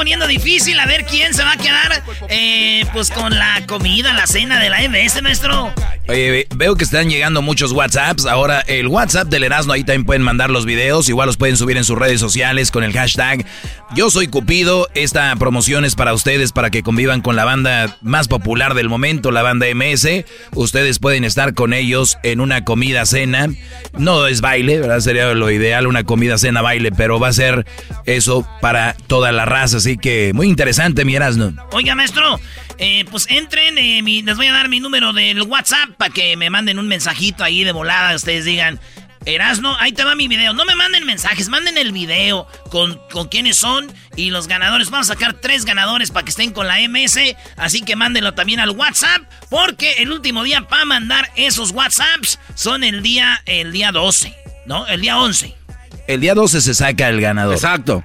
poniendo difícil a ver quién se va a quedar, eh, pues con la comida, la cena de la MS, maestro. Oye, ve- veo que están llegando muchos WhatsApps. Ahora, el WhatsApp del Erasmo, ahí también pueden mandar los videos. Igual los pueden subir en sus redes sociales con el hashtag Yo Soy Cupido. Esta promoción es para ustedes, para que convivan con la banda más popular del momento, la banda MS. Ustedes pueden estar con ellos en una comida cena. No es baile, ¿verdad? Sería lo ideal, una comida cena baile, pero va a ser eso para toda la raza. Así que muy interesante, mi Erasmo. Oiga, maestro, eh, pues entren, eh, mi- les voy a dar mi número del WhatsApp para que me manden un mensajito ahí de volada. Ustedes digan, Erasno, ahí te va mi video. No me manden mensajes, manden el video con, con quiénes son y los ganadores. Vamos a sacar tres ganadores para que estén con la MS. Así que mándenlo también al WhatsApp. Porque el último día para mandar esos WhatsApps son el día, el día 12, ¿no? El día 11. El día 12 se saca el ganador. Exacto.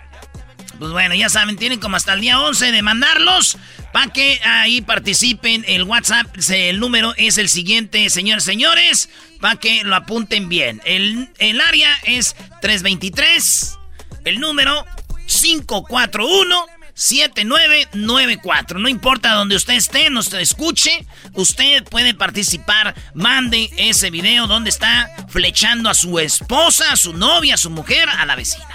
Pues bueno, ya saben, tienen como hasta el día 11 de mandarlos para que ahí participen. El WhatsApp, el número es el siguiente, señores, señores, para que lo apunten bien. El, el área es 323, el número 541. 7994. No importa donde usted esté, nos escuche, usted puede participar. Mande ese video donde está flechando a su esposa, a su novia, a su mujer, a la vecina.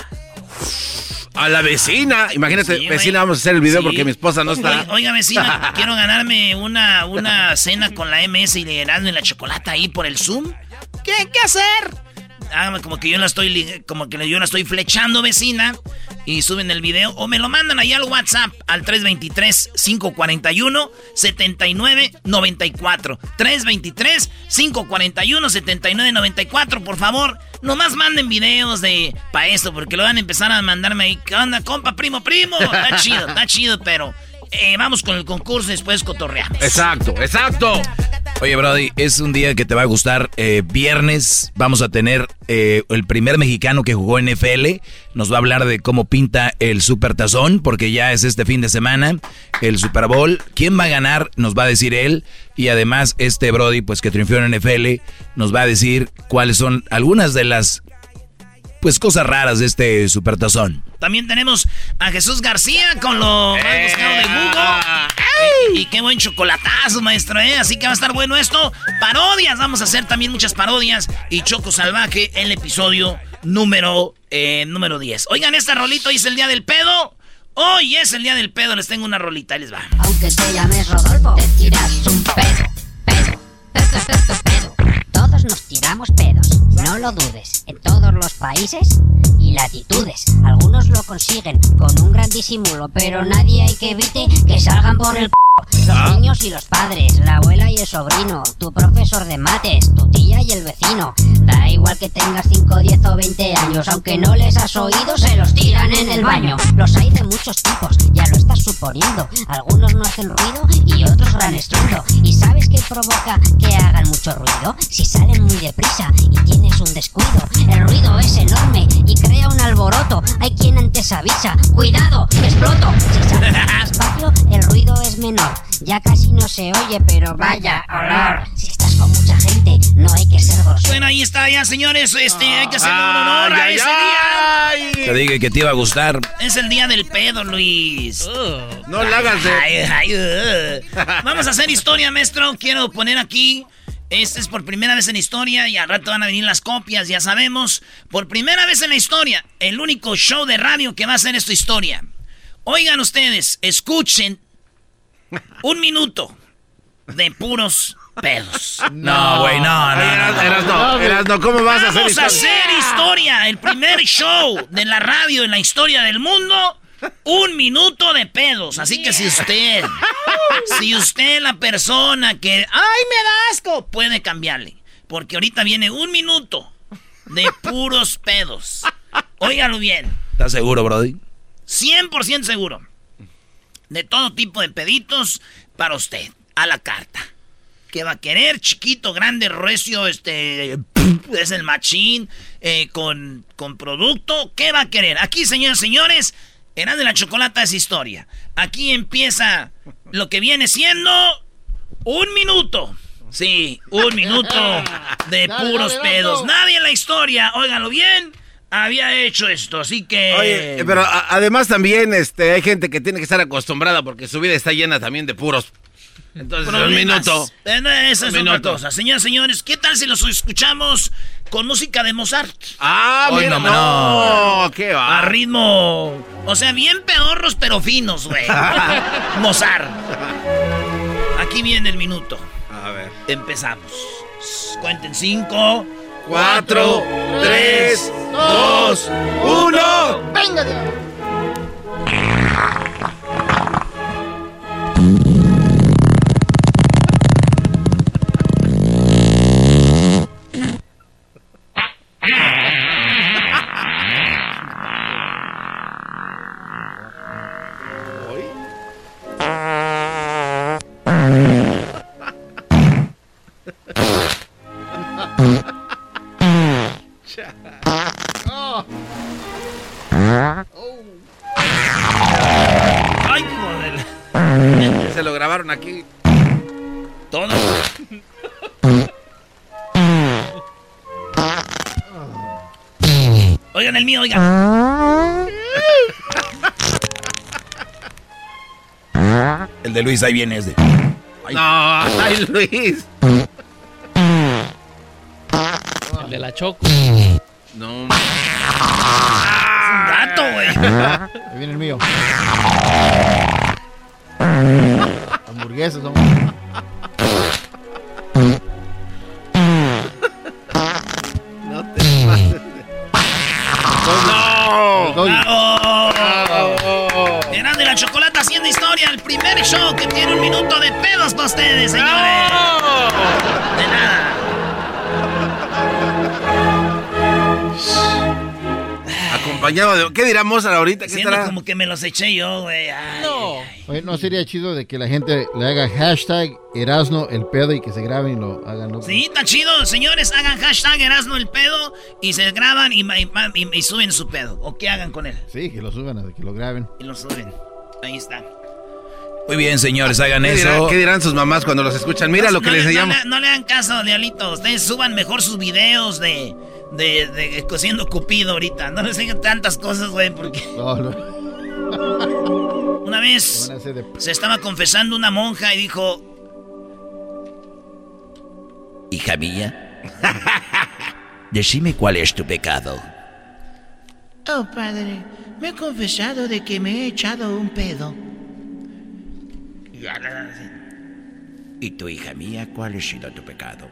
A la vecina. Imagínate, Sí, güey. vecina, vamos a hacer el video Sí. porque mi esposa no está. Oiga, oiga, vecina, quiero ganarme una, una cena con la MS y de Erasmo y la chocolata ahí por el Zoom. ¿Qué hay que hacer? Hágame como que yo la estoy como que yo la estoy flechando, vecina. Y suben el video. O me lo mandan ahí al WhatsApp al 323-541-7994. 323-541-7994. Por favor, nomás manden videos de para esto, porque lo van a empezar a mandarme ahí. ¿Qué onda, compa, primo, primo? Está chido, está chido, pero eh, vamos con el concurso y después cotorreamos. Exacto, exacto. Oye, Brody, es un día que te va a gustar. Eh, viernes vamos a tener eh, el primer mexicano que jugó en NFL. Nos va a hablar de cómo pinta el Super Tazón, porque ya es este fin de semana el Super Bowl. ¿Quién va a ganar? Nos va a decir él. Y además, este Brody, pues que triunfó en NFL, nos va a decir cuáles son algunas de las pues cosas raras de este Super Tazón. También tenemos a Jesús García con lo más buscado de Google. Y, y qué buen chocolatazo, maestro, ¿eh? Así que va a estar bueno esto. Parodias, vamos a hacer también muchas parodias. Y Choco Salvaje, el episodio número, eh, número 10. Oigan, esta rolita hoy es el día del pedo. Hoy es el día del pedo, les tengo una rolita, ahí les va. Aunque te llames Rodolfo, te tiras un pedo, pedo, pedo, pedo, pedo. Nos tiramos pedos. No lo dudes, en todos los países y latitudes. Algunos lo consiguen con un gran disimulo, pero nadie hay que evite que salgan por el c los niños y los padres, la abuela y el sobrino, tu profesor de mates, tu tía y el vecino. Da igual que tengas 5, 10 o 20 años, aunque no les has oído, se los tiran en el baño. Los hay de muchos tipos, ya lo estás suponiendo. Algunos no hacen ruido y otros gran estruendo. ¿Y sabes qué provoca que hagan mucho ruido? Si salen muy deprisa y tienes un descuido, el ruido es enorme y crea un alboroto. Hay quien antes avisa, cuidado, exploto. Si sales más despacio, el ruido es menor. Ya casi no se oye, pero vaya olor. Si estás con mucha gente, no hay que ser grosero. Bueno, ahí está ya, señores. Este, hay que hacerle un honor a ese ay. día. Te dije que te iba a gustar. Es el día del pedo, Luis. No la hagas de... Ay, ay, uh. Vamos a hacer historia, maestro. Quiero poner aquí. Este es por primera vez en historia y al rato van a venir las copias, ya sabemos. Por primera vez en la historia, el único show de radio que va a hacer esta historia. Oigan ustedes, escuchen un minuto de puros pedos. No, güey, no, no, Eras, no. eras no, eras no, ¿cómo vas a hacer Vamos a historia? hacer historia, el primer show de la radio en la historia del mundo. Un minuto de pedos. Así que si usted, si usted la persona que, ay, me da asco, puede cambiarle. Porque ahorita viene un minuto de puros pedos. Óigalo bien, ¿Estás seguro, Brody? 100% seguro. De todo tipo de peditos para usted, a la carta. ¿Qué va a querer? Chiquito, grande, recio, este... Es el machín, eh, con, con producto. ¿Qué va a querer? Aquí, señores, señores, Eran de la Chocolata es historia. Aquí empieza lo que viene siendo un minuto. Sí, un minuto de puros pedos. Nadie en la historia, óiganlo bien, había hecho esto, así que... Oye, pero a- además también este, hay gente que tiene que estar acostumbrada porque su vida está llena también de puros. Entonces, un minuto. Eh, no, esa es Un otra minuto. cosa. Señoras, señores, ¿qué tal si los escuchamos con música de Mozart? Ah, mira, no, no, no. qué va. A ritmo... O sea, bien pedorros, pero finos, güey. Mozart. Aquí viene el minuto. A ver. Empezamos. Cuenten cinco. Cuatro, tres, dos, uno. ¡Venga de Aquí. Todo. Oigan el mío, oigan. El de Luis ahí viene es de. No, ay, Luis. El de la Choco. No. Un gato, güey. Ahí viene el mío. Hamburguesas, vamos. No te pases de- No. ¡Bravo! De la chocolate haciendo historia, el primer show que tiene un minuto de pedos para ustedes, señores. Acompañado de. ¿Qué dirá Mozart ahorita? ¿Qué estará? como que me los eché yo, güey. No. ay. Oye, ¿no sería chido de que la gente le haga hashtag Erasno el pedo y que se graben y lo hagan? ¿no? Sí, está chido. Señores, hagan hashtag Erasmo el pedo y se graban y, y- y- y suben su pedo. O qué hagan con él. Sí, que lo suban, que lo graben. Y lo suben. Ahí está. Muy bien, señores, hagan ¿Qué, dirán, eso. qué dirán sus mamás cuando los escuchan? Mira lo que no, les le- no, le, no le hagan caso, Diablito. Ustedes suban mejor sus videos de, de, de cosiendo cupido ahorita. No les digan tantas cosas, güey, porque No, no, una vez de... se estaba confesando una monja y dijo, Hija mía, decime cuál es tu pecado. Oh, padre, me he confesado de que me he echado un pedo. Y tu hija mía, ¿cuál ha sido tu pecado?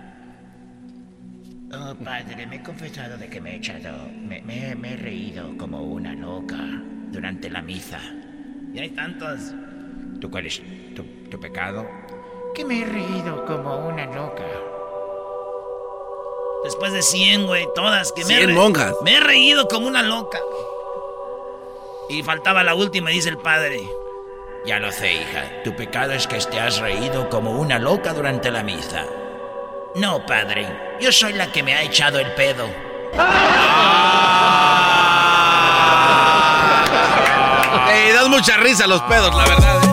Oh, padre, me he confesado de que me he echado. Me, me- me he reído como una loca durante la misa. Y hay tantos. ¿Tú cuál es tu, tu pecado? Que me he reído como una loca. Después de 100, güey, todas. Que me he 100 re- monjas. Me he reído como una loca. Y faltaba la última, dice el padre. Ya lo sé, hija. Tu pecado es que te has reído como una loca durante la misa. No, padre. Yo soy la que me ha echado el pedo. Ey, das mucha risa a los pedos, la verdad. ¿eh?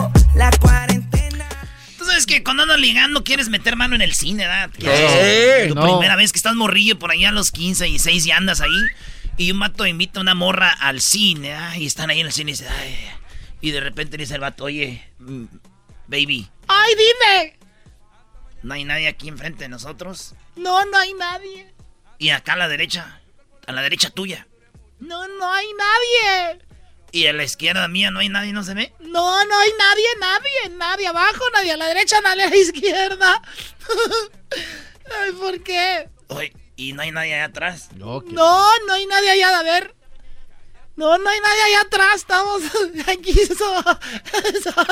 Tú sabes que cuando andas ligando quieres meter mano en el cine, ¿verdad? Sí. Tu No. primera vez que estás morrillo por allá a los 15 y 6 y andas ahí. Y un vato invita a una morra al cine, ¿ah? y están ahí en el cine y dice, ay. Y de repente dice el vato, oye, mm, baby, ¡Ay, dime! ¿No hay nadie aquí enfrente de nosotros? No, no hay nadie. Y acá a la derecha, a la derecha tuya. No, no hay nadie. Y a la izquierda mía no hay nadie, ¿no se ve? No, no hay nadie, nadie. Nadie abajo, nadie a la derecha, nadie a la izquierda. Ay, ¿por qué? Oye, y no hay nadie allá atrás. No, No, no hay nadie allá, a ver. No, no hay nadie allá atrás, estamos aquí. so- so-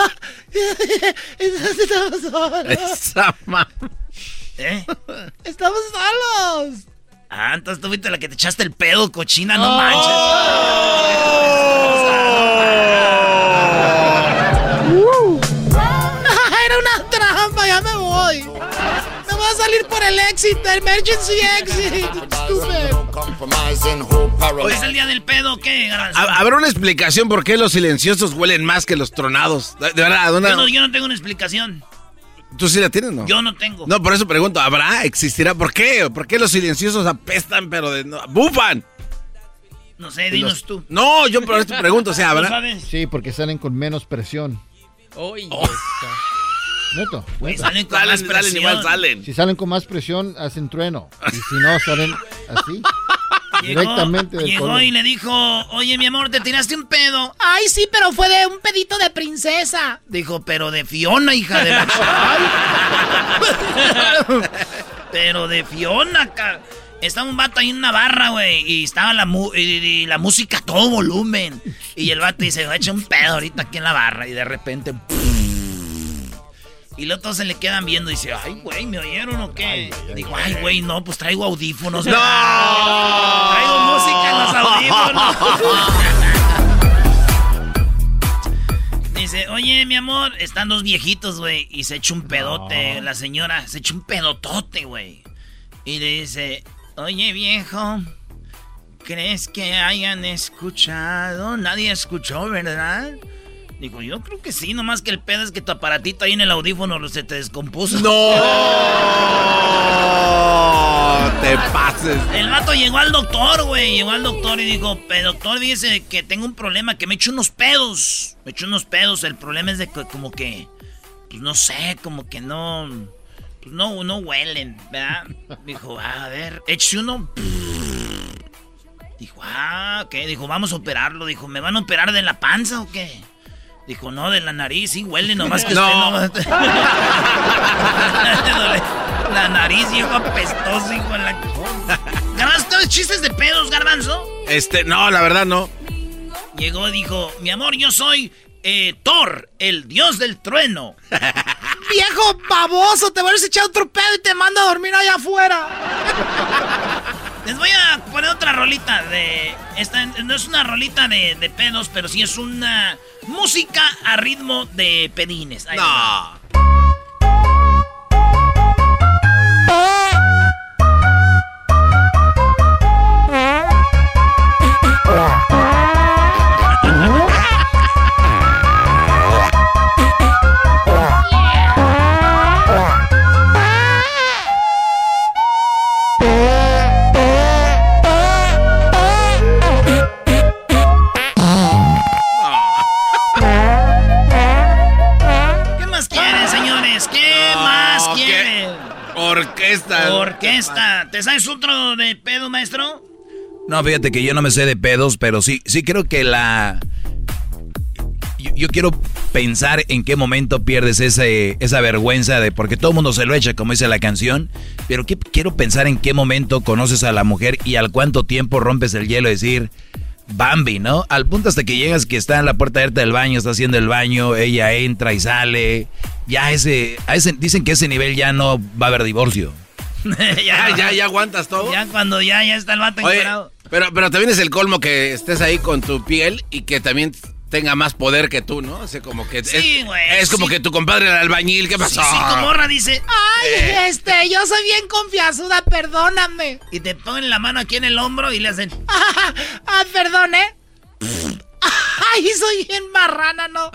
estamos solos. Esa ¿Eh? Estamos solos. Ah, entonces tú fuiste la que te echaste el pedo, cochina, no Era salir por el exit, emergency exit. Estúpido. ¿Hoy es el día del pedo qué, ¿Habrá una explicación por qué los silenciosos huelen más que los tronados? De, verdad, una- Yo no, yo no tengo una explicación. ¿tú sí la tienes, no? Yo no tengo. No, por eso pregunto, ¿habrá? ¿Existirá? ¿Por qué? ¿Por qué los silenciosos apestan, pero de no, bufan? No sé, dinos Los- tú. No, yo por esto pregunto, o sea, ¿Tú ¿habrá? sabes? Sí, porque salen con menos presión. Oye, Neto, Güey, salen con más Salen, salen, presión. igual salen. Si salen con más presión, hacen trueno. Y si no, salen así. Llegó, Directamente del llegó colon. y le dijo, oye, mi amor, ¿te tiraste un pedo? Ay, sí, pero fue de un pedito de princesa. Dijo, pero de Fiona, hija de la... pero de Fiona, ca- Estaba un vato ahí en una barra, güey, y estaba la, mu- y, y la música a todo volumen. Y el vato dice, voy a echar un pedo ahorita aquí en la barra. Y de repente... Y luego todos se le quedan viendo y dice, ay, güey, ¿me oyeron o qué? Dijo, ay, güey, no, pues traigo audífonos. ¡No! Traigo música en los audífonos. Dice, oye, mi amor, están dos viejitos, güey, y se echa un pedote. La señora se echa un pedotote, güey. Y le dice, oye, viejo, ¿crees que hayan escuchado? Nadie escuchó, ¿verdad? Digo, yo creo que sí, nomás que el pedo es que tu aparatito ahí en el audífono se te descompuso. ¡No! Te pases. El vato llegó al doctor, güey. Llegó al doctor y dijo, "Pero, doctor, dice que tengo un problema, que me echo unos pedos. Me echo unos pedos. El problema es de que como que, pues no sé, como que no, pues no, no huelen, ¿verdad? Dijo, "Ah, a ver, échese uno. Dijo, ah, ok. Dijo, vamos a operarlo. Dijo, ¿me van a operar de la panza o qué? Dijo, no, de la nariz, sí huele, nomás que No. usted no. la nariz, viejo apestoso, hijo la. Garbanzo, ¿tienes chistes de pedos, Garbanzo? Este, no, la verdad no. Llegó y dijo, mi amor, yo soy eh, Thor, el dios del trueno. Viejo baboso, te vuelves a echar otro pedo y te mando a dormir allá afuera. Les voy a poner otra rolita de. Esta no es una rolita de, de pedos, pero sí es una música a ritmo de pedines. Ahí. No. ¿Qué Orquesta. Orquesta. ¿Te sabes otro de pedo, maestro? No, fíjate que yo no me sé de pedos, pero sí, sí creo que la. Yo, yo quiero pensar en qué momento pierdes ese, esa vergüenza de, porque todo el mundo se lo echa, como dice la canción, pero que, quiero pensar en qué momento conoces a la mujer y al cuánto tiempo rompes el hielo y decir, Bambi, ¿no? Al punto hasta que llegas que está en la puerta abierta del baño, está haciendo el baño, ella entra y sale, ya ese, a ese dicen que ese nivel ya no va a haber divorcio. ya, ya, ya aguantas todo. Ya cuando ya, ya está el vato Oye, pero, pero también es el colmo que estés ahí con tu piel y que también tenga más poder que tú, ¿no? O sea, como que Sí, es, es como que tu compadre el albañil, ¿qué pasó? Sí, sí, tu morra dice, Ay, Eh. este, yo soy bien confiazuda, perdóname. y te ponen la mano aquí en el hombro y le hacen, Ah, perdón, ¿eh? Ay, soy bien marrana, ¿no?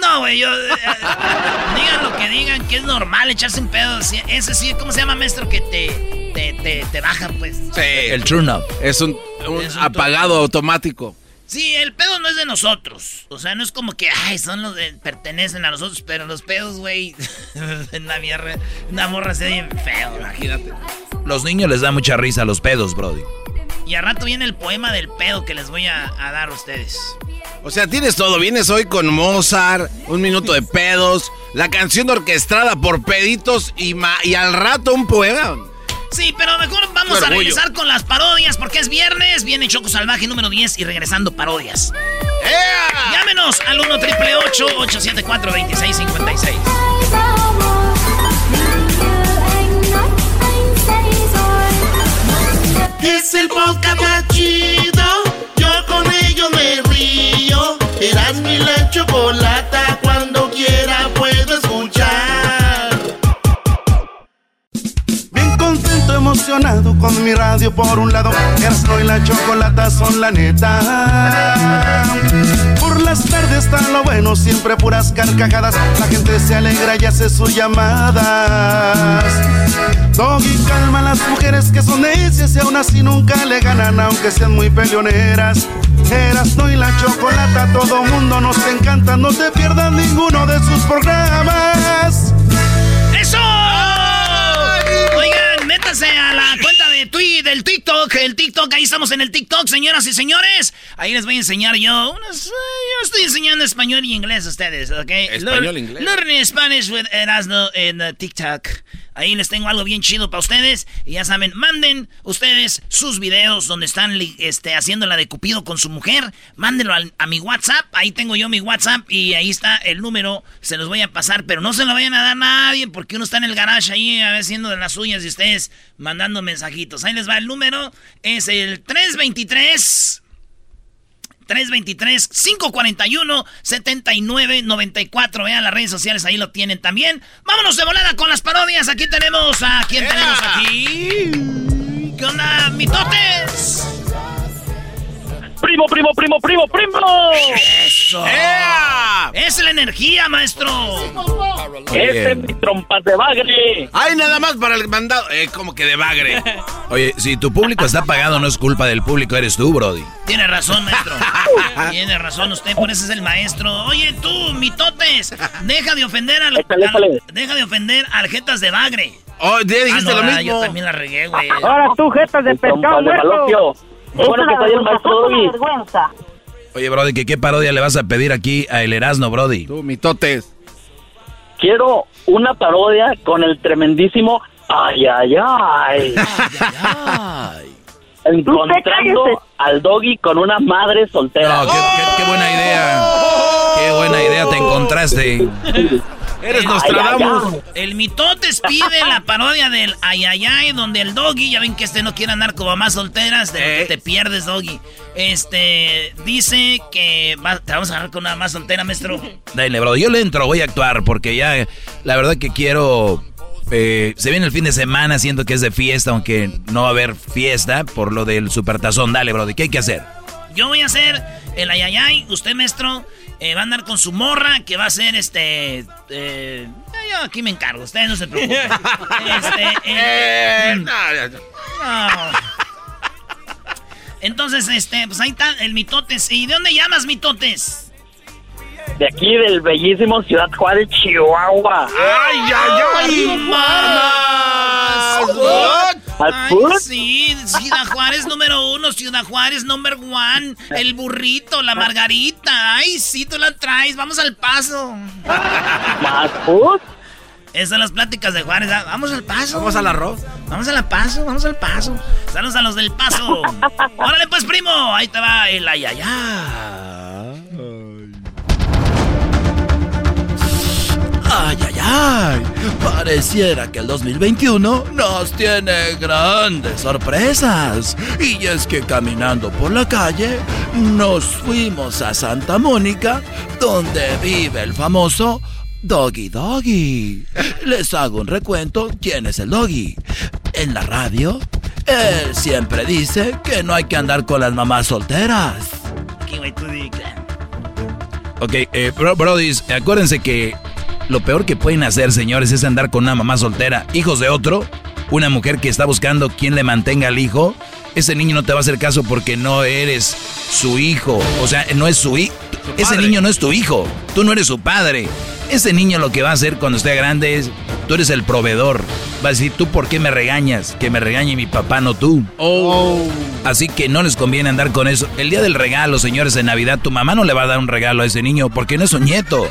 No, güey, yo, eh, eh, digan lo que digan, que es normal echarse un pedo, ese sí, ¿cómo se llama, maestro? Que te, te, te, te bajan, pues. Sí, El true up. es un, un Es un apagado automático. Sí, el pedo no es de nosotros. O sea, no es como que, ay, son los de, pertenecen a nosotros, pero los pedos, güey, en la mierda, una morra se ve bien feo. Imagínate. Los niños les da mucha risa a los pedos, Brody. Y al rato viene el poema del pedo que les voy a, a dar a ustedes. O sea, tienes todo. Vienes hoy con Mozart, un minuto de pedos, la canción orquestada por peditos y, ma- y al rato un poema. Sí, pero mejor vamos a orgullo. regresar con las parodias porque es viernes. Viene Choco Salvaje número 10 y regresando parodias. Llámenos al 1 triple 874 2656. Es el podcast chido. Yo con ello me río. Eras mi la chocolata. Cuando quiera puedo escuchar. Emocionado con mi radio por un lado. Erasmo y la chocolata son la neta. Por las tardes está lo bueno, siempre puras carcajadas. La gente se alegra y hace sus llamadas. Doggy calma a las mujeres que son necias y aún así nunca le ganan, aunque sean muy peleoneras. Erasmo y la chocolata, todo mundo nos encanta. No te pierdas ninguno de sus programas. El TikTok, ahí estamos en el TikTok, señoras y señores. Ahí les voy a enseñar yo. Eh, yo estoy enseñando español y inglés a ustedes, ¿ok? Español, Learn- inglés. Learn Spanish with Erasmo en uh, TikTok. Ahí les tengo algo bien chido para ustedes. Y ya saben, manden ustedes sus videos donde están este, haciendo la de Cupido con su mujer. Mándenlo al- a mi WhatsApp. Ahí tengo yo mi WhatsApp y ahí está el número. Se los voy a pasar, pero no se lo vayan a dar a nadie porque uno está en el garage ahí a haciendo de las suyas y ustedes mandando mensajitos. Ahí les va el número. Es el 323. 323-541-7994. Vean las redes sociales, ahí lo tienen también. Vámonos de volada con las parodias. Aquí tenemos a. ¿Quién tenemos aquí? ¿Qué onda, mitotes? Primo, primo, primo, primo, primo. ¡Eso! Es la energía, maestro. Este es mi trompas de bagre. Ay, nada más para el mandado. Eh, como que de bagre. Oye, si tu público está pagado, no es culpa del público, eres tú, Brody. Tiene razón, maestro. Tiene razón usted, por eso es el maestro. Oye, tú, mitotes, deja de ofender al, Échale, al- échale. deja de ofender al jetas de bagre. Oh, ya dijiste Ah, no, lo ah, mismo. Yo también la regué, güey. Ahora tú, jetas de pescado muerto. Bueno que el maestro Doggy. Oye, Brody, ¿qué, ¿qué parodia le vas a pedir aquí a El Erasmo, Brody? Tú, mitotes. Quiero una parodia con el tremendísimo ay, ay, ay. Encontrando al doggy con una madre soltera. No, qué, qué- qué buena idea. Qué buena idea te encontraste. Eres El- Nostradamus. El mitotes pide la parodia del ayayay, donde el doggy, ya ven que este no quiere andar como más solteras, de lo que Eh. te pierdes, doggy. Este, dice que va- te vamos a agarrar con una más soltera, maestro. Dale, Brody, yo le entro, voy a actuar porque ya, la verdad que quiero... eh, se viene el fin de semana, siento que es de fiesta, aunque no va a haber fiesta por lo del supertazón. Dale, Brody, ¿qué hay que hacer? Yo voy a hacer el ayayay, usted, maestro, eh, va a andar con su morra, que va a ser este. eh, yo aquí me encargo, ustedes no se preocupen. este. Eh, eh, no. Entonces, este, pues ahí está el mitotes. ¿Y de dónde llamas, mitotes? De aquí del bellísimo Ciudad Juárez, Chihuahua. ¡Ay, ay, ay! ¡Más! Ay, sí, Ciudad Juárez número uno, Ciudad Juárez number one, el burrito, la margarita. Ay, sí, tú la traes, vamos al paso. ¿Más food? Esas son las pláticas de Juárez. ah, Vamos al paso. Vamos al arroz. Vamos al paso, vamos al paso. Saludos a los del paso. Órale pues, primo. Ahí te va el ayayá. Ay, ay, ay. Pareciera que el 2021 nos tiene grandes sorpresas. Y es que caminando por la calle, nos fuimos a Santa Mónica, donde vive el famoso Doggy Doggy. Les hago un recuento quién es el Doggy. En la radio, él siempre dice que no hay que andar con las mamás solteras. Ok, eh, bro, brodis, acuérdense que lo peor que pueden hacer, señores, es andar con una mamá soltera, hijos de otro, una mujer que está buscando quien le mantenga al hijo. Ese niño no te va a hacer caso porque no eres su hijo. O sea, no es su hijo. Ese niño no es tu hijo. Tú no eres su padre. Ese niño lo que va a hacer cuando esté grande es, tú eres el proveedor. Va a decir, ¿tú por qué me regañas? Que me regañe mi papá, no tú. Así que no les conviene andar con eso. El día del regalo, señores, de Navidad, tu mamá no le va a dar un regalo a ese niño porque no es su nieto.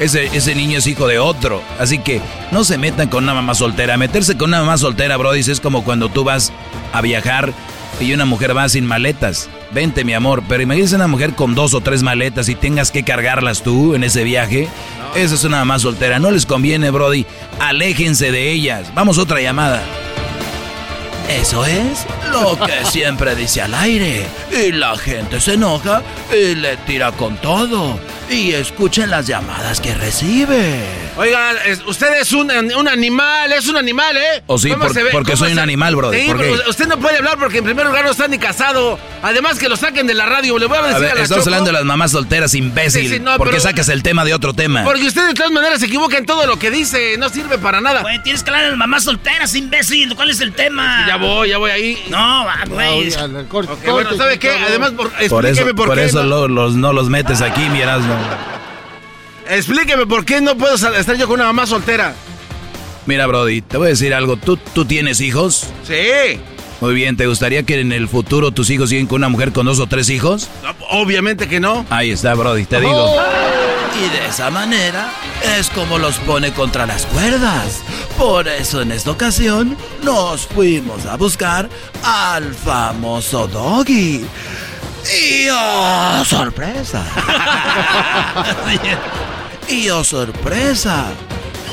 Ese, ese niño es hijo de otro. Así que no se metan con una mamá soltera. Meterse con una mamá soltera, Brody, es como cuando tú vas a viajar y una mujer va sin maletas. Vente, mi amor. Pero imagínese una mujer con dos o tres maletas y tengas que cargarlas tú en ese viaje. Esa es una mamá soltera. No les conviene, Brody. Aléjense de ellas. Vamos, otra llamada. Eso es lo que siempre dice al aire. Y la gente se enoja y le tira con todo. Y escuchen las llamadas que recibe. Oiga, es- usted es un, un animal, es un animal, ¿eh? O sí, ¿Cómo por- porque ¿Cómo soy un animal, brother, usted no puede hablar porque en primer lugar no está ni casado. Además que lo saquen de la radio. Le voy a decir A a, ver, la estamos Choco, hablando de las mamás solteras, imbécil. Sí, sí, no, ¿Por qué pero- sacas el tema de otro tema? Porque usted de todas maneras se equivoca en todo lo que dice. No sirve para nada. Güey, tienes que hablar de las mamás solteras, imbécil. ¿Cuál es el tema? Ya voy, ya voy ahí. No, va, güey. Ok, bueno, ¿sabe qué? Además, por, Por eso, por, por qué. eso no, lo- los, no los metes aquí, mi Erasmo. Explíqueme por qué no puedo estar yo con una mamá soltera. Mira, Brody, te voy a decir algo. ¿Tú, ¿Tú tienes hijos? Sí. Muy bien, ¿te gustaría que en el futuro tus hijos lleguen con una mujer con dos o tres hijos? Obviamente que no. Ahí está, Brody, te digo. Y de esa manera es como los pone contra las cuerdas. Por eso en esta ocasión nos fuimos a buscar al famoso Doggy. Y oh, sorpresa. y oh, sorpresa.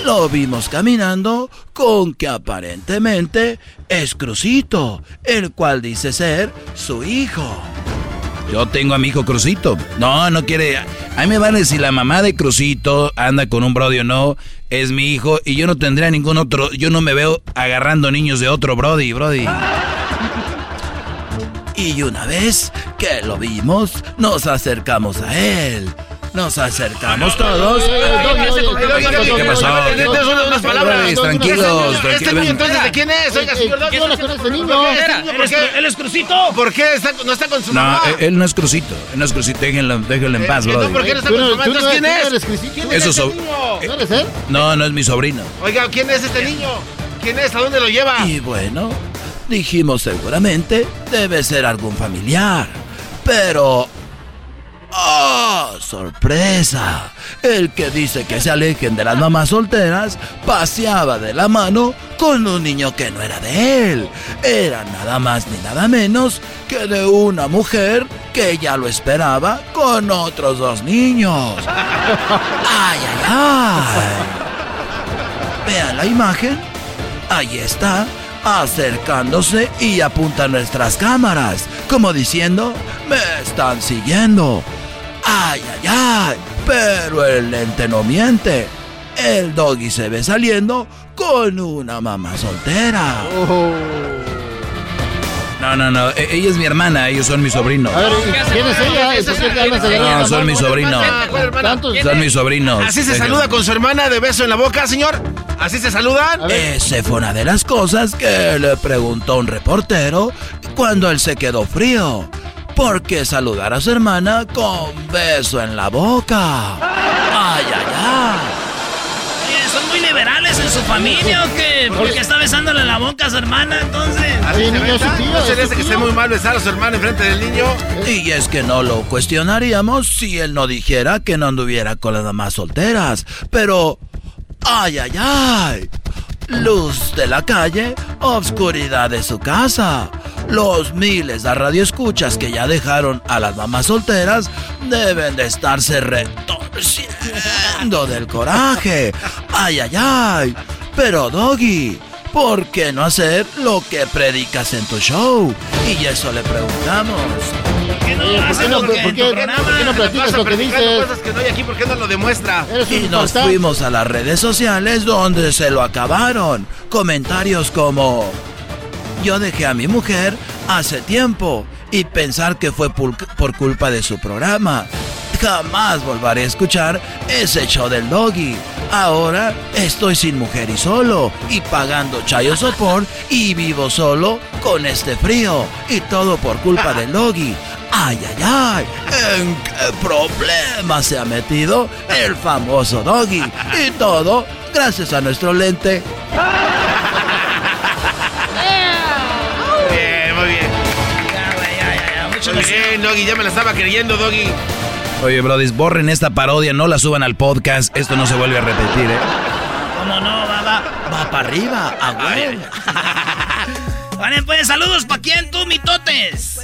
Lo vimos caminando con que aparentemente es Crucito, el cual dice ser su hijo. Yo tengo a mi hijo Crucito. No, no quiere. A mí me vale si la mamá de Crucito anda con un Brody o no. Es mi hijo y yo no tendría ningún otro. Yo no me veo agarrando niños de otro Brody, Brody. Y una vez que lo vimos, nos acercamos a él. Nos acercamos todos. ¿Qué pasó? unas palabras. Brody, tranquilos, Este tranquilos. niño entonces de quién es? Oiga, señor. ¿Qué onda con este niño? ¿Por qué? Era, ¿Por él es Crucito. ¿Por qué no está con su No, mamá? él, él no es Crucito. Él no es Crucito. Déjenlo, en paz, Eh, no, Brody. ¿por qué no está con no- su mamá? no- Entonces, ¿quién no es? ¿Quién Eso es este niño? ¿No eres él? No, no es mi sobrino. Oiga, ¿quién es este niño? ¿Quién es? ¿A dónde lo lleva? Y bueno, dijimos seguramente debe ser algún familiar. Pero... ¡Oh, sorpresa! El que dice que se alejen de las mamás solteras paseaba de la mano con un niño que no era de él. Era nada más ni nada menos que de una mujer que ya lo esperaba con otros dos niños. ¡Ay, ay, ay! Vean la imagen. Ahí está, acercándose y apunta a nuestras cámaras, como diciendo, me están siguiendo. Ay, ay, ay, pero el lente no miente. El doggy se ve saliendo con una mamá soltera. No, no, no. e- Ella es mi hermana. Ellos son mis sobrinos. A ver, ¿y ¿quién es ella? ¿Y por qué te hablas de ella? No, son mis sobrinos. Son mis sobrinos. ¿Así se saluda con su hermana de beso en la boca, señor? ¿Así se saludan? Esa fue una de las cosas que le preguntó un reportero cuando él se quedó frío. ¿Por qué saludar a su hermana con beso en la boca? ¡Ay, ay, ay! Son muy liberales en su familia o qué? ¿Por qué está besándole la boca a su hermana entonces? Niño, ¿No sería que esté muy mal besar a su hermano enfrente del niño? Y es que no lo cuestionaríamos si él no dijera que no anduviera con las damas solteras. Pero, ay, ay, ay. Luz de la calle, obscuridad de su casa. Los miles de radioescuchas que ya dejaron a las mamás solteras deben de estarse retorciendo del coraje. Ay, ay, ay. Pero, Doggy, ¿por qué no hacer lo que predicas en tu show? Y eso le preguntamos. ¿Por qué no lo ¿Por qué no, por qué- por qué no platicas lo que dices? cosas que no hay aquí, ¿por qué no lo demuestra? Y nos fuimos a las redes sociales donde se lo acabaron. Comentarios como... Yo dejé a mi mujer hace tiempo y pensar que fue por culpa de su programa. Jamás volveré a escuchar ese show del doggy. Ahora estoy sin mujer y solo y pagando chayo sopor y vivo solo con este frío y todo por culpa del doggy. Ay, ay, ay, ¿en qué problema se ha metido el famoso doggy? Y todo gracias a nuestro lente. Bien, muy bien. Muy bien, Doggy, ya me la estaba creyendo, Doggy. Oye, Brody, borren esta parodia, no la suban al podcast. Esto no se vuelve a repetir, ¿eh? ¿Cómo no? Va, va. Va para arriba, a. Vale, pues saludos pa' quién tú, mitotes.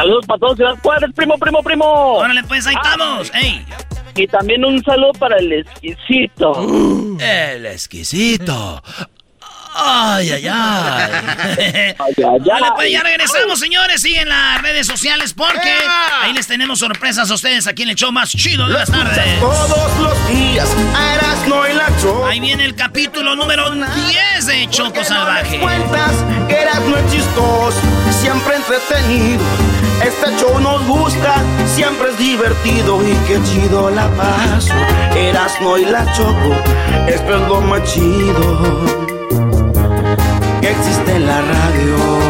Saludos para todos Ciudad Juárez, primo, primo, primo. Órale, pues ahí estamos. Ey. Y también un saludo para el exquisito. El exquisito. Ay, ay, ay. Vale, pues ya regresamos, señores. Siguen las redes sociales porque ahí les tenemos sorpresas a ustedes aquí en el show más chido de las tardes. Todos los días a Erasmo y la Choco. Ahí viene el capítulo número 10 de Choco Salvaje. Cuentas que Erasmo es chistoso, siempre entretenido. Este show nos gusta, siempre es divertido y qué chido la paso. Erasmo y la Choco, esto es lo más chido que existe en la radio.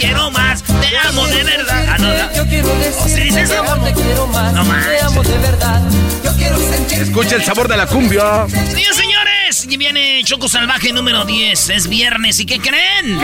Quiero más, te amo de verdad. Ah, no, Yo quiero ¿O sí decirte, eso? mi amor, te quiero más. No te amo de verdad. Yo quiero sentir. Escucha el sabor de la cumbia. Señores, señores, y viene Choco Salvaje número 10. Es viernes, ¿y qué creen?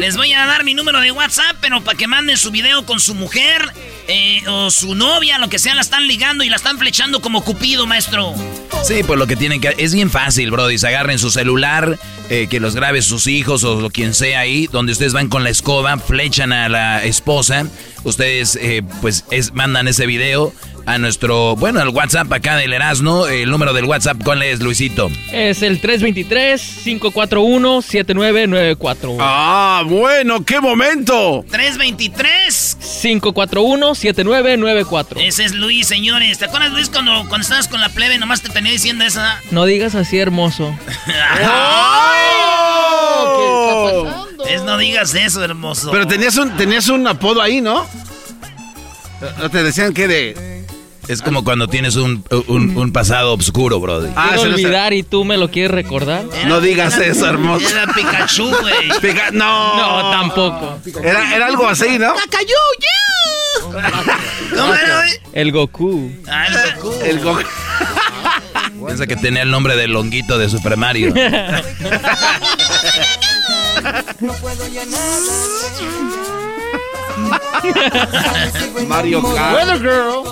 Les voy a dar mi número de WhatsApp, pero para que manden su video con su mujer eh, o su novia, lo que sea, la están ligando y la están flechando como Cupido, maestro. Sí, pues lo que tienen que... Es bien fácil, Brody. Se agarren su celular, eh, que los grabe sus hijos o lo quien sea ahí, donde ustedes van con la escoba, flechan a la esposa. Ustedes, eh, pues, es, mandan ese video. a nuestro, bueno, al WhatsApp acá del Erasmo. El número del WhatsApp, ¿cuál es, Luisito? Es el 323-541-7994. Ah, bueno, qué momento. 323. 541-7994. Ese es Luis, señores. ¿Te acuerdas, Luis, cuando, cuando estabas con la plebe, nomás te tenía diciendo esa? No digas así, hermoso. ¡Oh! Es no digas eso, hermoso. Pero tenías un, tenías un apodo ahí, ¿no? ¿No te decían que de...? Es como cuando tienes un, un- un pasado oscuro, brother. Ah, Quiero olvidar y tú me lo quieres recordar. No digas eso, hermoso. Era Pikachu, güey. Pica- no. No, tampoco. Era, era algo así, ¿no? ¡Cayó, ¿Cómo era, güey? El Goku. Ah, el Goku. El Goku. Piensa que tenía el nombre del longuito de Super Mario. Mario Kart. Weather Girl.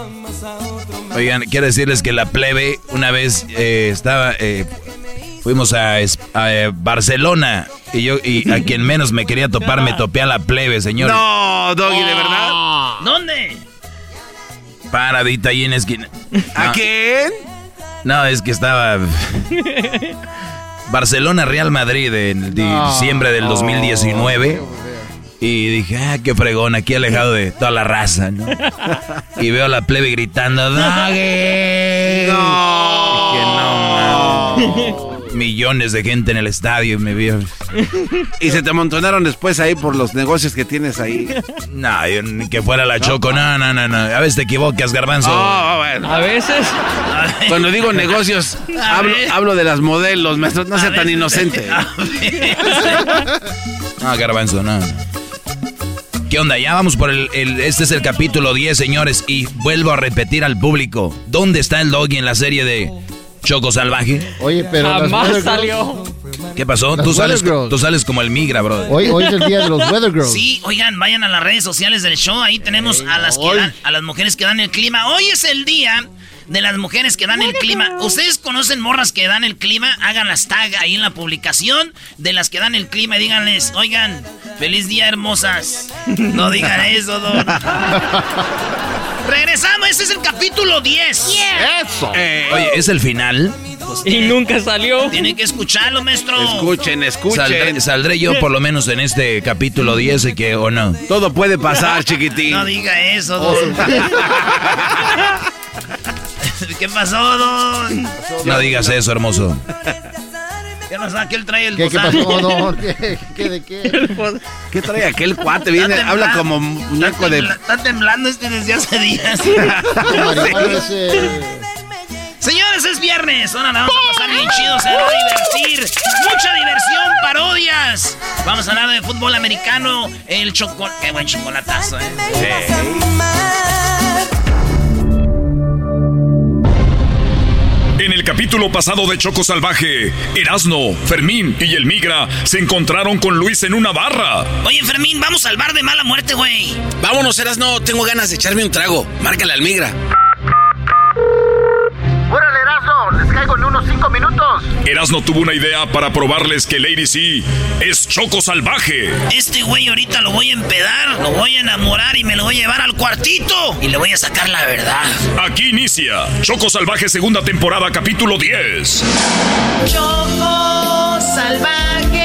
Oigan, quiero decirles que la plebe una vez eh, estaba, eh, fuimos a, eh, Barcelona y yo y a quien menos me quería topar me topé a la plebe, señor. No, Doggy, ¿de verdad? ¿Dónde? Paradita ahí en esquina. ¿A No, quién? No, es que estaba Barcelona Real Madrid en diciembre del 2019. Y dije, ah, qué fregón, aquí alejado de toda la raza, ¿no? Y veo a la plebe gritando, ¡Doggy! No. Dije, no. Millones de gente en el estadio y me vio. Y se te amontonaron después ahí por los negocios que tienes ahí. No, yo ni que fuera la choco, no, no, no, no. A veces te equivocas, garbanzo. Oh, bueno. A veces. Cuando digo negocios, hablo, hablo de las modelos, maestro. No sea tan inocente. No, garbanzo, no. ¿Qué onda? Ya vamos por el, el- Este es el capítulo 10, señores. Y vuelvo a repetir al público. ¿Dónde está el doggy en la serie de Choco Salvaje? Oye, pero Jamás salió. ¿Qué pasó? Tú sales, tú sales como el migra, bro. Hoy, hoy es el día de los Weather Girls. Sí, oigan, vayan a las redes sociales del show. Ahí tenemos a las que dan- a las mujeres que dan el clima. Hoy es el día de las mujeres que dan el clima. ¿Ustedes conocen morras que dan el clima? Hagan las tag ahí en la publicación de las que dan el clima y díganles, oigan, feliz día, hermosas. No digan eso, don. Regresamos, este es el capítulo 10. Eso. Eh, Oye, ¿es el final? Y nunca salió. Tienen que escucharlo, maestro. escuchen, escuchen. Saldré, saldré yo por lo menos en este capítulo 10 y que o no. Todo puede pasar, chiquitín. No diga eso, don. ¿Qué pasó, don? No digas eso, hermoso. ¿Qué nos saque el trae el ¿Qué, qué bozal? pasó? No, ¿qué, qué, de qué? ¿Qué trae aquel cuate? Viene, habla como muñeco de... Está temblando este desde hace días. Señores, es viernes. Ahora la vamos a pasar bien chido. Se va a divertir. Mucha diversión, parodias. Vamos a hablar de fútbol americano. El chocolate. Qué buen chocolatazo, eh. En el capítulo pasado de Choco Salvaje, Erasno, Fermín y el Migra se encontraron con Luis en una barra. Oye, Fermín, vamos al bar de mala muerte, güey. Vámonos, Erasno, tengo ganas de echarme un trago. Márcale al migra. Caigo en unos cinco minutos! Erasno tuvo una idea para probarles que Lady C es Choco Salvaje. Este güey ahorita lo voy a empedar, lo voy a enamorar y me lo voy a llevar al cuartito. Y le voy a sacar la verdad. Aquí inicia Choco Salvaje segunda temporada capítulo 10. Choco salvaje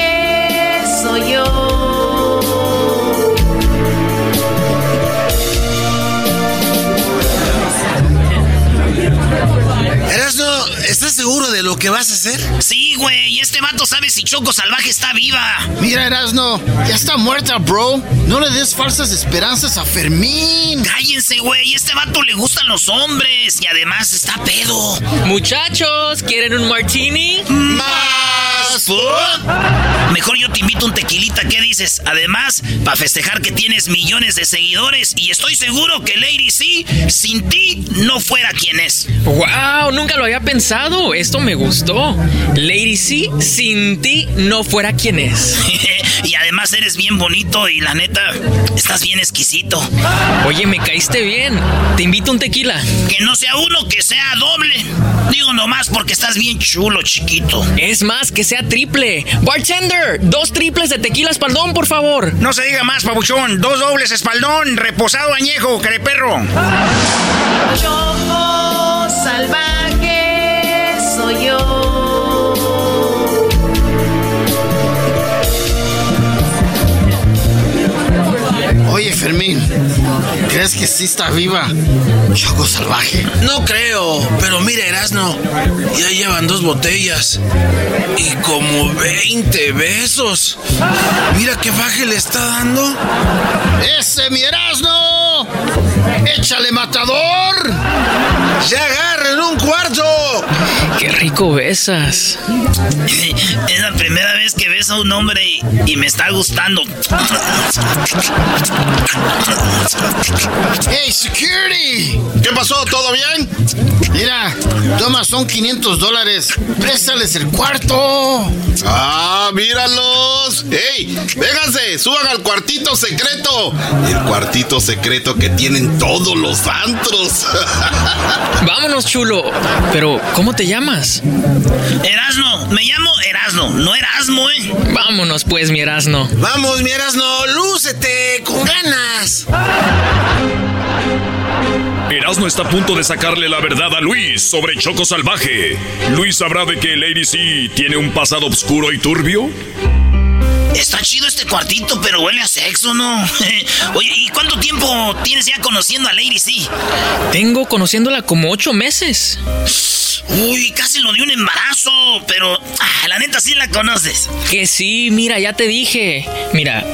¿estás seguro de lo que vas a hacer? Sí, güey, y este vato sabe si Choco Salvaje está viva. Mira, Erasno, ya está muerta, bro. No le des falsas esperanzas a Fermín. Cállense, güey, este vato le gustan los hombres y además está pedo. Muchachos, ¿quieren un martini? ¡Más! food. Mejor yo te invito un tequilita, ¿qué dices? Además, para festejar que tienes millones de seguidores y estoy seguro que Lady C sin ti no fuera quien es. ¡Wow! Nunca lo había pensado. Esto me gustó. Lady C, sin ti no fuera quien es. Y además eres bien bonito y la neta, estás bien exquisito. Oye, me caíste bien. Te invito un tequila. Que no sea uno, que sea doble. Digo nomás porque estás bien chulo, chiquito. Es más, que sea triple. Bartender, dos triples de tequila espaldón, por favor. No se diga más, pabuchón. Dos dobles espaldón, reposado añejo, careperro. Choco salvaje Oye, Fermín, ¿crees que sí está viva Choco Salvaje? No creo, pero mira, Erasno, ya llevan dos botellas y como 20 besos. Mira qué faje le está dando. ¡Ese mi Erasno! ¡Échale matador! ¡Se agarren un cuarto! ¡Qué rico besas! Es la primera vez que beso a un hombre y, y me está gustando. ¡Hey, security! ¿Qué pasó? ¿Todo bien? Mira, toma, son 500 dólares. Préstales el cuarto. ¡Ah, míralos! ¡Ey! ¡Vénganse! ¡Suban al cuartito secreto! El cuartito secreto que tienen todos los antros. Vámonos, chulo. Pero, ¿cómo te llamas? Erasno, me llamo Erasno, no Erasmo, ¿eh? Vámonos, pues, mi Erasno. Vamos, mi Erasno, lúcete con ganas. Erasmo está a punto de sacarle la verdad a Luis sobre Choco Salvaje. ¿Luis sabrá de que Lady C tiene un pasado oscuro y turbio? Está chido este cuartito, pero huele a sexo, ¿no? Oye, ¿y cuánto tiempo tienes ya conociendo a Lady C? Tengo conociéndola como ocho meses. Uy, casi lo dio un embarazo, pero ah, la neta sí la conoces. Que sí, mira, ya te dije. Mira.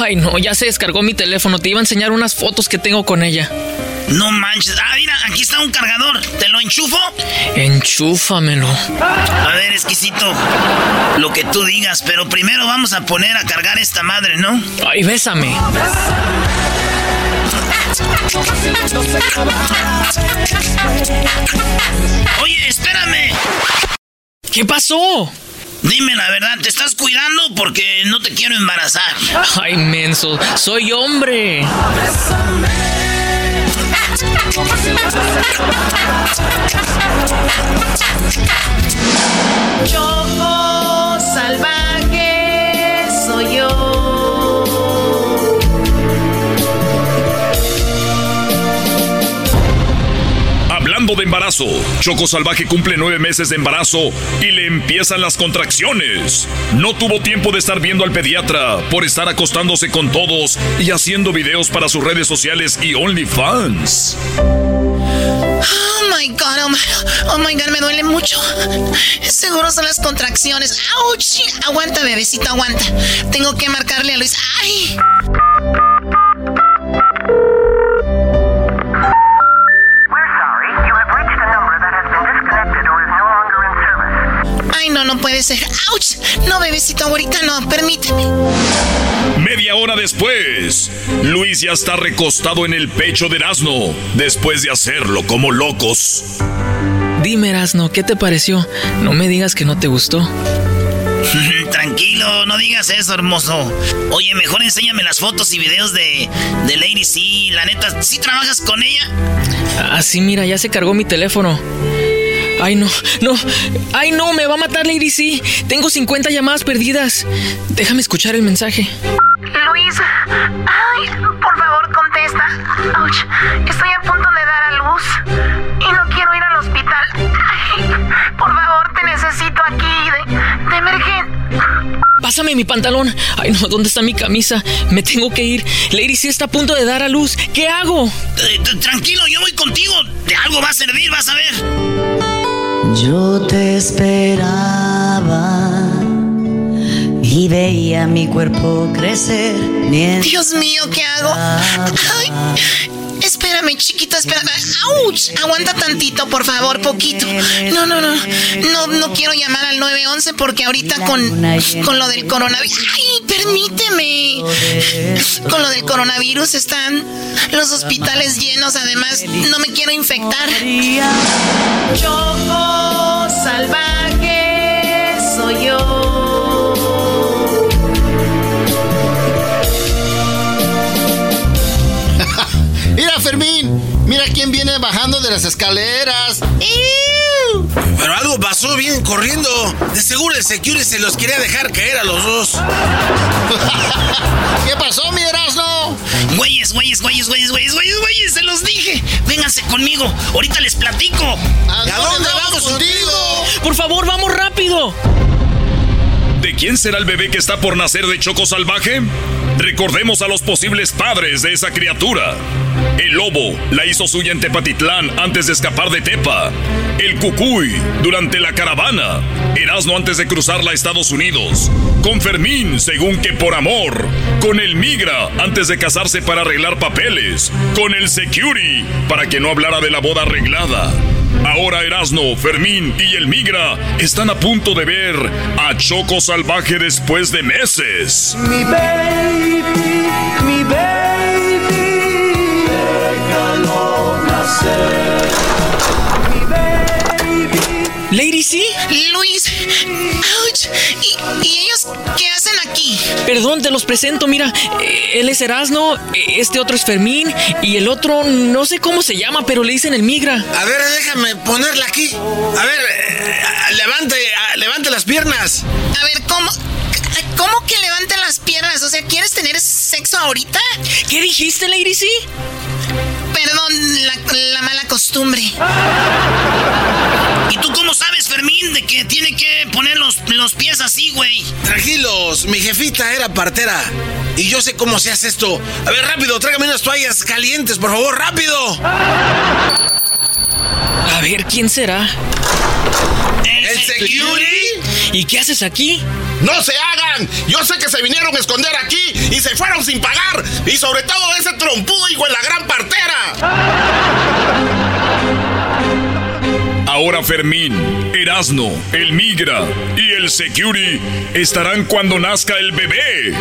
Ay, no, ya se descargó mi teléfono. Te iba a enseñar unas fotos que tengo con ella. No manches. Ah, mira, aquí está un cargador. ¿Te lo enchufo? Enchúfamelo. A ver, exquisito. Lo que tú digas, pero primero vamos a poner a cargar esta madre, ¿no? Ay, bésame. Oye, espérame. ¿Qué pasó? Dime la verdad, ¿te estás cuidando? Porque no te quiero embarazar. Ay, menso, soy hombre. Choco salvaje De embarazo, Choco Salvaje cumple nueve meses de embarazo y le empiezan las contracciones. No tuvo tiempo de estar viendo al pediatra por estar acostándose con todos y haciendo videos para sus redes sociales y OnlyFans. Oh my god, oh my, oh my god, me duele mucho. Seguro son las contracciones. ¡Auch! Aguanta, bebecito, aguanta. Tengo que marcarle a Luis. ¡Ay! No, no puede ser. ¡Auch! No, bebecito, ahorita no, permíteme. Media hora después, Luis ya está recostado en el pecho de Erasmo después de hacerlo como locos. Dime, Erasno, ¿qué te pareció? No me digas que no te gustó. Tranquilo, no digas eso, hermoso. Oye, mejor enséñame las fotos y videos de, de Lady C. La neta, ¿sí trabajas con ella? Ah, sí, mira, ya se cargó mi teléfono. Ay, no, no. Ay, no, me va a matar Lady C. Tengo 50 llamadas perdidas. Déjame escuchar el mensaje. Luis, ay, por favor, contesta. Ouch, estoy a punto de dar a luz y no quiero ir al hospital. Ay, por favor, te necesito aquí de, de emergen. Pásame mi pantalón. Ay, no, ¿dónde está mi camisa? Me tengo que ir. Lady C está a punto de dar a luz. ¿Qué hago? Eh, tranquilo, yo voy contigo. Yo te esperaba y veía mi cuerpo crecer. Dios mío, ¿qué hago? Ay, espérame, chiquito, espérame. ¡Auch! Aguanta tantito, por favor, poquito. No, no, no. No, no quiero llamar al 911 porque ahorita con, con lo del coronavirus. ¡Ay, permíteme! Con lo del coronavirus están los hospitales llenos. Además, no me quiero infectar salvaje soy yo. Mira, Fermín, mira quién viene bajando de las escaleras. Pero algo pasó bien corriendo. De seguro el security se los quería dejar caer a los dos. ¿Qué pasó, mi Güeyes, güeyes, güeyes, güeyes, güeyes, güeyes, güeyes, se los dije. Vénganse conmigo, ahorita les platico. ¿A dónde vamos contigo? Por favor, vamos rápido. ¿De quién será el bebé que está por nacer de Choco Salvaje? Recordemos a los posibles padres de esa criatura. El lobo la hizo suya en Tepatitlán antes de escapar de Tepa. El cucuy durante la caravana. Erasmo antes de cruzarla a Estados Unidos. Con Fermín, según que por amor. Con el migra antes de casarse para arreglar papeles. Con el security para que no hablara de la boda arreglada. Ahora Erasno, Fermín y el Migra están a punto de ver a Choco Salvaje después de meses. Mi baby, mi baby, Lady C. Luis. Ouch. ¿Y, y ellos qué hacen aquí? Perdón, te los presento, mira. eh, Él es Erasno, eh, este otro es Fermín y el otro no sé cómo se llama, pero le dicen el migra. A ver, déjame ponerla aquí. A ver, eh, levante, levante las piernas. A ver, ¿cómo? ¿Cómo que levanten las piernas? O sea, ¿quieres tener sexo ahorita? ¿Qué dijiste, Lady C? Perdón, la, la mala costumbre. ¿Y tú cómo sabes, Fermín, de que tiene que poner los, los pies así, güey? Tranquilos, mi jefita era partera. Y yo sé cómo se hace esto. A ver, rápido, tráigame unas toallas calientes, por favor, rápido. A ver, ¿quién será? ¿El security? ¿Y qué haces aquí? ¡No se hagan! Yo sé que se vinieron a esconder aquí y se fueron sin pagar. Y sobre todo ese trompudo hijo de la gran partera. Ahora Fermín, Erasno, el Migra y el Security estarán cuando nazca el bebé.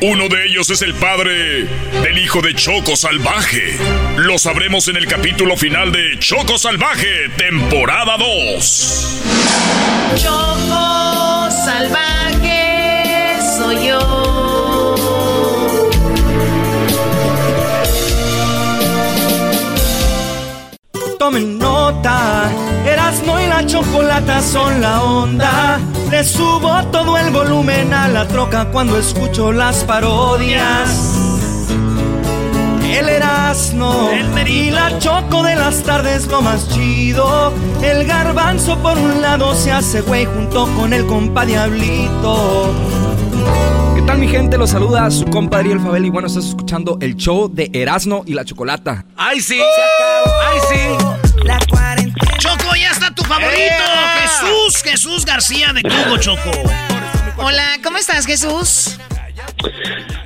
Uno de ellos es el padre del hijo de Choco Salvaje. Lo sabremos en el capítulo final de Choco Salvaje, temporada 2. Choco salvaje Tomen nota, Erasmo y la chocolata son la onda. Le subo todo el volumen a la troca cuando escucho las parodias. El Erasmo y la choco de las tardes lo más chido. El garbanzo por un lado se hace güey junto con el compa Diablito. ¿Qué tal mi gente? Los saluda su compadre El Fabel y bueno, estás escuchando el show de Erasmo y la Chocolata. ¡Ay sí! ¡Ay sí! Choco, ya está tu favorito. ¡Ea! Jesús, Jesús García de Cubo, Choco. Hola, ¿cómo estás, Jesús?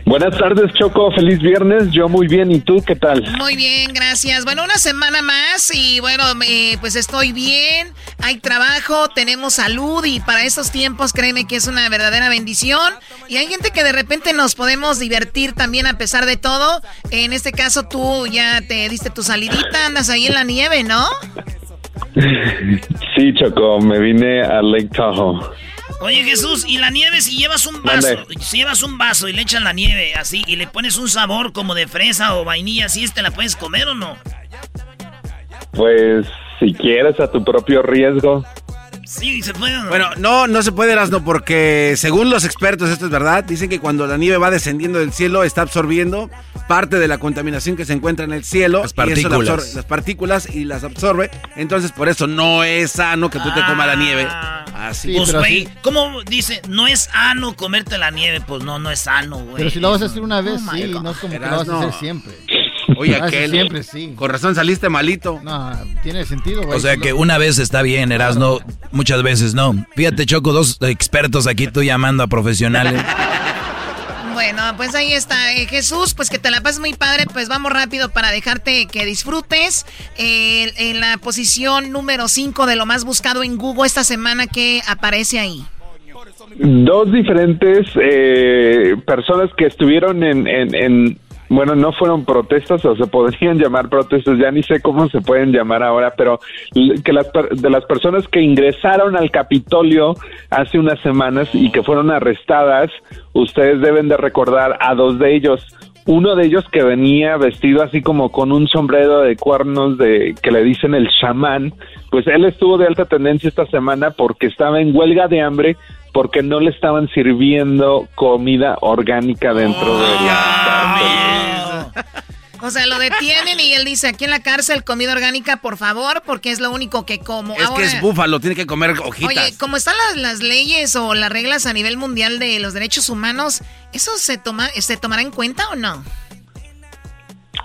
Buenas tardes, Choco. Feliz viernes. Yo muy bien. ¿Y tú qué tal? Muy bien, gracias. Bueno, una semana más y bueno, eh, pues estoy bien. Hay trabajo, tenemos salud y para estos tiempos créeme que es una verdadera bendición. Y hay gente que de repente nos podemos divertir también a pesar de todo. En este caso tú ya te diste tu salidita, andas ahí en la nieve, ¿no? Sí, Choco. Me vine a Lake Tahoe. Oye, Jesús, ¿y la nieve si llevas un vaso? Mande. Si llevas un vaso y le echas la nieve así y le pones un sabor como de fresa o vainilla, ¿así te la puedes comer o no? Pues si quieres a tu propio riesgo. Sí, se puede. no? Bueno, no, no se puede, Erasno, porque según los expertos, esto es verdad, dicen que cuando la nieve va descendiendo del cielo, está absorbiendo parte de la contaminación que se encuentra en el cielo. Las y eso la partículas. absorbe- las partículas y las absorbe. Entonces, por eso no es sano que tú te comas la nieve. Así. pues, güey, ¿cómo dice? No es sano comerte la nieve. Pues no, no es sano, güey. Pero si lo vas a hacer una vez, Oh sí, no es como que lo vas a hacer siempre. Oye, Lo vas a hacer aquel. Siempre, sí. Con razón saliste malito. No, tiene sentido, güey. O sea que una vez está bien, Erasno, muchas veces no. Fíjate, Choco, dos expertos aquí, tú llamando a profesionales. Bueno, pues ahí está. Eh, Jesús, pues que te la pases muy padre. Pues vamos rápido para dejarte que disfrutes. Eh, en la posición número 5 de lo más buscado en Google esta semana que aparece ahí. Dos diferentes eh, personas que estuvieron en, en, en- bueno, no fueron protestas o se podrían llamar protestas, ya ni sé cómo se pueden llamar ahora, pero que las de las personas que ingresaron al Capitolio hace unas semanas y que fueron arrestadas, ustedes deben de recordar a dos de ellos. Uno de ellos que venía vestido así como con un sombrero de cuernos de que le dicen el chamán, pues él estuvo de alta tendencia esta semana porque estaba en huelga de hambre porque no le estaban sirviendo comida orgánica dentro de la O sea, lo detienen y él dice, aquí en la cárcel comida orgánica, por favor, porque es lo único que como. Es que es búfalo, tiene que comer hojitas. Oye, como están las, las leyes o las reglas a nivel mundial de los derechos humanos, ¿eso se, toma, se tomará en cuenta o no?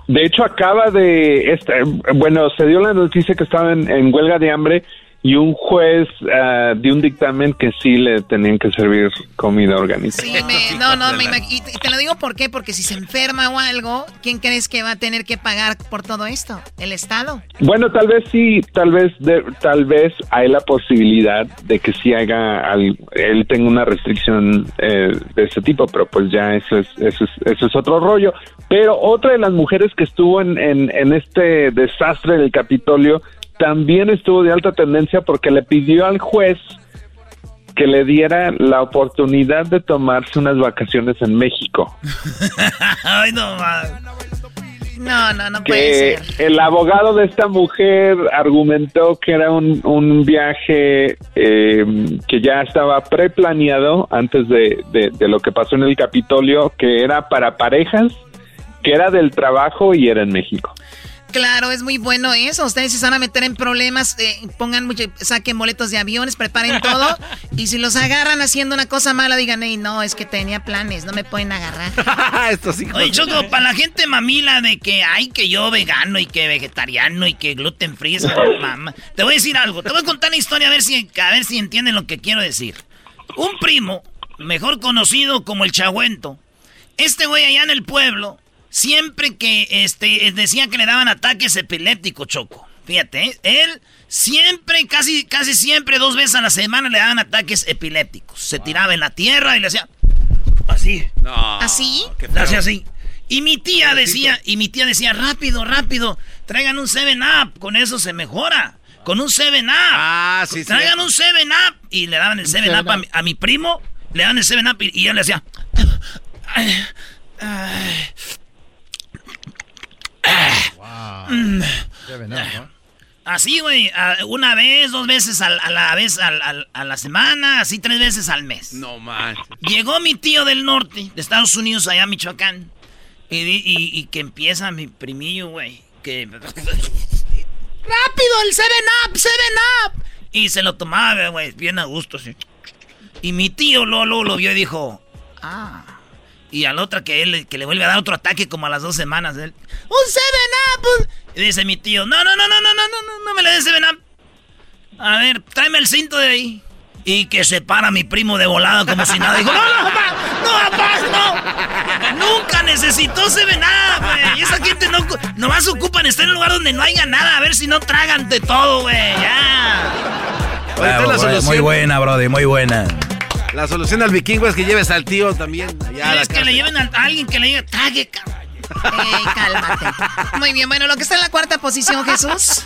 De hecho, acaba de, esta- bueno, se dio la noticia que estaba en, en huelga de hambre y un juez ah, dio un dictamen que sí le tenían que servir comida orgánica. Sí, me- no, no, me imag- y te- y te lo digo por qué, porque si se enferma o algo, ¿quién crees que va a tener que pagar por todo esto? ¿El Estado? Bueno, tal vez sí, tal vez, de- tal vez hay la posibilidad de que sí haga, al- él tenga una restricción eh, de ese tipo, pero pues ya eso es, eso es, eso es otro rollo. Pero otra de las mujeres que estuvo en, en, en este desastre del Capitolio también estuvo de alta tendencia porque le pidió al juez que le diera la oportunidad de tomarse unas vacaciones en México. Ay, no. No, no, no puede que ser. el abogado de esta mujer argumentó que era un, un viaje eh, que ya estaba preplaneado antes de, de- de lo que pasó en el Capitolio, que era para parejas, que era del trabajo y era en México. Claro, es muy bueno eso. Ustedes si se van a meter en problemas, eh, pongan mucho, saquen boletos de aviones, preparen todo. y si los agarran haciendo una cosa mala, digan, hey, no, es que tenía planes, no me pueden agarrar. Estos hijos. Oye, Choco, para la gente mamila de que ay, que yo vegano y que vegetariano y que gluten free, mamá. Te voy a decir algo, te voy a contar una historia a ver si, a ver si entienden lo que quiero decir. Un primo, mejor conocido como el Chagüento, este güey allá en el pueblo, siempre que este, decía que le daban ataques epilépticos, Choco. Fíjate, ¿eh? él siempre, casi, casi siempre, dos veces a la semana le daban ataques epilépticos. Se tiraba en la tierra y le hacía así. No. ¿Así? Le hacía así. Y mi tía decía, y mi tía decía, rápido, rápido, traigan un 7-Up, con eso se mejora. Con un 7-Up. Ah, sí, sí. Traigan un 7-Up. Y le daban el 7-Up a, mi- a mi primo, le daban el 7-Up y, y yo le hacía... Ay, ay. Mm. Así, güey, una vez, dos veces a, la vez a la semana, así tres veces al mes. No manches. Llegó mi tío del norte, de Estados Unidos, allá a Michoacán. Y, y- y que empieza mi primillo, güey. Que. ¡Rápido, el 7-Up, 7-Up! Y se lo tomaba, güey, bien a gusto, así. Y mi tío luego lo vio y dijo: Ah. Y al otro que él que le vuelve a dar otro ataque como a las dos semanas. Él, ¡Un 7-Up! Y dice mi tío: No, no, no, no, no, no, no, no, no me le des 7-Up. A ver, tráeme el cinto de ahí. Y que se para mi primo de volada como si nada. Dijo, no, no, papá, no, papá, no. Nunca necesitó se ve nada, güey. Y esa gente no, nomás ocupan estar en un lugar donde no haya nada. A ver si no tragan de todo, güey. Ya. Bravo, la bravo, muy buena, Brody, muy buena. La solución al vikingo es que lleves al tío también allá a la es que le lleven a, alguien que le diga, trague, cabrón. Ey, cálmate. Muy bien, bueno, lo que está en la cuarta posición, Jesús.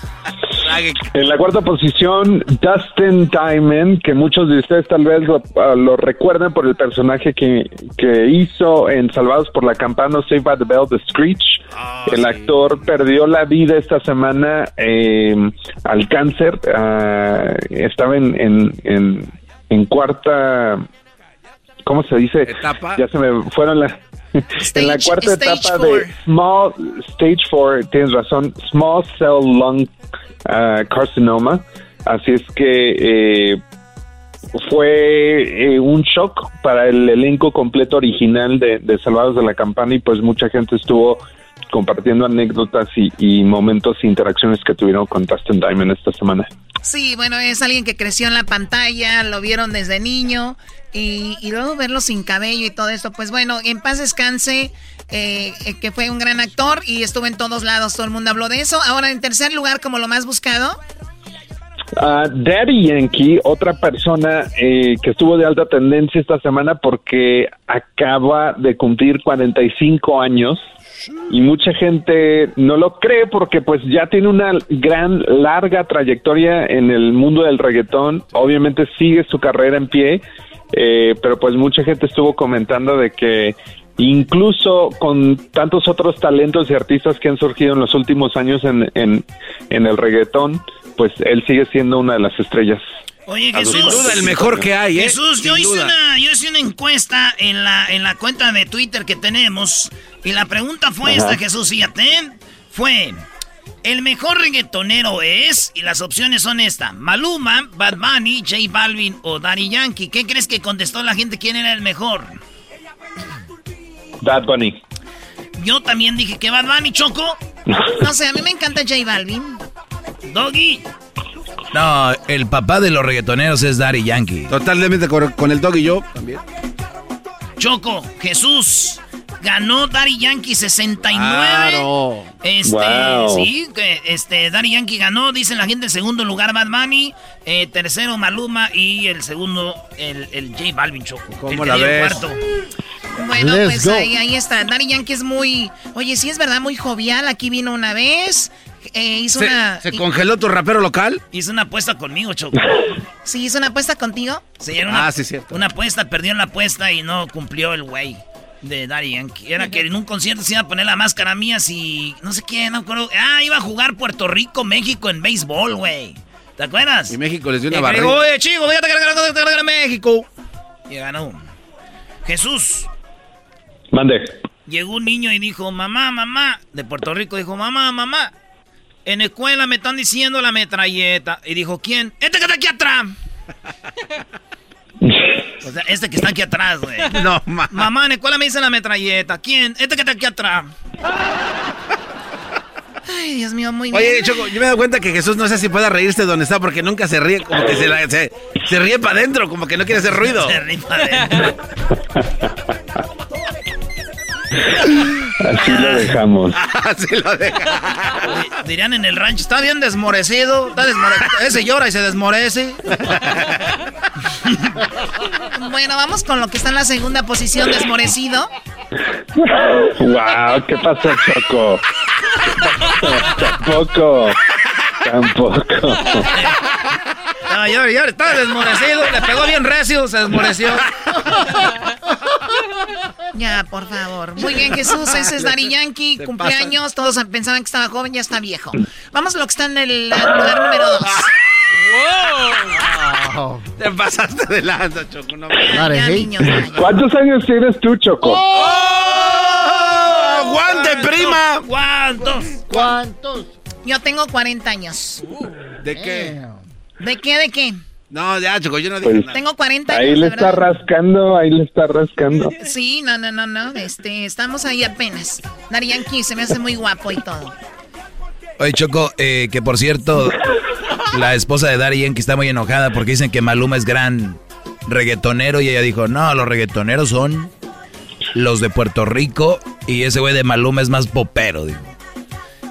En la cuarta posición, Dustin Diamond, que muchos de ustedes tal vez lo, ah, lo recuerdan por el personaje que, que hizo en Salvados por la Campana, Save by the Bell, The Screech. el actor perdió la vida esta semana eh, al cáncer. ah, estaba en, en, en, en cuarta... ¿Cómo se dice? Etapa. Ya se me fueron las... en la Stage- cuarta etapa four. de Small Stage 4, tienes razón, Small Cell Lung ah, Carcinoma. Así es que eh, fue eh, un shock para el elenco completo original de, de Salvados de la Campana y pues mucha gente estuvo compartiendo anécdotas y, y momentos e interacciones que tuvieron con Dustin Diamond esta semana. Sí, bueno, es alguien que creció en la pantalla, lo vieron desde niño y, luego verlo sin cabello y todo esto, pues bueno, en paz descanse, eh, eh, que fue un gran actor y estuvo en todos lados, todo el mundo habló de eso. Ahora, en tercer lugar, como lo más buscado, Ah, Daddy Yankee, otra persona eh, que estuvo de alta tendencia esta semana porque acaba de cumplir 45 años y mucha gente no lo cree porque pues ya tiene una gran, larga trayectoria en el mundo del reggaetón, obviamente sigue su carrera en pie, eh, pero pues mucha gente estuvo comentando de que incluso con tantos otros talentos y artistas que han surgido en los últimos años en, en, en el reggaetón, pues él sigue siendo una de las estrellas. Oye, Sin Jesús. duda, el mejor que hay, ¿eh? Jesús, yo Sin hice, una, yo hice una encuesta en la, en la cuenta de Twitter que tenemos. Y la pregunta fue Ajá. esta, Jesús, fíjate. Fue, ¿el mejor reggaetonero es? Y las opciones son esta. Maluma, Bad Bunny, J Balvin o Daddy Yankee. ¿Qué crees que contestó la gente? ¿Quién era el mejor? Bad Bunny. Yo también dije que Bad Bunny, Choco. No sé, a mí me encanta J Balvin. Doggy. No, el papá de los reggaetoneros es Daddy Yankee. Totalmente con, con el dog y yo también. Choco, Jesús. Ganó Daddy Yankee 69. Claro. Este, Wow. sí, que este, Daddy Yankee ganó, dice la gente, en segundo lugar Bad Bunny, eh, tercero Maluma y el segundo el, el J Balvin Choco. ¿Cómo el la el ves? cuarto. Bueno, Let's pues ahí, ahí está. Daddy Yankee es muy. Oye, sí es verdad, muy jovial. Aquí vino una vez. Eh, hizo ¿Se, una. se congeló tu rapero local? Hizo una apuesta conmigo, Choco. Sí, hizo una apuesta contigo. Sí, era una, Ah, sí, cierto. una apuesta, perdió la apuesta y no cumplió el güey de Daddy Yankee. Era que en un concierto se iba a poner la máscara mía si... No sé qué, no acuerdo. Ah, iba a jugar Puerto Rico, México en béisbol, güey. ¿Te acuerdas? Y México les dio una digo, oye, chico, fíjate que México. Y ganó. Jesús, Mande. llegó un niño y dijo, mamá, mamá, de Puerto Rico, dijo, mamá, mamá, en escuela me están diciendo la metralleta. Y dijo, ¿quién? Este que está aquí atrás. O sea, este que está aquí atrás, güey. No, ma. Mamá, en la escuela me dicen la metralleta. ¿Quién? Este que está aquí atrás. Ay, Dios mío, muy bien. Oye, Choco, yo me he dado cuenta que Jesús no sé si pueda reírse donde está porque nunca se ríe, como que se, la- se, se ríe para adentro, como que no quiere hacer ruido. Se ríe para adentro. Así lo dejamos. Así lo deja. Dirían en el rancho, está bien desmorecido. Está desmore- Ese llora y se desmorece. Bueno, vamos con lo que está en la segunda posición, desmorecido. wow, ¿qué pasó, Choco? Tampoco. Tampoco. Estaba llora y llora, estaba desmorecido. Le pegó bien recio, se desmoreció. Ya, por favor. Muy bien, Jesús. Ese es Daddy Yankee, Se cumpleaños. Todos pensaban que estaba joven, ya está viejo. Vamos a lo que está en el lugar número dos. Te pasaste de lanza, Choco. No, Ya, niños. ¿Cuántos años tienes tú, Choco? ¡Oh! ¡Guante, prima! ¿Cuántos? ¿Cuántos? Yo tengo 40 años. ¿De qué? ¿De qué, de qué? No, ya, Choco, yo no dije Pues, nada. Tengo 40 años. Ahí le está verdad. rascando, ahí le está rascando. Sí, no, no, no, no. Este, estamos ahí apenas. Yankee se me hace muy guapo y todo. Oye, Choco, eh, que por cierto, la esposa de Daddy Yankee está muy enojada porque dicen que Maluma es gran reggaetonero y ella dijo, no, los reggaetoneros son los de Puerto Rico y ese güey de Maluma es más popero. dijo.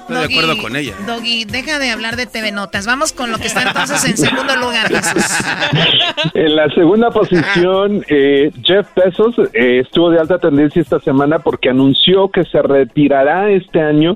Estoy de acuerdo con ella. Doggy, deja de hablar de TV Notas. Vamos con lo que está entonces en segundo lugar, Jesús. En la segunda posición, eh, Jeff Bezos eh, estuvo de alta tendencia esta semana porque anunció que se retirará este año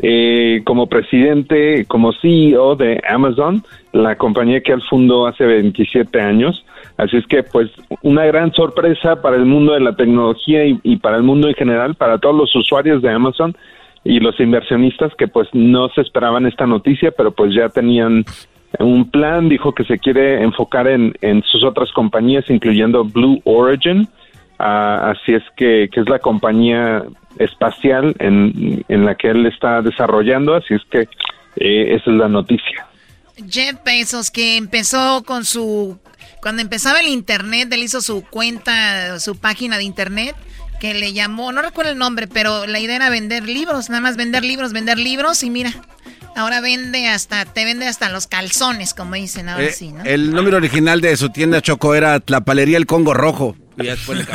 eh, como presidente, como CEO de Amazon, la compañía que él fundó hace 27 años. Así es que, pues, una gran sorpresa para el mundo de la tecnología y, y para el mundo en general, para todos los usuarios de Amazon y los inversionistas que, pues, no se esperaban esta noticia, pero pues ya tenían un plan, dijo que se quiere enfocar en, en sus otras compañías, incluyendo Blue Origin, Ah, así es que, que es la compañía espacial en, en la que él está desarrollando, así es que eh, esa es la noticia. Jeff Bezos, que empezó con su... Cuando empezaba el internet, él hizo su cuenta, su página de internet, que le llamó, no recuerdo el nombre, pero la idea era vender libros, nada más vender libros, vender libros, y mira, ahora vende hasta, te vende hasta los calzones, como dicen ahora Eh, sí, ¿no? El nombre original de su tienda Choco era Tlapalería El Congo Rojo. Y ya después le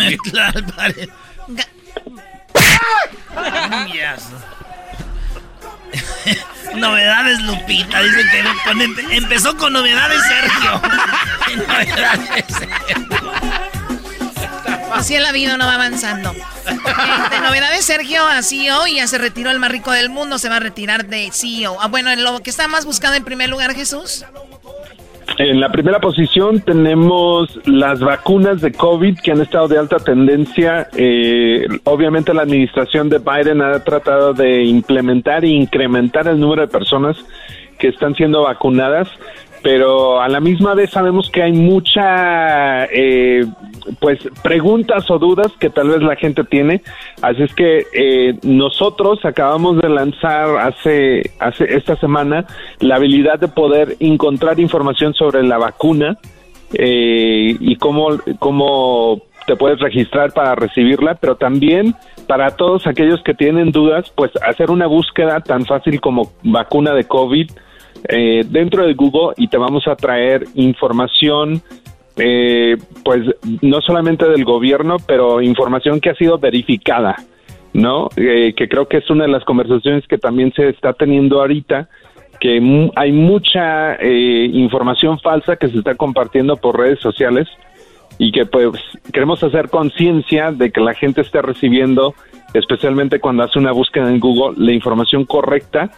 novedades Lupita, dice que empe- empezó con novedades Sergio. novedades Así es la vida, no va avanzando. De novedades, Sergio a CEO ya se retiró el más rico del mundo, se va a retirar de CEO. Ah, bueno, en lo que está más buscado en primer lugar, Jesús. En la primera posición tenemos las vacunas de COVID que han estado de alta tendencia. Eh, obviamente la administración de Biden ha tratado de implementar e incrementar el número de personas que están siendo vacunadas, pero a la misma vez sabemos que hay mucha eh, pues preguntas o dudas que tal vez la gente tiene. Así es que eh, nosotros acabamos de lanzar hace, hace esta semana la habilidad de poder encontrar información sobre la vacuna eh, y cómo, cómo te puedes registrar para recibirla, pero también para todos aquellos que tienen dudas, pues hacer una búsqueda tan fácil como vacuna de COVID eh, dentro de Google y te vamos a traer información eh, pues no solamente del gobierno, pero información que ha sido verificada, ¿no? Eh, que creo que es una de las conversaciones que también se está teniendo ahorita, que hay mucha eh, información falsa que se está compartiendo por redes sociales y que pues queremos hacer conciencia de que la gente esté recibiendo, especialmente cuando hace una búsqueda en Google, la información correcta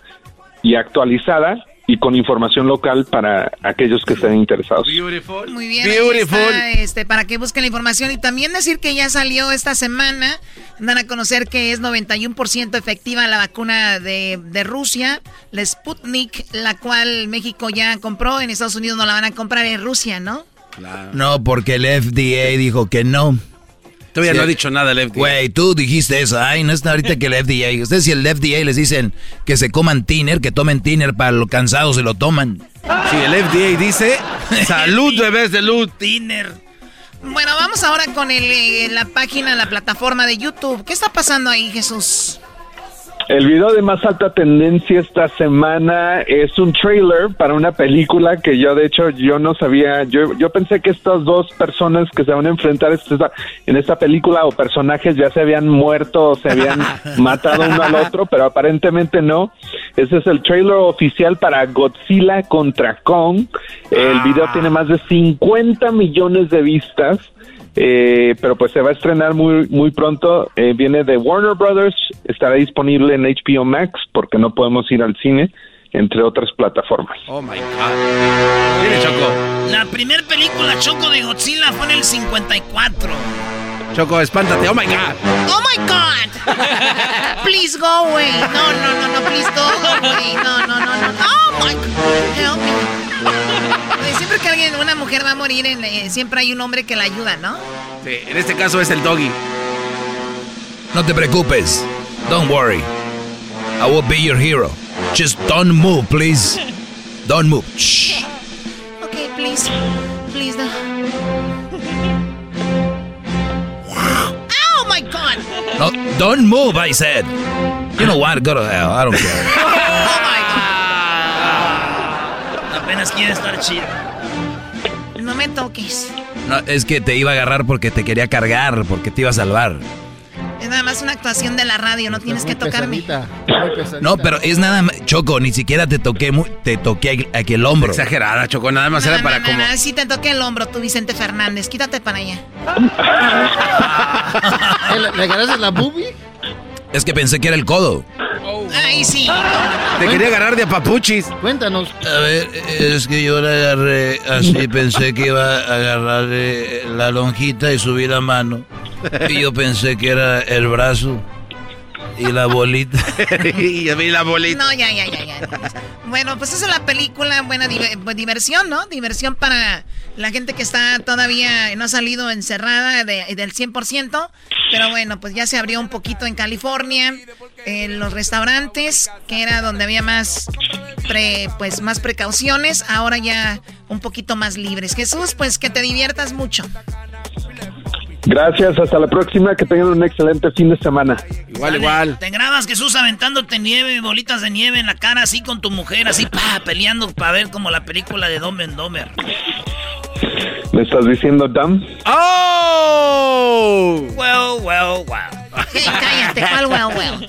y actualizada y con información local para aquellos que estén interesados. Muy bien, está, este, para que busquen la información y también decir que ya salió esta semana, dan a conocer que es 91% efectiva la vacuna de, de Rusia, la Sputnik, la cual México ya compró, en Estados Unidos no la van a comprar en Rusia, ¿no? No, porque el FDA dijo que no. Todavía Sí, no ha dicho nada el FDA. Güey, tú dijiste eso. Ay, no está ahorita que el FDA. Ustedes si el FDA les dicen que se coman tiner, que tomen tiner para los cansados se lo toman. Sí, el FDA dice salud, bebés de luz. Tiner. Bueno, vamos ahora con el, eh, la página, la plataforma de YouTube. ¿Qué está pasando ahí, Jesús? El video de más alta tendencia esta semana es un trailer para una película que yo de hecho yo no sabía, yo, yo pensé que estas dos personas que se van a enfrentar esta- en esta película o personajes ya se habían muerto o se habían matado uno al otro, pero aparentemente no. Ese es el trailer oficial para Godzilla contra Kong. El video tiene más de 50 millones de vistas. Eh, pero pues se va a estrenar muy muy pronto. Eh, viene de Warner Brothers, estará disponible en HBO Max porque no podemos ir al cine, entre otras plataformas. Oh my god. Mire, Choco. La primer película Choco de Godzilla fue en el 54. Choco, espántate. Oh my god. Oh my God! Please go away. No, no, no, no, please go away. No, no, no, no. Oh my God. Help me. Oye, Siempre que alguien, una mujer va a morir, en- eh, siempre hay un hombre que la ayuda, ¿no? Sí, en este caso es el doggy. No te preocupes. Don't worry. I will be your hero. Just don't move, please. Don't move. Shh. Okay, please. Please, no. Oh my God. No, don't move, I said. You know what? Go to hell. I don't care. Apenas quiere estar chido. No me toques. No, es que te iba a agarrar porque te quería cargar, porque te iba a salvar. Es nada más una actuación de la radio, no tienes que tocarme. No, pero es nada más. Choco, ni siquiera te toqué, mu- te toqué aquí- el hombro. Exagerada, Choco. Nada más No, era no, para no, como. no, sí te toqué el hombro, tú Vicente Fernández. Quítate para allá. ¿Le, le agarraste la boobie? Es que pensé que era el codo. Ay, sí. Te quería agarrar de papuchis. Cuéntanos. A ver, es que yo le agarré así, pensé que iba a agarrarle la lonjita y subir la mano. Y yo pensé que era el brazo y la bolita. y a mí la bolita. No, ya, ya, ya, ya. Bueno, pues esa es la película, buena pues, diversión, ¿no? Diversión para la gente que está todavía, no ha salido encerrada de- del 100%, pero bueno, pues ya se abrió un poquito en California, en los restaurantes, que era donde había más, pre- pues más precauciones, ahora ya un poquito más libres. Jesús, pues que te diviertas mucho. Gracias, hasta la próxima, que tengan un excelente fin de semana. Igual, igual. Te grabas, Jesús, aventándote nieve, bolitas de nieve en la cara, así con tu mujer, así, pa, peleando para ver como la película de Dumb and Dumber. ¿Me estás diciendo Dam? ¡Oh! Well, well, well. Hey, cállate, ¿cuál well, well?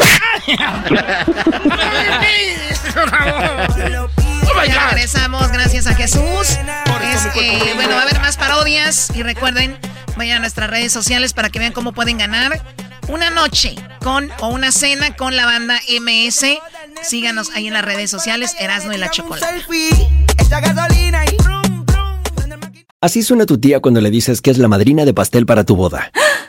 Ya regresamos, gracias a Jesús. Es que, bueno, va a haber más parodias y recuerden, vayan a nuestras redes sociales para que vean cómo pueden ganar una noche con o una cena con la banda MS. Síganos ahí en las redes sociales, Erasmo y la brum. Así suena tu tía cuando le dices que es la madrina de pastel para tu boda.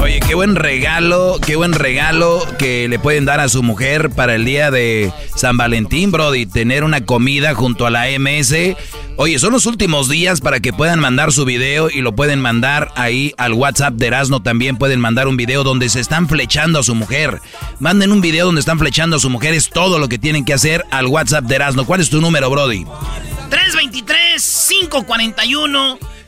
Oye, qué buen regalo, qué buen regalo que le pueden dar a su mujer para el día de San Valentín, Brody. Tener una comida junto a la MS. Oye, son los últimos días para que puedan mandar su video y lo pueden mandar ahí al WhatsApp de Erasmo. También pueden mandar un video donde se están flechando a su mujer. Manden un video donde están flechando a su mujer. Es todo lo que tienen que hacer al WhatsApp de Erasmo. ¿Cuál es tu número, Brody?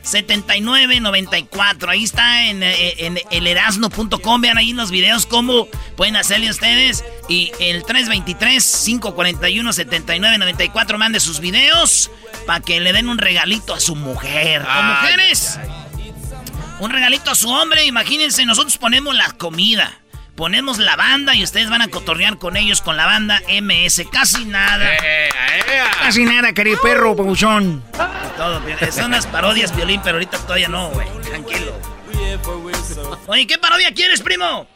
323-541-7994. Ahí está en, eh, en elerasno.com. Vean ahí en los videos cómo pueden hacerle ustedes. Y el 323-541-7994. Mande sus videos para que le den un regalito a su mujer. Con mujeres, un regalito a su hombre. Imagínense, nosotros ponemos la comida. Ponemos la banda y ustedes van a cotorrear con ellos con la banda MS. Casi nada. Casi nada, querido perro, pabuchón. Todo, son las parodias, violín, pero ahorita todavía no, güey. Tranquilo. Oye, ¿qué parodia quieres, primo?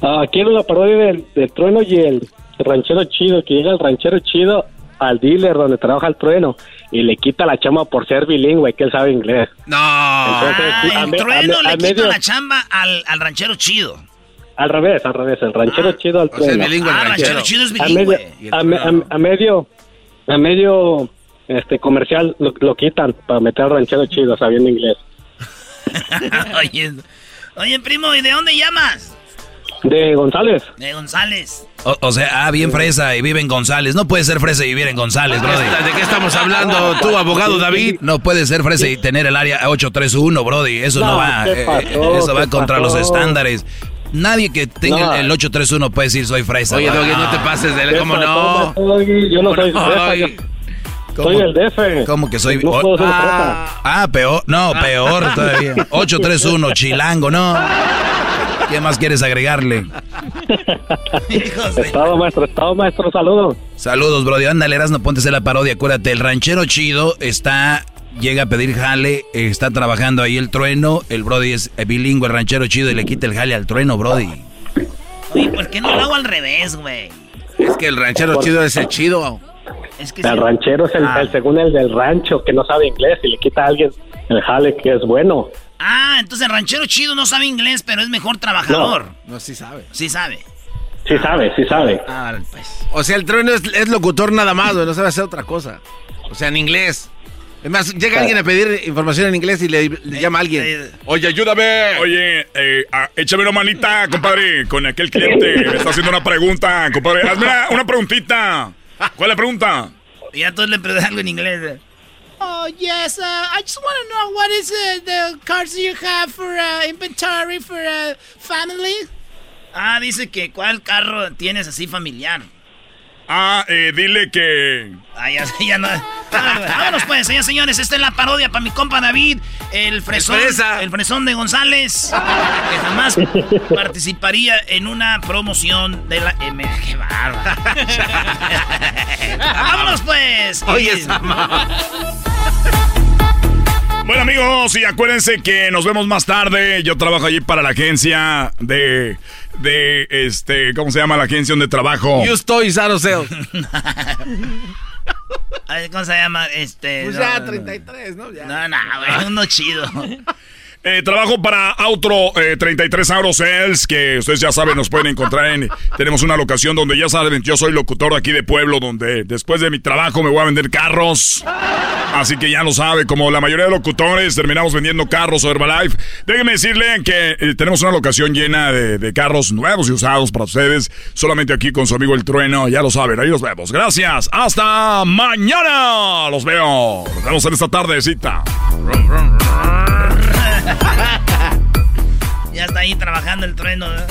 Ah, quiero la parodia del, del trueno y el ranchero chido, que llega el ranchero chido al dealer donde trabaja el trueno y le quita la chamba por ser bilingüe, que él sabe inglés. No. Entonces, Ah, el me- trueno me- le a quita medio- la chamba al, al ranchero chido. Al revés, al revés, el ranchero chido al o sea, bilingüe el Ah, ranchero. ranchero chido es A bilingüe. medio- Y el A, me- a- a medio, a medio este comercial lo, lo quitan para meter al ranchero chido sabiendo inglés. oye, oye, primo, ¿y de dónde llamas? De González. De González. O, o sea, ah, bien fresa y vive en González. No puede ser fresa y vivir en González, Brody. ¿De qué estamos hablando, tú, abogado David? No puede ser fresa y tener el área 831, Brody. Eso no, No, va. ¿qué eh, eso va ¿Qué contra pasó? los estándares. Nadie que tenga No. el, el 831 puede decir soy fresa. Oye. Doggy, no te pases de- ¿Qué ¿cómo no? Doggy? Yo no soy fresa, ¿Cómo? Soy el DF. ¿Cómo que soy? No puedo ser ah, ah, peor. No, peor todavía. 831, chilango, no. ¿Qué más quieres agregarle? Estado maestro, estado maestro, saludos. Saludos, Brody. Ándale, no ponte la parodia. Acuérdate, el ranchero chido está. Llega a pedir jale, eh, está trabajando ahí el trueno. El Brody es eh, bilingüe, el ranchero chido, y le quita el jale al trueno, Brody. Oye, ¿por qué no lo hago al revés, güey? Es que el ranchero chido es el chido. Es que El ranchero es el, Ah. el según el del rancho que no sabe inglés y le quita a alguien el jale que es bueno. Ah, entonces el ranchero chido no sabe inglés, pero es mejor trabajador. No, sí sabe. Sí sabe. Sí sabe, sí sabe. Ah, pues. O sea, el trueno es, es locutor nada más, güey, no sabe hacer otra cosa. O sea, en inglés. Es más, llega alguien a pedir información en inglés y le, le llama a alguien. Oye, ayúdame. Oye, eh, échame una manita, compadre, con aquel cliente. Me está haciendo una pregunta, compadre. Hazme una, una preguntita. ¿Cuál es la pregunta? Y ya todos le preguntan algo en inglés. eh. Oh, yes. Uh, I just want to know what is uh, the cards you have for uh, inventory for uh, family? Ah, dice que cuál carro tienes así familiar. Ah, eh, dile que. Ah, ya, ya no. Vámonos, pues, señores, señores. Esta es la parodia para mi compa David, el fresón, fresa. el fresón de González, que jamás participaría en una promoción de la M. ¡Qué bárbaro! ¡Vámonos, pues! Oye, esa Bueno, amigos, y acuérdense que nos vemos más tarde. Yo trabajo allí para la agencia de. De este. ¿Cómo se llama la agencia donde trabajo? Use Toys of Sales. A ver, ¿Cómo se llama? Este. Pues ya, no, 33, ¿no? Ya. No, no, güey, uno chido. Eh, trabajo para Auto eh, 33 Auto Sales, que ustedes ya saben, nos pueden encontrar en... Tenemos una locación donde ya saben, yo soy locutor aquí de Pueblo, donde después de mi trabajo me voy a vender carros. Así que ya lo sabe, como la mayoría de locutores, terminamos vendiendo carros o Herbalife. Déjenme decirle que eh, tenemos una locación llena de, de carros nuevos y usados para ustedes, solamente aquí con su amigo El Trueno, ya lo saben, ahí los vemos. Gracias, hasta mañana. Los veo. Nos vemos en esta tardecita. Ya está ahí trabajando el trueno. ¿eh?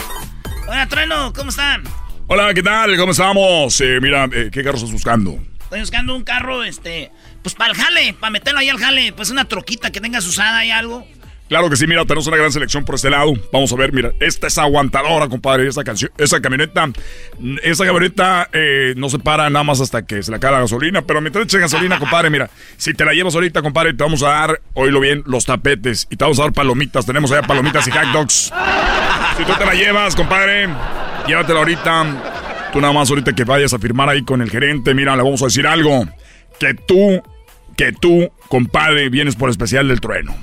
Hola, trueno, ¿cómo están? Hola, ¿qué tal? ¿Cómo estamos? Eh, mira, eh, ¿qué carro estás buscando? Estoy buscando un carro, este, pues para el jale, para meterlo ahí al jale, pues una troquita que tengas usada y algo. Claro que sí, mira, tenemos una gran selección por este lado. Vamos a ver, mira, esta es aguantadora, compadre, esa esa camioneta, esa camioneta eh, no se para nada más hasta que se le acaba la gasolina, pero mientras eches gasolina, compadre, mira, si te la llevas ahorita, compadre, te vamos a dar, oílo bien, los tapetes y te vamos a dar palomitas, tenemos allá palomitas y hot dogs. Si tú te la llevas, compadre, llévatela ahorita. Tú nada más ahorita que vayas a firmar ahí con el gerente, mira, le vamos a decir algo, que tú, que tú, compadre, vienes por especial del trueno.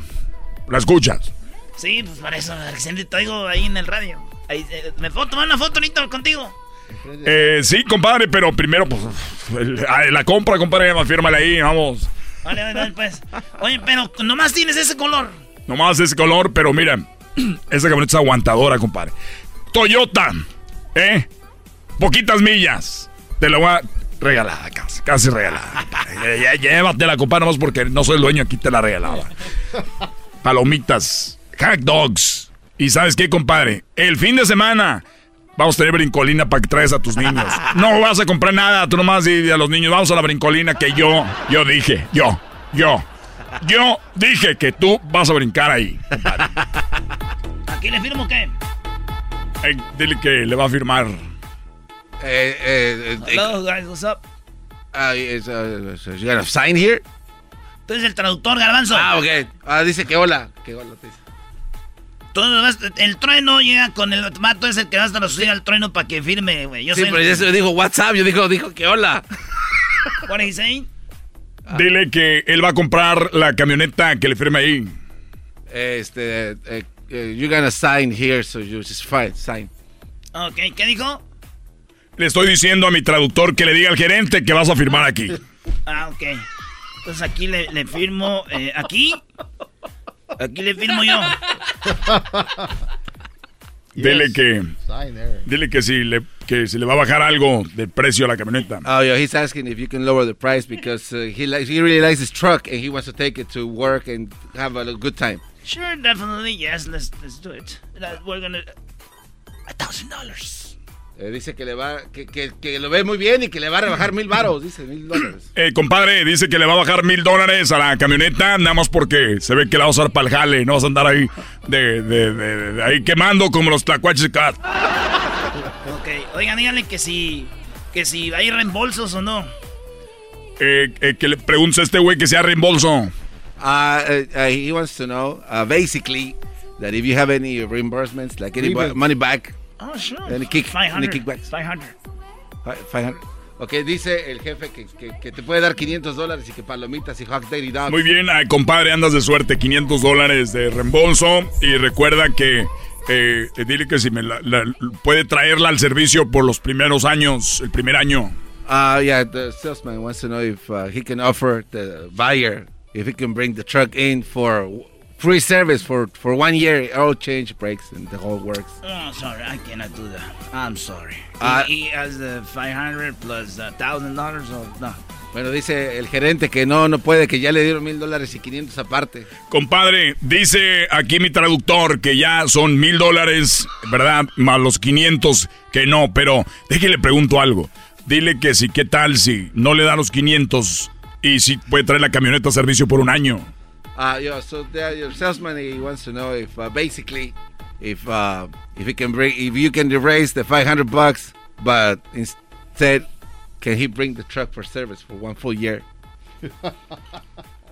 ¿La escuchas? Sí, pues para eso, siempre te oigo ahí en el radio. Ahí, eh, ¿Me puedo tomar una foto ahorita contigo? Eh, sí, compadre, pero primero, pues, el- la compra, compadre, fírmale ahí, vamos. Vale, vale, vale, pues. Oye, pero nomás tienes ese color. Nomás ese color, pero mira, esa camioneta es aguantadora, compadre. Toyota, ¿eh? Poquitas millas. Te la voy a... Regalada, casi, casi regalada. Llévatela, compadre, nomás porque no soy el dueño, aquí te la regalaba. Palomitas, hot dogs. ¿Y sabes qué, compadre? El fin de semana vamos a tener brincolina para que traes a tus niños. No vas a comprar nada, tú nomás di a los niños, vamos a la brincolina que yo, yo dije, yo, yo, yo dije que tú vas a brincar ahí. compadre. ¿Aquí le firmo qué? Eh, dile que le va a firmar. Eh, eh, eh, Hello, guys, what's up? uh, is, uh, so you got a sign here? Tú eres el traductor, Garbanzo. Ah, ok. Ah, dice que hola. Que hola, te dice. Tú vas- el trueno llega con el mato es el que va a traducir al trueno para que firme, güey. Yo sí, pero ya se me dijo WhatsApp. Yo dijo, dijo que hola. What is he saying? Dile que él va a comprar la camioneta que le firme ahí. Este, eh, eh, you got a sign here, so you just fine, sign. Ok, ¿qué dijo? Le estoy diciendo a mi traductor que le diga al gerente que vas a firmar aquí. Ah, ok. Entonces aquí le, le firmo, eh, aquí. Aquí le firmo yo. Dile que. Dile que si le, que si le va a bajar algo del precio a la camioneta. Oh, yeah, he's asking if you can lower the price because uh, he likes, he really likes his truck and he wants to take it to work and have a good time. Sure, definitely, yes, let's, let's do it. We're gonna... A thousand dollars. Eh, dice que le va, que, que, que lo ve muy bien y que le va a rebajar mil varos, dice mil dólares. Eh, compadre, dice que le va a bajar mil dólares a la camioneta, nada más porque se ve que la va a usar para el jale, no vas a andar ahí de, de- de- de ahí quemando como los tlacuaches de cat. Ok, oigan, díganle que si... Que si hay reembolsos o no. Eh, eh, que le preguntes a este güey que sea reembolso. Uh, uh, uh, he wants to know, uh, basically, that if you have any reimbursements, like any money back, Oh, sure. any kick, any 500. kickbacks. 500. Fi- 500. Ok, dice el jefe que, que, que te puede dar 500 dólares y que palomitas y hot dog y dogs. Muy bien, ay, compadre, andas de suerte, 500 dólares de reembolso. Y recuerda que eh, eh, dile que si me la- la- puede traerla al servicio por los primeros años, el primer año. Uh, yeah, the salesman wants to know if uh, he can offer the buyer if he can bring the truck in for free service for, for one year, oil change, brakes, and the whole works. Oh, sorry, I cannot do that. I'm sorry. Ah. he, he has the 500 plus the $1,000 or no. Bueno, dice el gerente que no, no puede, que ya le dieron mil dólares y 500 aparte. Compadre, dice aquí mi traductor que ya son mil dólares, ¿verdad? Más los 500 que no, pero déjele pregunto algo. Dile que si, ¿qué tal si no le da los 500 y si puede traer la camioneta a servicio por un año? Uh, yeah, so the your salesman he wants to know if uh, basically if uh, if he can bring if you can raise the 500 bucks, but instead can he bring the truck for service for one full year?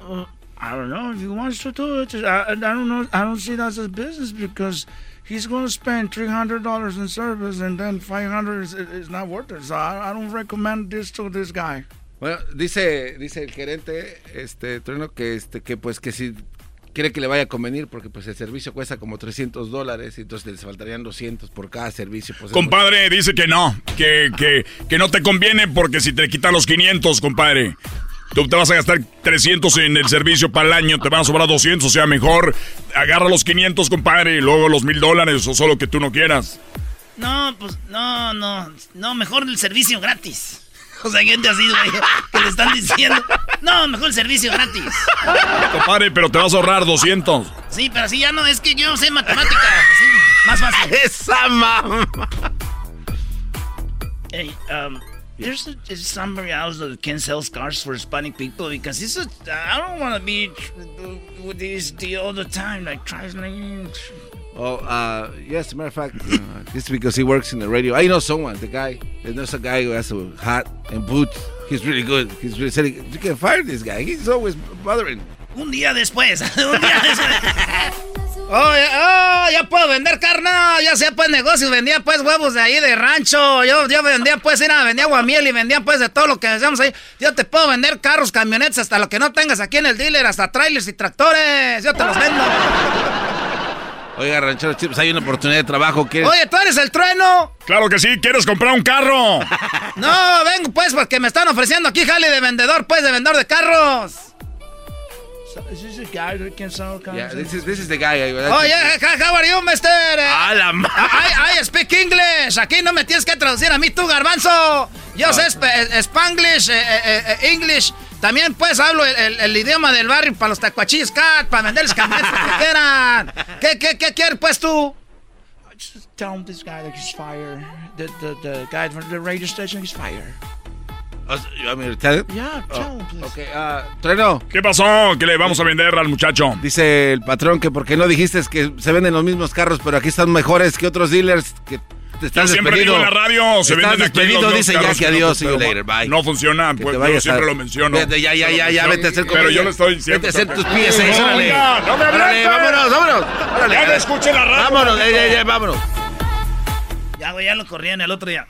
Uh, I don't know if he wants to do it. I, I don't know. I don't see that as a business because he's going to spend three hundred dollars in service and then five hundred is, is not worth it. So I, I don't recommend this to this guy. Bueno, dice dice el gerente este Trueno que este que pues que si quiere que le vaya a convenir porque pues el servicio cuesta como 300 dólares y entonces les faltarían 200 por cada servicio. Pues, es Compadre, dice que no, que, que, que no te conviene porque si te quitan los 500, compadre, tú te vas a gastar 300 en el servicio para el año, te van a sobrar 200, o sea, mejor agarra los 500, compadre, y luego los mil dólares o solo que tú no quieras. No, pues, no, no. No, mejor el servicio gratis. O sea, gente así, güey, que le están diciendo. No, mejor el servicio gratis. Compadre, pero te vas a ahorrar 200. Sí, pero sí, ya no, es que yo no sé matemática. Sí, más fácil. Esa mamá. Hey, um, there's, a, there's somebody else that can sell cars for Hispanic people because this is, I don't want to be with this deal all the time, like translating. Oh, uh, yes, matter of fact, uh, is because he works in the radio. I know someone, the guy. There's a guy who has a hat and boots. He's really good. He's really saying, you can fire this guy. He's always bothering. Un día después, un día después. Oh, ya, oh, ya puedo vender carne, ya sea pues negocio, vendía pues huevos de ahí de rancho, yo, yo vendía pues, era, vendía guamiel y vendía pues de todo lo que hacemos ahí. Yo te puedo vender carros, camionetas, hasta lo que no tengas aquí en el dealer, hasta trailers y tractores, yo te los vendo. Oiga, ranchero Chips, hay una oportunidad de trabajo. ¿quieres? Oye, ¿tú eres el trueno? Claro que sí, ¿quieres comprar un carro? No, vengo pues porque me están ofreciendo aquí jale de vendedor, pues, de vendedor de carros. Is this a guy that can sell cars? Yeah, this is, this is the guy. Oh, yeah, how are you, mister? A la I, I speak English. Aquí no me tienes que traducir a mí, tú, garbanzo. Yo sé sp- eh, Spanglish, eh, eh, eh, English. También, pues, hablo el, el- el idioma del barrio para los tacuachis, cat, para venderles camionetas que quieran. ¿Qué, qué, qué quieres, pues, tú? Just tell him this guy that he's fired. The, the, the guy from the radio station. Oh, to tell him? Yeah, Oh, tell him, please. Okay, uh, Trueno. ¿Qué pasó? ¿Qué le vamos a vender al muchacho? Dice el patrón que porque no dijiste que se venden los mismos carros, pero aquí están mejores que otros dealers que te están Yo siempre despedido. digo en la radio, se Estás venden aquí los dice ya que no adiós, pero later, bye. No funciona, Que pues yo siempre a- lo menciono. Vete, ya, ya, ya, ya, vete a hacer. Pero yo lo estoy diciendo. Vete a hacer tus pies, eh, No, órale. no me avienten. vámonos, vámonos. Órale, Ya ver. escuché la radio. Vámonos, ya, ya, ya, vámonos. Ya, güey, ya lo corrían el otro día.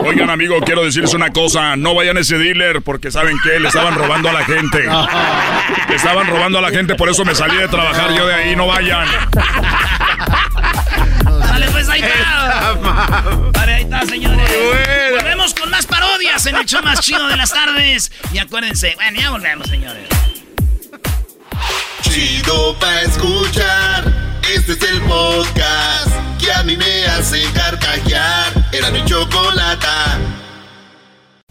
Oigan, amigo, quiero decirles una cosa. No vayan a ese dealer porque ¿saben qué? Le estaban robando a la gente. Le estaban robando a la gente, por eso me salí de trabajar yo de ahí. No vayan. Vale, pues ahí está. Vale, ahí está, señores. Volvemos con más parodias en el show más chido de las tardes. Y acuérdense, bueno, ya volvemos, señores. Chido pa' escuchar. Este es el podcast que a mí me hace carcajear. Era mi chocolata.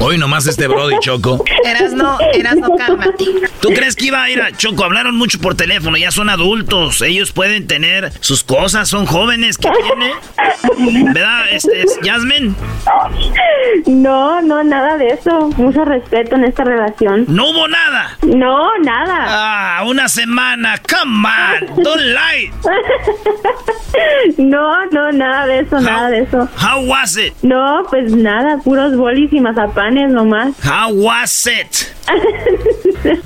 Hoy nomás este Brody Choco. Eras no, eras no, cálmate. ¿Tú crees que iba a ir a Choco? Hablaron mucho por teléfono, ya son adultos. Ellos pueden tener sus cosas, son jóvenes. ¿Qué tiene? ¿Verdad, este, Jasmine? No, no, nada de eso. Mucho respeto en esta relación. ¿No hubo nada? No, nada. Ah, una semana. Come on, don't lie. No, no, nada de eso, nada de eso. How was it? No, pues nada, puros bolis y mazapanes nomás. How was it?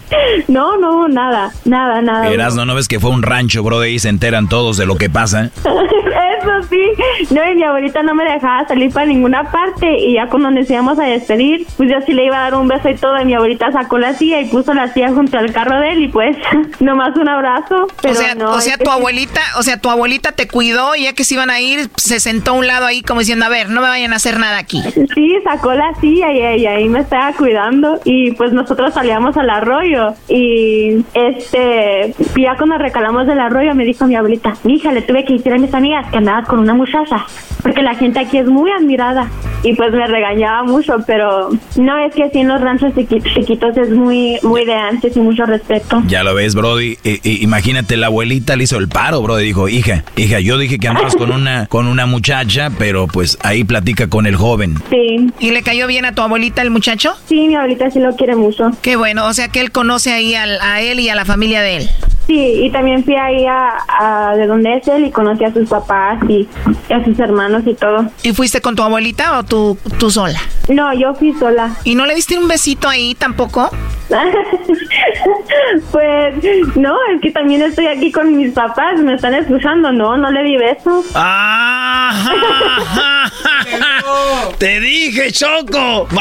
No, no, nada, nada, nada. Eras, ¿no, ¿no ves que fue un rancho, Brody? Y se enteran todos de lo que pasa. Eso sí. No, y mi abuelita no me dejaba salir para ninguna parte. Y ya cuando nos íbamos a despedir, pues yo sí le iba a dar un beso y todo. Y mi abuelita sacó la silla y puso la silla junto al carro de él. Y pues, nomás un abrazo. Pero o sea, no, o sea tu abuelita, o sea, tu abuelita te cuidó y ya que se iban a ir, se sentó a un lado ahí como diciendo, a ver, no me vayan a hacer nada aquí. Sí, sacó la silla y, y ahí me estaba cuidando y pues nosotros salíamos al arroyo y este, ya cuando recalamos del arroyo me dijo mi abuelita, hija, le tuve que decir a mis amigas que andabas con una muchacha porque la gente aquí es muy admirada y pues me regañaba mucho, pero no es que así en los ranchos chiqui- chiquitos es muy, muy de antes y mucho respeto. Ya lo ves, Brody. Imagínate, la abuelita le hizo el paro, Brody. Dijo, hija, hija, yo dije que andabas con una, con una muchacha, pero pues ahí platica con el joven. Sí. ¿Y le cayó bien a tu abuelita el muchacho? Sí, mi abuelita sí lo quiere mucho. Qué bueno, o sea que él conoce ahí al- a él y a la familia de él. Sí, y también fui ahí a, a de donde es él y conocí a sus papás y, y a sus hermanos y todo. ¿Y fuiste con tu abuelita o tú, tú sola? No, yo fui sola. ¿Y no le diste un besito ahí tampoco? pues no, es que también estoy aquí con mis papás, me están escuchando, no, no le di beso. Ah, Te dije, Choco.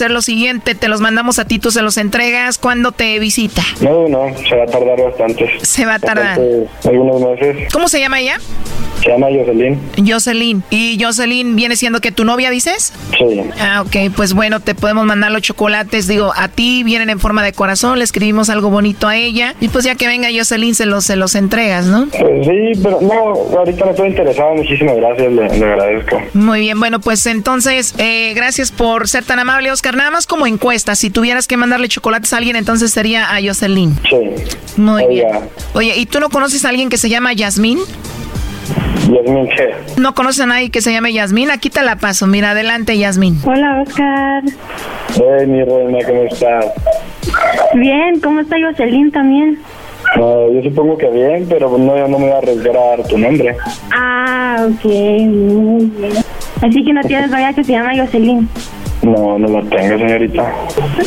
lo siguiente, te los mandamos a ti, tú se los entregas cuando te visita. No, no, se va a tardar bastante. Se va a tardar. Bastante, algunos meses. ¿Cómo se llama ella? Se llama Jocelyn. Jocelyn. ¿Y Jocelyn viene siendo que tu novia, dices? Sí. Ah, ok, pues bueno, te podemos mandar los chocolates, digo, a ti vienen en forma de corazón, le escribimos algo bonito a ella y pues ya que venga Jocelyn se los, se los entregas, ¿no? Pues sí, pero no, ahorita no estoy interesado. Muchísimas gracias, le, le agradezco. Muy bien, bueno, pues entonces, eh, gracias por ser tan amable, Oscar. Nada más como encuesta, si tuvieras que mandarle chocolates a alguien, entonces sería a Jocelyn. Sí. Muy bien. Oye, ¿y tú no conoces a alguien que se llama Yasmín? Yasmín, ¿qué? ¿No conoces a nadie que se llame Yasmín? Aquí te la paso. Mira, adelante, Yasmín. Hola, Oscar. Hey, mi reina, ¿cómo estás? Bien, ¿cómo está Jocelyn también? No, yo supongo que bien, pero no, yo no me voy a arriesgar a dar tu nombre. Ah, ok, muy bien. Así que no tienes novia que se llama Jocelyn. No, no la tengo, señorita.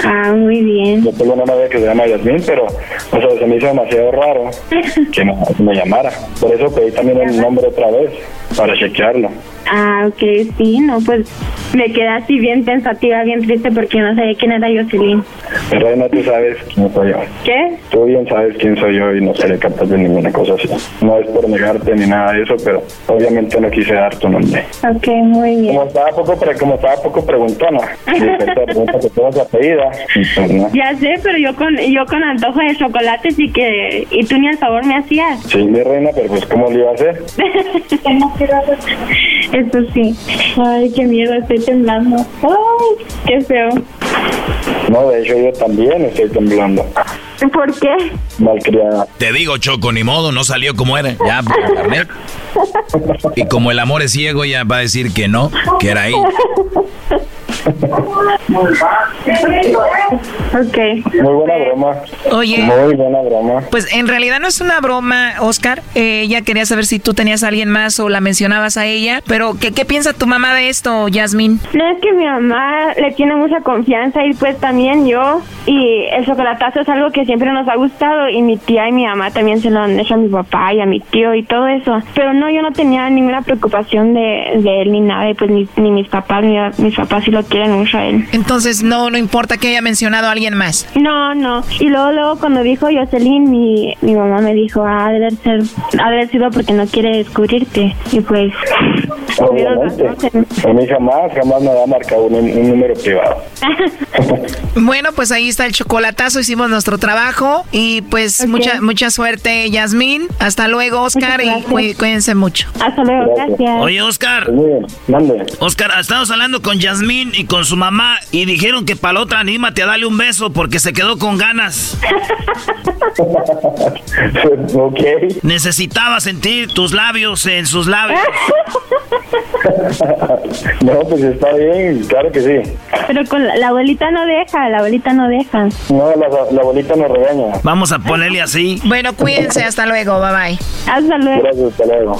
Ah, muy bien. Yo tengo una novia que se llama Yasmín, pero, o sea, se me hizo demasiado raro que me, que me llamara. Por eso pedí también el nombre otra vez, para chequearlo. Ah, ok, sí, no, pues me quedé así bien pensativa, bien triste porque no sabía quién era Jocelyn. Reina, tú sabes quién soy yo. ¿Qué? Tú bien sabes quién soy yo y no seré capaz de ninguna cosa así. No es por negarte ni nada de eso, pero obviamente no quise dar tu nombre. Ok, muy bien. Como estaba poco, pre- como estaba poco preguntona, que apellida, y pues no. Ya sé, pero yo con yo con antojo de chocolates y que y tú ni el favor me hacías. Sí, mi reina, pero pues ¿cómo le iba a hacer? Eso sí. Ay, qué miedo, estoy temblando. Ay, qué feo. No, de hecho yo también estoy temblando. ¿Por qué? Malcriada. Te digo, Choco, ni modo, no salió como era. Ya, por internet. Y como el amor es ciego, ella va a decir que no, que era ahí. Ok. Muy buena broma. Oye. Muy buena broma. Pues en realidad no es una broma, Oscar. Eh, ella quería saber si tú tenías a alguien más o la mencionabas a ella. Pero, ¿qué, qué piensa tu mamá de esto, Yasmín? No es que mi mamá le tiene mucha confianza y pues también yo y el chocolatazo es algo que siempre nos ha gustado y mi tía y mi mamá también se lo han hecho a mi papá y a mi tío y todo eso. Pero no, yo no tenía ninguna preocupación de, de él ni nada y pues ni, ni mis papás ni mis papás sí lo quieren mucho a él. Entonces, no, no importa que haya mencionado a alguien más. No, no. Y luego, luego cuando dijo Jocelyn, mi, mi mamá me dijo, ah, debe ser, ha de haber sido porque no quiere descubrirte. Y pues, Obviamente. A mí jamás, jamás me ha marcado un, un número privado. Bueno, pues ahí está el chocolatazo, hicimos nuestro trabajo y pues mucha mucha suerte, Yasmín. Hasta luego, Oscar, y cuí- cuídense mucho. Hasta luego, gracias. Oye, Oscar. Mande. Oscar, estamos hablando con Yasmín y con su mamá y dijeron que para la otra anímate a darle un beso porque se quedó con ganas. ok. Necesitaba sentir tus labios en sus labios. no, pues está bien, claro que sí. Pero con la, la abuelita no deja, la abuelita no deja. No, la, la abuelita nos regaña. Vamos a ponerle así. Bueno, cuídense, hasta luego, bye bye. Hasta luego. Gracias, hasta luego.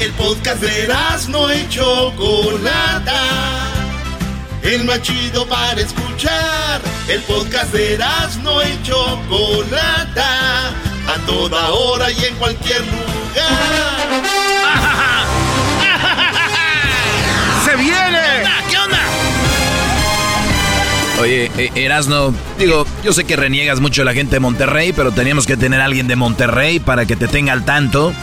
El podcast de no y Chocolata. el más chido para escuchar. El podcast de Erasmo y Chocolata, a toda hora y en cualquier lugar. ¡Se viene! ¿Qué onda? Oye, eh, Erasno, digo, yo sé que reniegas mucho a la gente de Monterrey, pero teníamos que tener a alguien de Monterrey para que te tenga al tanto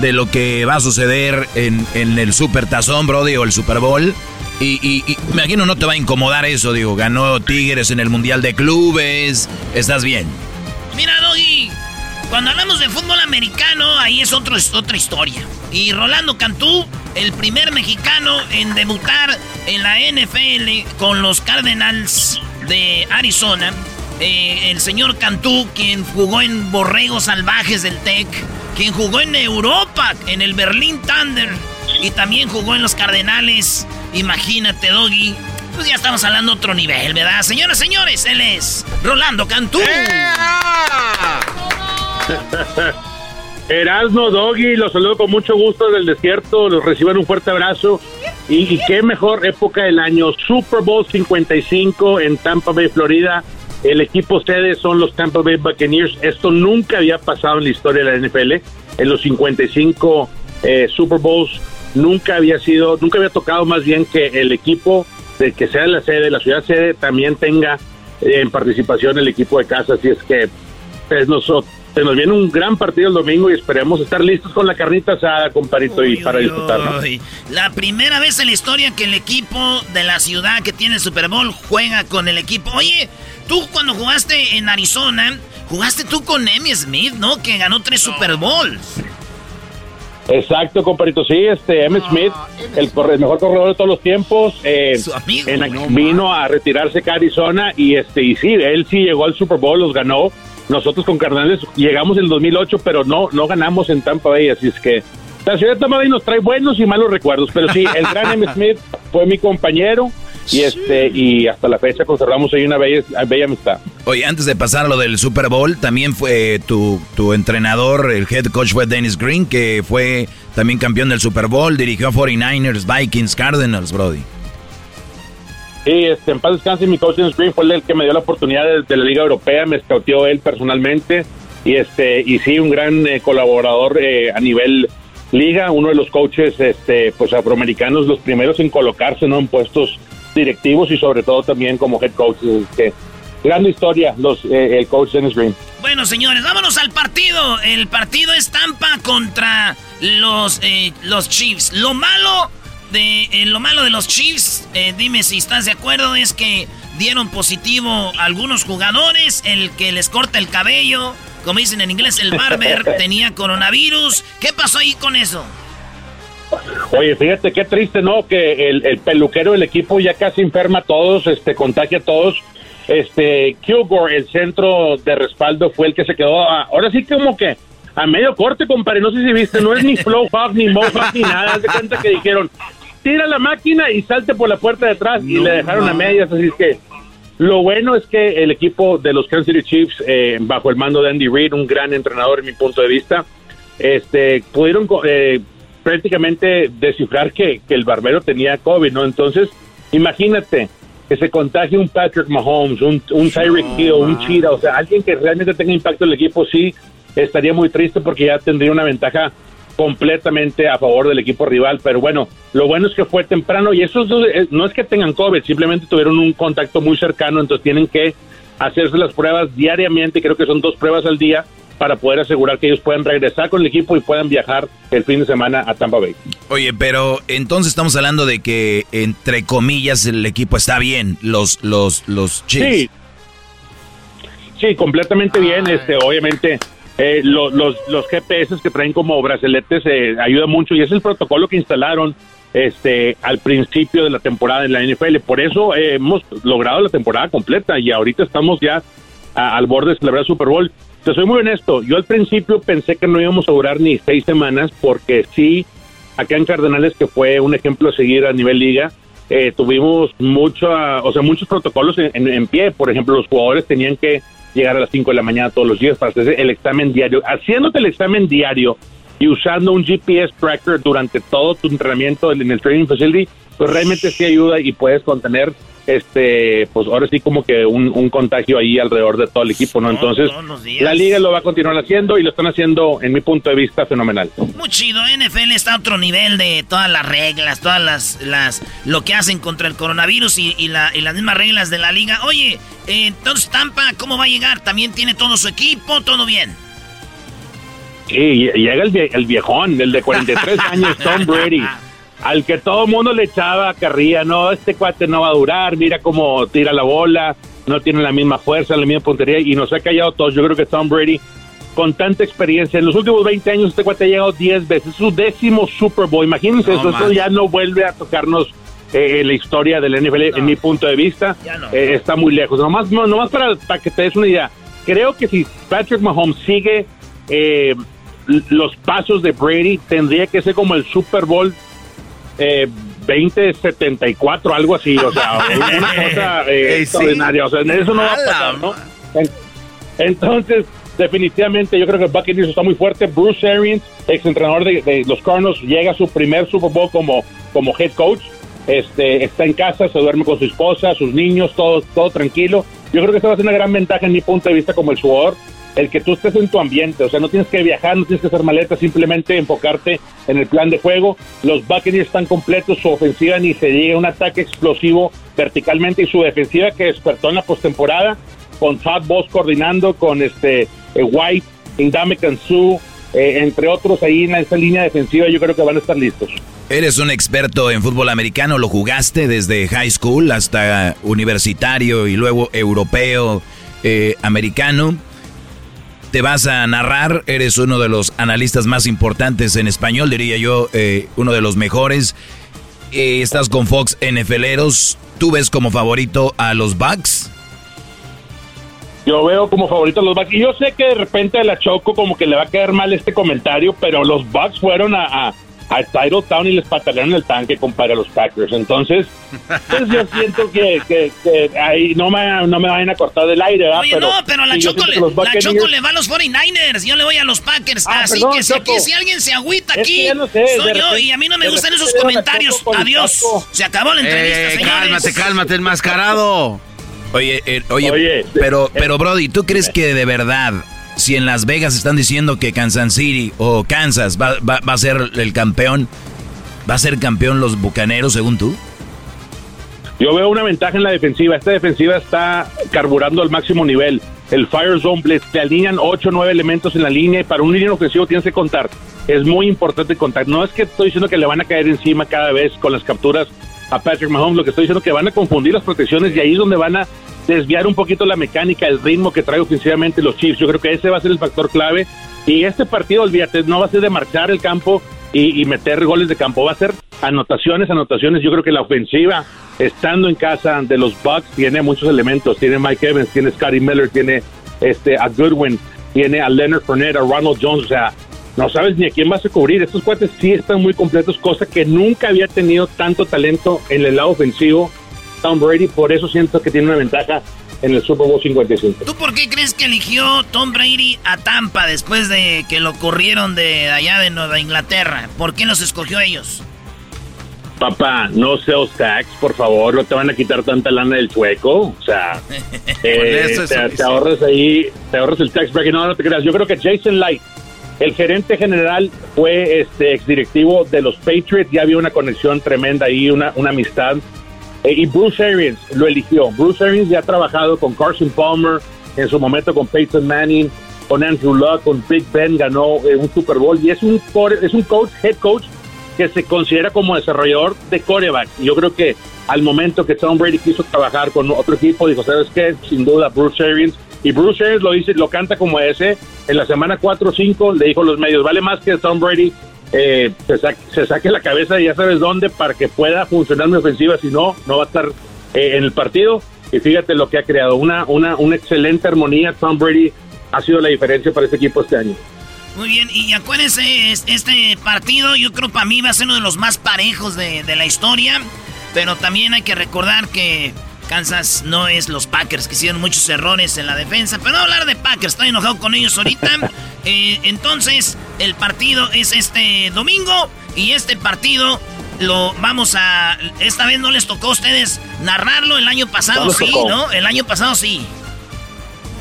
de lo que va a suceder en, en el Super Tazón, Brody, o el Super Bowl. Y, y, y me imagino no te va a incomodar eso, digo, ganó Tigres en el Mundial de Clubes, estás bien. Mira, Doggy, cuando hablamos de fútbol americano, ahí es otro, es otra historia. Y Rolando Cantú, el primer mexicano en debutar en la NFL con los Cardinals de Arizona. Eh, el señor Cantú, quien jugó en Borregos Salvajes del TEC, quien jugó en Europa, en el Berlín Thunder, y también jugó en los Cardenales. Imagínate, Doggy. Pues ya estamos hablando otro nivel, ¿verdad? Señoras, señores, él es Rolando Cantú. Erasmo, Doggy, los saludo con mucho gusto del desierto, los reciban un fuerte abrazo. Y, y qué mejor época del año, Super Bowl 55 en Tampa Bay, Florida. El equipo sede son los Tampa Bay Buccaneers. Esto nunca había pasado en la historia de la NFL. En los 55 eh, Super Bowls nunca había sido, nunca había tocado más bien que el equipo de que sea la sede, la ciudad sede, también tenga eh, en participación el equipo de casa. Así es que pues, nosotros se nos viene un gran partido el domingo y esperemos estar listos con la carnita asada, comparito, y para disfrutarlo. Uy, La primera vez en la historia que el equipo de la ciudad que tiene el Super Bowl juega con el equipo. Oye, tú cuando jugaste en Arizona, jugaste tú con Emmy Smith, ¿no? Que ganó tres Super Bowls. Exacto, comparito, sí, este M. Smith, el, corre- el mejor corredor de todos los tiempos, eh, en- vino a retirarse a Arizona y este y sí, él sí llegó al Super Bowl, los ganó. Nosotros con Cardenales llegamos en el 2008, pero no no ganamos en Tampa Bay, así es que la ciudad de Tampa Bay nos trae buenos y malos recuerdos, pero sí, el gran M. Smith fue mi compañero y este y hasta la fecha conservamos ahí una bella, bella amistad. Oye, antes de pasar a lo del Super Bowl, también fue tu, tu entrenador, el head coach fue Dennis Green, que fue también campeón del Super Bowl, dirigió a 49ers, Vikings, Cardinals, Brody. Sí, este, en paz descanse, mi coach Dennis Green fue el que me dio la oportunidad de, de la Liga Europea, me scouteó él personalmente y este y sí, un gran eh, colaborador eh, a nivel liga, uno de los coaches este, pues afroamericanos, los primeros en colocarse ¿no? en puestos directivos y sobre todo también como head coach. es que, gran historia, los, eh, el coach Dennis Green. Bueno, señores, vámonos al partido. El partido es Tampa contra los, eh, los Chiefs. Lo malo de eh, lo malo de los Chiefs, eh, dime si estás de acuerdo, es que dieron positivo algunos jugadores, el que les corta el cabello, como dicen en inglés, el barber tenía coronavirus. ¿Qué pasó ahí con eso? Oye, fíjate qué triste, ¿no? Que el, el peluquero del equipo ya casi enferma a todos, este, contagia a todos. Este, Kilgore, el centro de respaldo, fue el que se quedó. a- ahora sí, como que a medio corte, compadre. No sé si viste, no es ni Flow Hawk, ni Mohawk, ni nada. Haz de cuenta que dijeron, tira la máquina y salte por la puerta de atrás. y le dejaron a medias, así es que. Lo bueno es que el equipo de los Kansas City Chiefs, eh, bajo el mando de Andy Reid, un gran entrenador en mi punto de vista, este, pudieron eh, prácticamente descifrar que, que el barbero tenía COVID, ¿no? Entonces, imagínate que se contagie un Patrick Mahomes, un, un Tyreek Hill, un Cheetah, o sea, alguien que realmente tenga impacto en el equipo, sí, estaría muy triste porque ya tendría una ventaja completamente a favor del equipo rival, pero bueno, lo bueno es que fue temprano y esos dos, eh, no es que tengan COVID, simplemente tuvieron un contacto muy cercano, entonces tienen que hacerse las pruebas diariamente, creo que son dos pruebas al día para poder asegurar que ellos puedan regresar con el equipo y puedan viajar el fin de semana a Tampa Bay. Oye, pero entonces estamos hablando de que, entre comillas, el equipo está bien, los, los, los Chiefs. Sí, sí, completamente bien. Este, obviamente, eh, lo- los, los GPS que traen como brazaletes eh, ayuda mucho y es el protocolo que instalaron este al principio de la temporada en la NFL. Por eso eh, hemos logrado la temporada completa y ahorita estamos ya a- al borde de celebrar el Super Bowl. Te soy muy honesto, yo al principio pensé que no íbamos a durar ni seis semanas porque sí, acá en Cardenales, que fue un ejemplo a seguir a nivel liga, eh, tuvimos mucho, o sea, muchos protocolos en, pie. Por ejemplo, los jugadores tenían que llegar a las 5 de la mañana todos los días para hacerse el examen diario. Haciéndote el examen diario y usando un GPS tracker durante todo tu entrenamiento en el training facility, pues realmente sí ayuda y puedes contener este, pues ahora sí como que un, un contagio ahí alrededor de todo el equipo, ¿no? Entonces, la liga lo va a continuar haciendo y lo están haciendo, en mi punto de vista, fenomenal. Muy chido, NFL está a otro nivel de todas las reglas, todas las, las lo que hacen contra el coronavirus y, y, la, y las mismas reglas de la liga. Oye, eh, entonces Tampa, ¿cómo va a llegar? ¿También tiene todo su equipo? ¿Todo bien? Sí, llega el viejón, el de 43 años, Tom Brady, al que todo el mundo le echaba carrilla, no, este cuate no va a durar, mira cómo tira la bola, no tiene la misma fuerza, la misma puntería, y nos ha callado todos. Yo creo que Tom Brady, con tanta experiencia, en los últimos 20 años este cuate ha llegado 10 veces, su décimo Super Bowl, imagínense, No, eso, eso ya no vuelve a tocarnos eh, en la historia del NFL, en mi punto de vista, eh, está muy lejos. Nomás, no- nomás para, para que te des una idea, creo que si Patrick Mahomes sigue eh, los pasos de Brady, tendría que ser como el Super Bowl eh, 2074, algo así, o sea, una cosa eh, extraordinaria, o sea, eso no va a pasar, ¿no? En- Entonces, definitivamente yo creo que Buccaneers está muy fuerte. Bruce Arians, ex entrenador de, de los Cardinals, llega a su primer Super Bowl como, como head coach. Este, está en casa, se duerme con su esposa, sus niños, todo, todo tranquilo. Yo creo que esa va a ser una gran ventaja en mi punto de vista como el jugador, el que tú estés en tu ambiente, o sea, no tienes que viajar, no tienes que hacer maletas, simplemente enfocarte en el plan de juego. Los Buccaneers están completos, su ofensiva ni se llega, un ataque explosivo verticalmente y su defensiva que despertó en la postemporada con Todd Boss coordinando, con este eh, White, Indame Kansu, eh, entre otros ahí en esa línea defensiva, yo creo que van a estar listos. Eres un experto en fútbol americano, lo jugaste desde high school hasta universitario y luego europeo, eh, americano. Te vas a narrar, eres uno de los analistas más importantes en español, diría yo, eh, uno de los mejores. Eh, estás con Fox NFLeros, ¿tú ves como favorito a los Bucks? Yo veo como favorito a los Bucks. Y yo sé que de repente a la Choco como que le va a caer mal este comentario, pero los Bucks fueron a, a, a Titletown y les patalearon el tanque, compadre, a los Packers. Entonces, pues yo siento que, que, que ahí no me, no me vayan a cortar del aire, ¿verdad? Oye, no, pero la Choco, le, la Choco le va a los 49ers. Yo le voy a los Packers. Ah, Así perdón, que si, aquí, si alguien se agüita Es que aquí, ya no sé, soy yo. y a mí no me gustan esos comentarios. Adiós. Se acabó la entrevista, Eh, señores. cálmate, Cálmate, enmascarado. Oye, eh, oye, Oye, pero, eh, pero Brody, ¿tú crees que de verdad, si en Las Vegas están diciendo que Kansas City o Kansas va, va- va a ser el campeón, va a ser campeón los Bucaneros según tú? Yo veo una ventaja en la defensiva. Esta defensiva está carburando al máximo nivel. El Fire Zone te alinean 8 o 9 elementos en la línea y para un línea ofensivo tienes que contar. Es muy importante contar. No es que estoy diciendo que le van a caer encima cada vez con las capturas a Patrick Mahomes, lo que estoy diciendo es que van a confundir las protecciones y ahí es donde van a desviar un poquito la mecánica, el ritmo que trae ofensivamente los Chiefs. Yo creo que ese va a ser el factor clave. Y este partido, olvídate, no va a ser de marchar el campo y, y meter goles de campo, va a ser anotaciones, anotaciones. Yo creo que la ofensiva, estando en casa de los Bucks, tiene muchos elementos. Tiene Mike Evans, tiene Scotty Miller, tiene este a Goodwin, tiene a Leonard Fournette, a Ronald Jones. O sea, no sabes ni a quién vas a cubrir. Estos cuates sí están muy completos, cosa que nunca había tenido tanto talento en el lado ofensivo. Tom Brady, por eso siento que tiene una ventaja en el Super Bowl 55. ¿Tú por qué crees que eligió Tom Brady a Tampa después de que lo corrieron de allá de Nueva Inglaterra? ¿Por qué los escogió a ellos? Papá, no sales tax, por favor, no te van a quitar tanta lana del sueco. O sea, eh, te, te ahorras ahí, te ahorras el tax break. No, no te creas. Yo creo que Jason Light, el gerente general, fue este exdirectivo de los Patriots. Ya había una conexión tremenda ahí, una, una amistad. Eh, y Bruce Arians lo eligió. Bruce Arians ya ha trabajado con Carson Palmer, en su momento con Peyton Manning, con Andrew Luck, con Big Ben, ganó eh, un Super Bowl y es un, es un coach, head coach que se considera como desarrollador de coreback. Yo creo que al momento que Tom Brady quiso trabajar con otro equipo, dijo, ¿sabes qué? Sin duda, Bruce Arians. Y Bruce Arians lo dice, lo canta como ese. En la semana 4 o 5 le dijo a los medios, vale más que Tom Brady eh, se, sa- se saque la cabeza ya sabes dónde para que pueda funcionar mi ofensiva. Si no, no va a estar eh, en el partido. Y fíjate lo que ha creado, una, una, una excelente armonía. Tom Brady ha sido la diferencia para este equipo este año. Muy bien, y acuérdense, es- este partido yo creo para mí va a ser uno de los más parejos de la historia, pero también hay que recordar que Kansas no es los Packers, que hicieron muchos errores en la defensa, pero no hablar de Packers, estoy enojado con ellos ahorita. Eh, entonces, el partido es este domingo y este partido lo vamos a... Esta vez no les tocó a ustedes narrarlo, el año pasado sí, ¿no? El año pasado sí.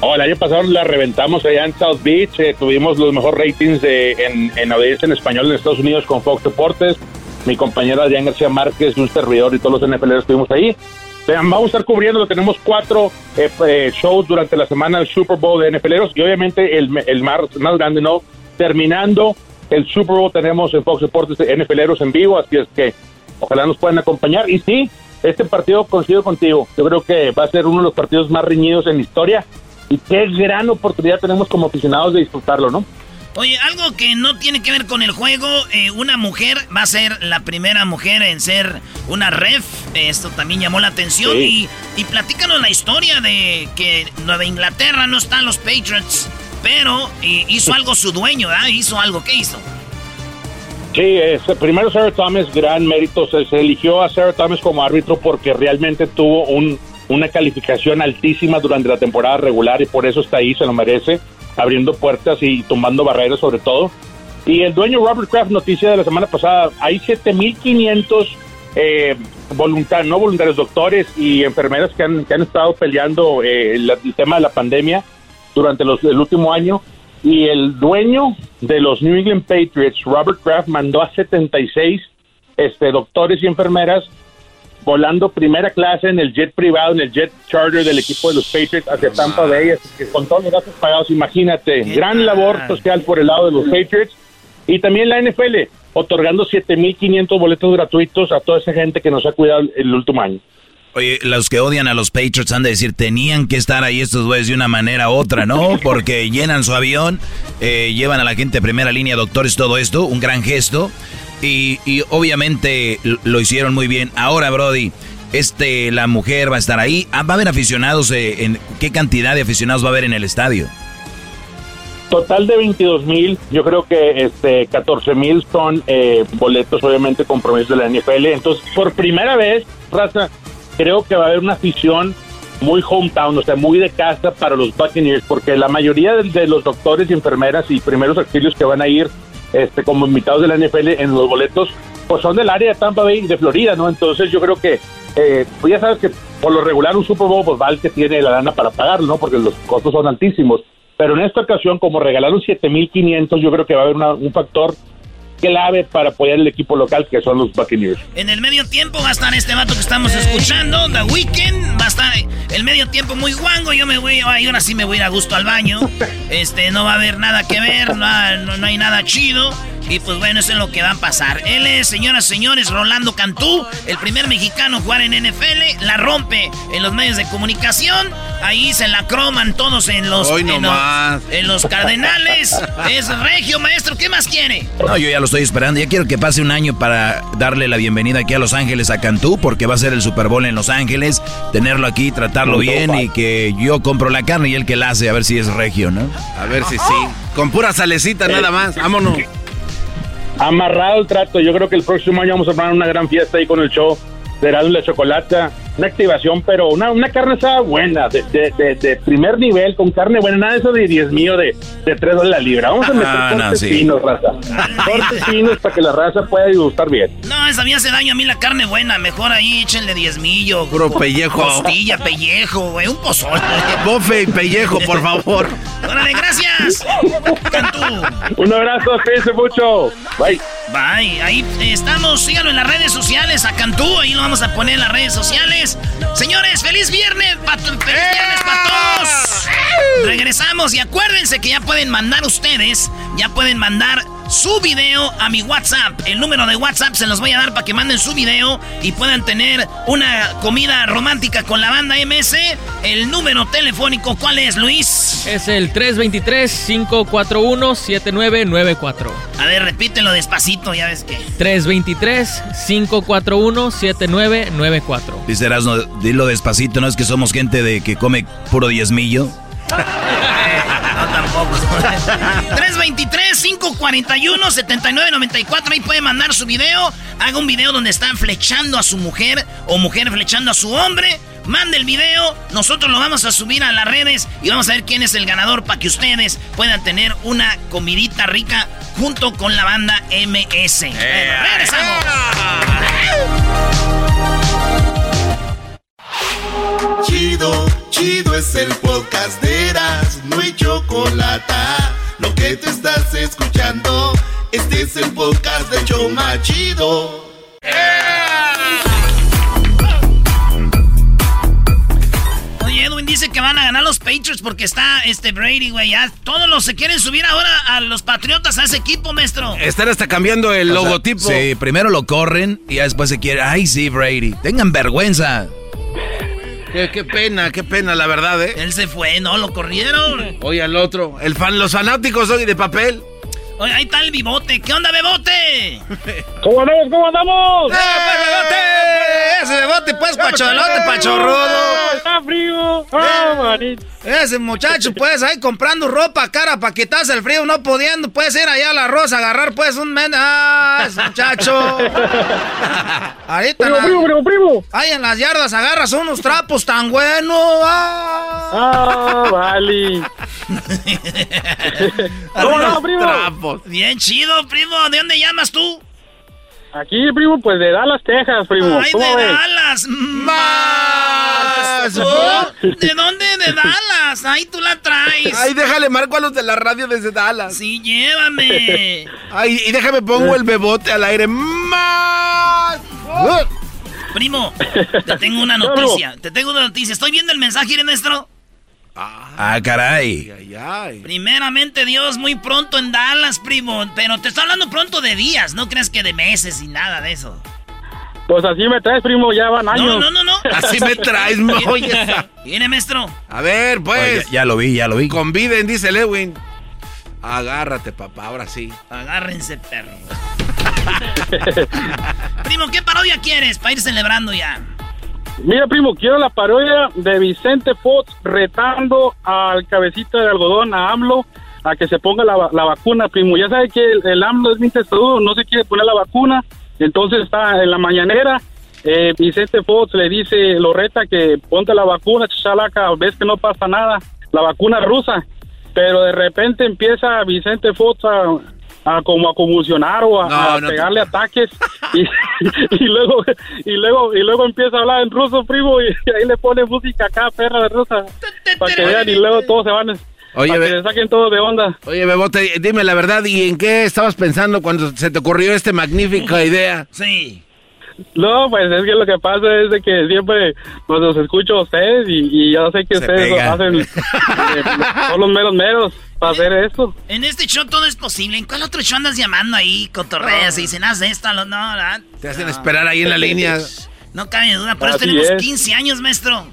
Oh, el año pasado la reventamos allá en South Beach, eh, tuvimos los mejores ratings de, en, en audiencia en español en Estados Unidos con Fox Deportes. Mi compañera Adrián García Márquez, un servidor y todos los NFLeros estuvimos ahí. Vamos a estar cubriendo, tenemos cuatro eh, eh, shows durante la semana del Super Bowl de NFLeros y obviamente el, el más, más grande, ¿no? Terminando el Super Bowl tenemos en Fox Deportes NFLeros en vivo, así es que ojalá nos puedan acompañar. Y sí, este partido coincido contigo, yo creo que va a ser uno de los partidos más reñidos en la historia y qué gran oportunidad tenemos como aficionados de disfrutarlo, ¿no? Oye, algo que no tiene que ver con el juego, eh, una mujer va a ser la primera mujer en ser una ref, esto también llamó la atención y, y platícanos la historia de que Nueva Inglaterra no están los Patriots, pero eh, hizo algo su dueño, ¿verdad? Hizo algo, ¿qué hizo? Sí, este, primero Sarah Thomas, gran mérito. Se, se eligió a Sarah Thomas como árbitro porque realmente tuvo un, una calificación altísima durante la temporada regular y por eso está ahí, se lo merece, abriendo puertas y tumbando barreras sobre todo. Y el dueño Robert Kraft, noticia de la semana pasada, hay 7.500 eh, voluntarios, no voluntarios, doctores y enfermeras que han, estado peleando eh, el, el tema de la pandemia durante los, el último año y el dueño de los New England Patriots, Robert Kraft, mandó a 76 este, doctores y enfermeras volando primera clase en el jet privado, en el jet charter del equipo de los Patriots hacia Tampa Bay, con todos los gastos pagados, imagínate, gran labor social por el lado de los Patriots y también la NFL, otorgando 7.500 boletos gratuitos a toda esa gente que nos ha cuidado el último año. Oye, los que odian a los Patriots han de decir, tenían que estar ahí estos güeyes de una manera u otra, ¿no? Porque llenan su avión, eh, llevan a la gente de primera línea, doctores, todo esto, un gran gesto. Y, y obviamente lo hicieron muy bien. Ahora, Brody, este, la mujer va a estar ahí. Ah, ¿Va a haber aficionados? eh, en, ¿Qué cantidad de aficionados va a haber en el estadio? Total de 22 mil, yo creo que este 14 mil son eh, boletos, obviamente, compromisos de la NFL. Entonces, por primera vez, raza, creo que va a haber una afición muy hometown, o sea, muy de casa para los Buccaneers, porque la mayoría de, los doctores y enfermeras y primeros auxilios que van a ir este, como invitados de la NFL en los boletos, pues son del área de Tampa Bay y de Florida, ¿no? Entonces yo creo que, eh, pues ya sabes que por lo regular un Super Bowl, pues va el que tiene la lana para pagarlo, ¿no? Porque los costos son altísimos. Pero en esta ocasión, como regalaron 7.500, yo creo que va a haber una- un factor clave para apoyar el equipo local, que son los Buccaneers. En el medio tiempo va a estar este vato que estamos escuchando, The Weeknd. Va a estar el medio tiempo muy guango. Yo me voy, ay, ahora sí me voy a ir a gusto al baño. Este, no va a haber nada que ver, no, no, no hay nada chido. Y pues bueno, eso es lo que va a pasar. Él es, señoras y señores, Rolando Cantú, el primer mexicano a jugar en NFL. La rompe en los medios de comunicación. Ahí se la croman todos en los, Hoy en los, en los Cardenales. Es regio, maestro. ¿Qué más quiere? No, yo ya lo estoy esperando. Ya quiero que pase un año para darle la bienvenida aquí a Los Ángeles a Cantú, porque va a ser el Super Bowl en Los Ángeles. Tenerlo aquí, tratarlo bien y que yo compro la carne y él que la hace, a ver si es regio, ¿no? A ver si sí. Con pura salecita nada más. Vámonos. Amarrado el trato, yo creo que el próximo año vamos a armar una gran fiesta ahí con el show de y la Chocolata, una activación, pero una, una carne asada buena, de, de, de- de primer nivel, con carne buena, nada de eso de 10 mío de, de 3 dólares la libra. Vamos a meter Ah, no, cortes sí. finos, raza. Cortes finos para que la raza pueda disfrutar bien. No, esa me hace daño a mí la carne buena. Mejor ahí échenle diezmillo. Puro co- pellejo. Costilla, pellejo, güey. Un pozole. Bofe y pellejo, por favor. Órale, gracias. Cantú. Un abrazo, cuídense mucho. Bye. Bye. Ahí estamos. Síganlo en las redes sociales a Cantú. Ahí lo vamos a poner en las redes sociales. Señores, feliz viernes. pa- feliz viernes para todos. Regresamos y acuérdense que ya pueden mandar ustedes, ya pueden mandar su video a mi WhatsApp. El número de WhatsApp se los voy a dar para que manden su video y puedan tener una comida romántica con la banda MS. El número telefónico, ¿cuál es, Luis? Es el 323-541-7994. A ver, repítelo despacito, ya ves que. 323-541-7994. Dice Erasmo, dilo despacito, ¿no es que somos gente de que come puro diezmillo? No, tampoco. 323-541-7994. Ahí puede mandar su video. Haga un video donde están flechando a su mujer o mujer flechando a su hombre. Mande el video. Nosotros lo vamos a subir a las redes y vamos a ver quién es el ganador para que ustedes puedan tener una comidita rica junto con la banda MS. Bueno, regresamos. Chido, chido es el podcast de Eras, no hay chocolate. Lo que te estás escuchando, este es el podcast de Choma Chido. Oye, Edwin dice que van a ganar los Patriots porque está este Brady, güey. Ya todos los se quieren subir ahora a los Patriotas, a ese equipo, maestro. Están hasta cambiando el O sea, logotipo. sí, primero lo corren y ya después se quiere. Ay, sí, Brady. Tengan vergüenza. Qué, qué pena, qué pena, la verdad, ¿eh? Él se fue, ¿no? Lo corrieron. Oye, al otro. El fan, los fanáticos hoy de papel. Oye, ahí está el bibote. ¿Qué onda, bebote? ¿Cómo andamos? ¿Cómo andamos? ¡Eh, pues, bebote! Ese bebote, pues, pacholote, pachorrudo. Está frío. Ah, manito. Ese muchacho, pues, ahí comprando ropa cara para quitarse el frío, no pudiendo, puedes ir allá a la rosa, agarrar, pues, un men... ¡Ah, ese muchacho! Ahorita... Primo, na- primo, primo, primo. Ahí en las yardas agarras unos trapos tan buenos. ¡Ah! Ah, vale. ¿Cómo no, primo? Trapos. Bien chido, primo. ¿De dónde llamas tú? Aquí, primo, pues de Dallas, Texas, primo. Ay, ¿Cómo de ves? Dallas. ¡Más! Oh, ¿De dónde? De Dallas. Ahí tú la traes. Ay, déjale marco a los de la radio desde Dallas. Sí, llévame. Ay, y déjame pongo el bebote al aire. ¡Más! Primo, te tengo una noticia. Te tengo una noticia. Estoy viendo el mensaje, maestro. Ah, caray. Ay, ay. Primeramente, Dios, muy pronto en Dallas, primo. Pero te estoy hablando pronto de días. No creas que de meses y nada de eso. Pues así me traes, primo, ya van años. No, no, no, no. Así me traes, oye. Viene, maestro. A ver, pues. Oye, ya lo vi, ya lo vi. Conviden, dice Lewin. Agárrate, papá, ahora sí. Agárrense, perro. primo, ¿qué parodia quieres para ir celebrando ya? Mira, primo, quiero la parodia de Vicente Fox retando al cabecita de algodón, a AMLO, a que se ponga la, la vacuna, primo. Ya sabe que el, AMLO es bien testudo, no se quiere poner la vacuna, entonces está en la mañanera. eh, Vicente Fox le dice, lo reta que ponte la vacuna, chalaca, ves que no pasa nada, la vacuna rusa. Pero de repente empieza Vicente Fox a, a como a convulsionar o a, No, a no te- pegarle ataques y, y luego y luego y luego empieza a hablar en ruso primo y, ahí le pone música acá perra de rusa para que vean y luego todos se van Oye, para ve- que se saquen todos de onda Oye, Bebote, dime la verdad, ¿y en qué estabas pensando cuando se te ocurrió esta magnífica idea? Sí. no pues es que lo que pasa es de que siempre pues los escucho a ustedes y, y yo sé que Se ustedes pega. hacen eh, son los meros meros para hacer esto En este show todo es posible. ¿En cuál otro show andas llamando ahí? Cotorreas y dicen, haz esta, lo- no, ¿verdad? Te hacen esperar ahí en la línea. No cabe duda. Por eso tenemos es. 15 años, maestro.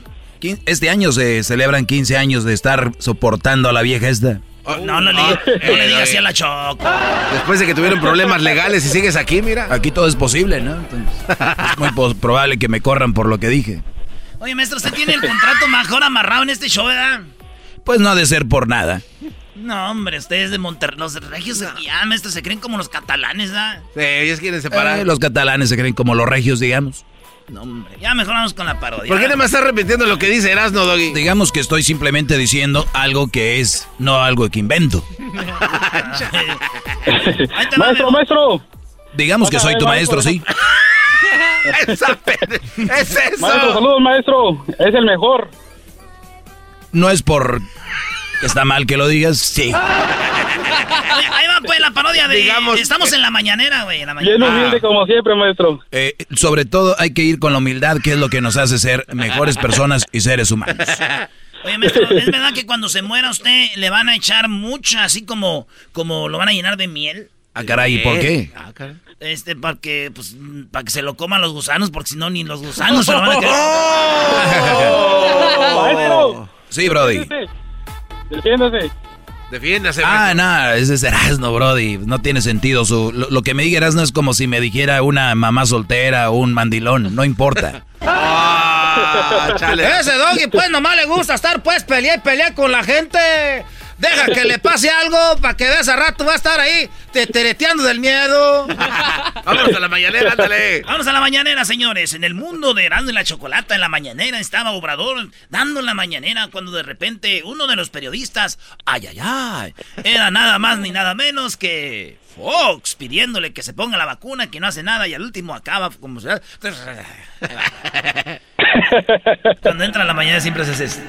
Este año se celebran 15 años de estar soportando a la vieja esta. Oh, No, no le, ah, no le digas así a la Choco. Después de que tuvieron problemas legales y sigues aquí, mira. Aquí todo es posible, ¿no? Entonces, es muy probable que me corran por lo que dije. Oye, maestro, usted tiene el contrato mejor amarrado en este show, ¿verdad? Pues no ha de ser por nada. No, hombre, ustedes de Monterrey, los regios aquí, ah, maestro, se creen como los catalanes, ¿verdad? Sí, ellos quieren separar. Eh, los catalanes se creen como los regios, digamos. No, hombre, ya mejor vamos con la parodia. ¿Por qué no me estás repitiendo lo que dice Erasno, Doggy? Digamos que estoy simplemente diciendo algo que es, no algo que invento. Maestro maestro Digamos que soy tu maestro, sí. Esa es eso. maestro saludos maestro es el mejor No es por está mal que lo digas, sí. Ahí va, pues, la parodia de... Digamos Estamos en la mañanera, güey, bien humilde como siempre maestro Eh, sobre todo hay que ir con la humildad, que es lo que nos hace ser mejores personas y seres humanos. Oye, maestro, ¿es verdad que cuando se muera usted le van a echar mucha, así como, como lo van a llenar de miel? Ah, caray, ¿y por qué? Ah, caray. Este, para que, pues, para que se lo coman los gusanos, porque si no, ni los gusanos se lo van a querer. maestro Sí, Brody. Defiéndase Defiéndase. Ah, no, ese es Erasno, Brody. No tiene sentido. Su, lo, lo que me diga Erasno es como si me dijera una mamá soltera o un mandilón. No importa. Ah, chale. Ese doggy, pues, nomás le gusta estar, pues, pelear y pelear con la gente. Deja que le pase algo para que veas a rato va a estar ahí tetereteando del miedo. Vámonos a la mañanera, ándale. Vamos a la mañanera, señores. En el mundo de Erasmo y la Chocolata, en la mañanera estaba Obrador dando la mañanera cuando de repente uno de los periodistas, ay, ay, ay, era nada más ni nada menos que Fox pidiéndole que se ponga la vacuna, que no hace nada y al último acaba como se... Cuando entra a la mañana siempre haces esto.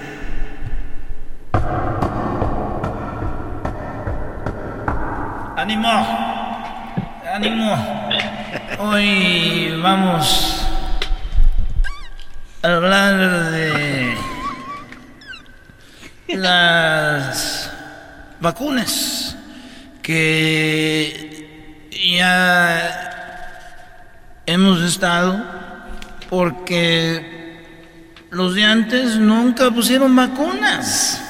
¡Ánimo! ¡Ánimo! Hoy vamos a hablar de las vacunas que ya hemos estado porque los de antes nunca pusieron vacunas.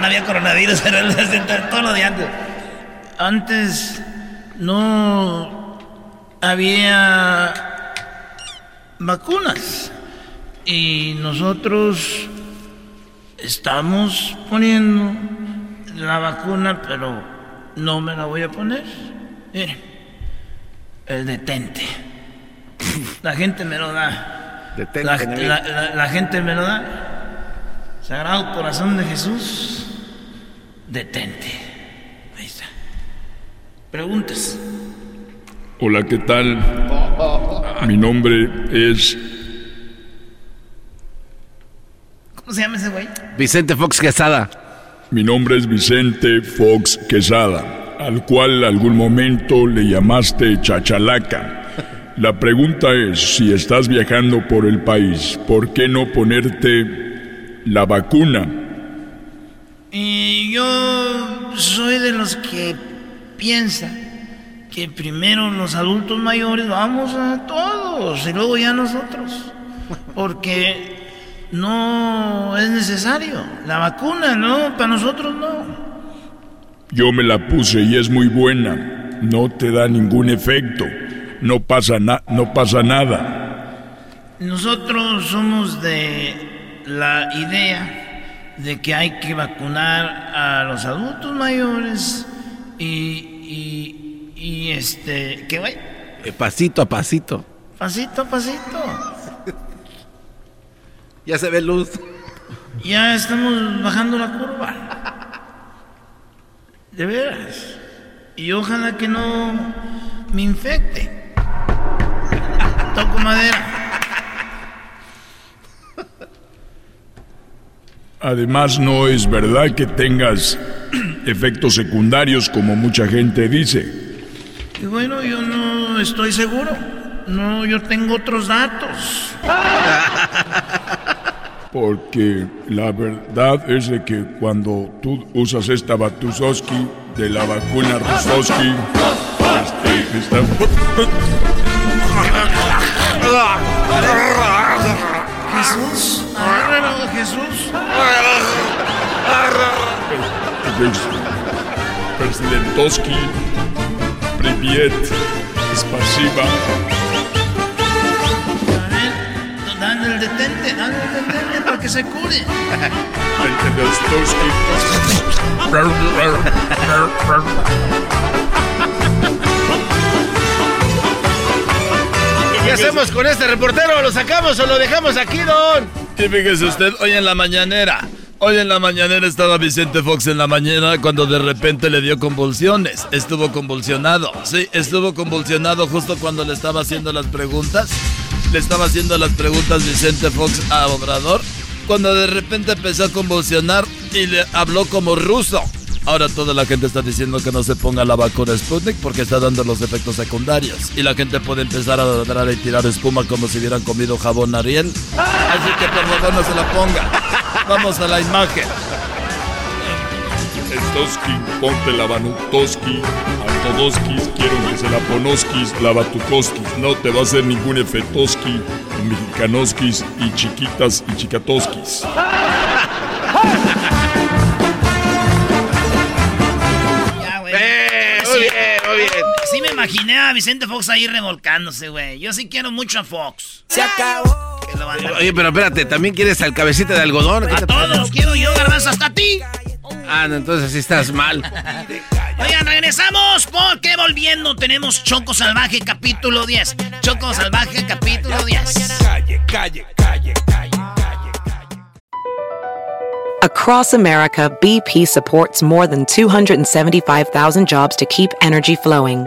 No había coronavirus, era todo lo de antes. Antes no había vacunas y nosotros estamos poniendo la vacuna, pero no me la voy a poner. Mire, el detente. La gente me lo da. Detente, la, enemigo. la- la- la gente me lo da. Sagrado corazón de Jesús, detente. Ahí está. Preguntas. Hola, ¿qué tal? Mi nombre es ¿Cómo se llama ese güey? Vicente Fox Quesada. Mi nombre es Vicente Fox Quesada, al cual algún momento le llamaste Chachalaca. La pregunta es, si estás viajando por el país, ¿por qué no ponerte la vacuna? Y yo soy de los que piensa que primero los adultos mayores vamos a todos y luego ya nosotros. Porque no es necesario. La vacuna, no, para nosotros no. Yo me la puse y es muy buena. No te da ningún efecto. No pasa, na- no pasa nada. Nosotros somos de la idea de que hay que vacunar a los adultos mayores y, y, y este, ¿qué güey? Eh, pasito a pasito. Pasito a pasito. Ya se ve luz. Ya estamos bajando la curva. De veras. Y ojalá que no me infecte. Toco madera. Además, no es verdad que tengas efectos secundarios como mucha gente dice. Y bueno, yo no estoy seguro. No, yo tengo otros datos. Porque la verdad es de que cuando tú usas esta Batusoski de la vacuna Rusoski, este, está... Jesús, agárralo, Jesús. Presidentoski, Priviet, Spasiba. Dale el detente, dale el detente para que se cure. ¿Y qué hacemos con este reportero? ¿Lo sacamos o lo dejamos aquí, don? Y fíjese usted, hoy en la mañanera, hoy en la mañanera estaba Vicente Fox en la mañana cuando de repente le dio convulsiones. Estuvo convulsionado, sí, estuvo convulsionado justo cuando le estaba haciendo las preguntas. Le estaba haciendo las preguntas Vicente Fox a Obrador, cuando de repente empezó a convulsionar y le habló como ruso. Ahora toda la gente está diciendo que no se ponga la vacuna Sputnik porque está dando los efectos secundarios. Y la gente puede empezar a ladrar y tirar espuma como si hubieran comido jabón Ariel. Así que por favor no se la ponga. Vamos a la imagen. Stoski, ponte la Banutoski, Antodoskis, quiero que se la ponoskis, la Batukoskis, no te va a hacer ningún efetoski, mexicanoskis y chiquitas y chicatoskis. Imaginé a Vicente Fox ahí revolcándose, güey. Yo sí quiero mucho a Fox. Se acabó. Oye, pero espérate, ¿también quieres al cabecita de algodón? ¿Qué A todos, quiero yo, garbanzo, hasta ti. Ah, no, entonces sí estás mal. Oigan, regresamos porque volviendo tenemos Choco Salvaje capítulo 10. Choco Salvaje capítulo 10. Calle, calle, calle, calle. Across America, BP supports more than 275,000 jobs to keep energy flowing.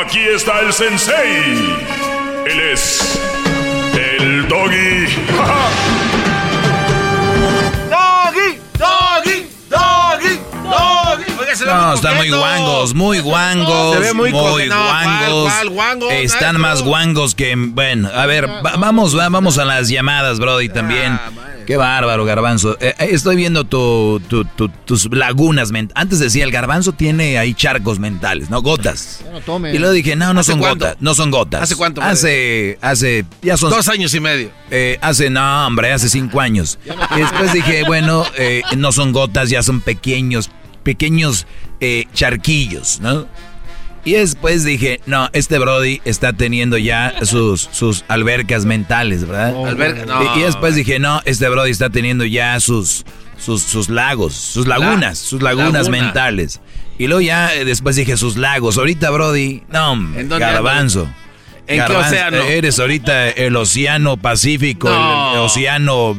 Aquí está el sensei. Él es se ve No, están muy guangos, muy guangos. Se ve muy muy. No, guangos. ¿cuál, cuál guango, Están más guangos que. Bueno, a ver, va- vamos, va- vamos a las llamadas, Brody, también. Ah, Qué bárbaro, Garbanzo. Eh, eh, estoy viendo tu, tu- tu- tus lagunas mentales. Antes decía, el Garbanzo tiene ahí charcos mentales, ¿no? Gotas. Ya no tome. Y luego dije, no, no ¿Hace son cuánto? gotas. No son gotas. ¿Hace cuánto, Hace, hace, ya son... Dos años y medio. Eh, hace, no, hombre, hace cinco años. Y después dije, bueno, eh, no son gotas, ya son pequeños, pequeños eh, charquillos, ¿no? Y después dije, no, este Brody está teniendo ya sus, sus albercas mentales, ¿verdad? Alberca, no. y, y después dije, no, este Brody está teniendo ya sus, sus, sus lagos, sus lagunas, sus lagunas laguna. mentales. Y luego ya eh, después dije sus lagos. Ahorita, Brody, no, hombre, ¿En dónde garbanzo. ¿En qué océano? Eres ahorita el océano Pacífico, el- el, océano...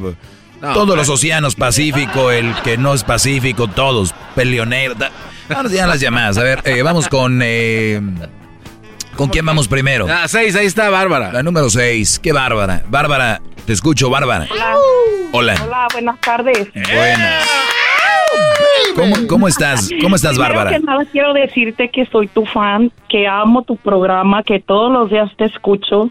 No, todos los océanos Pacífico, el que no es Pacífico, todos, peleonero. da- Vamos ya a las llamadas. A ver, eh, vamos con... eh, ¿Con quién vamos primero? Ah, seis, ahí está Bárbara. La número 6. Qué bárbara. Bárbara, te escucho, Bárbara. Hola. Hola. Hola, buenas tardes. Buenas. ¿Cómo, cómo estás? ¿Cómo estás, Primero Bárbara? que nada quiero decirte que soy tu fan, que amo tu programa, que todos los días te escucho.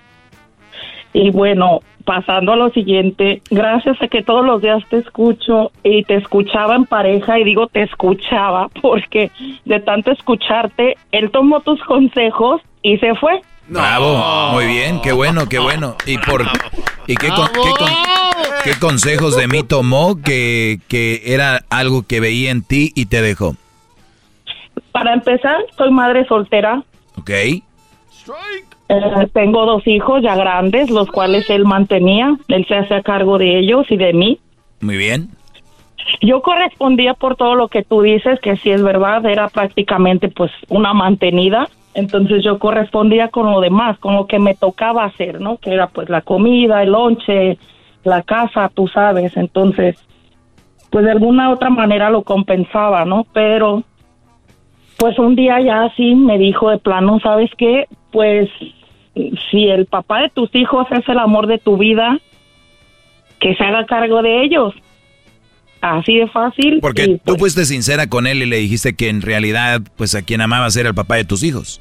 Y bueno, pasando a lo siguiente, gracias a que todos los días te escucho y te escuchaba en pareja y digo te escuchaba porque de tanto escucharte, él tomó tus consejos y se fue. Bravo, muy bien, qué bueno, qué bueno. ¿Y por y qué, con- qué con- qué consejos de mí tomó que, que era algo que veía en ti y te dejó? Para empezar, soy madre soltera. ¿Ok? Eh, tengo dos hijos ya grandes, los cuales él mantenía. Él se hace a cargo de ellos y de mí. Muy bien. Yo correspondía por todo lo que tú dices, que si es verdad, era prácticamente pues una mantenida. Entonces yo correspondía con lo demás, con lo que me tocaba hacer, ¿no? Que era pues la comida, el lonche, la casa, tú sabes. Entonces, pues de alguna otra manera lo compensaba, ¿no? Pero pues un día ya así me dijo de plano, ¿sabes qué? Pues si el papá de tus hijos es el amor de tu vida, que se haga cargo de ellos. Así de fácil. Porque y, tú fuiste sincera con él y le dijiste que en realidad, pues a quien amabas era el papá de tus hijos.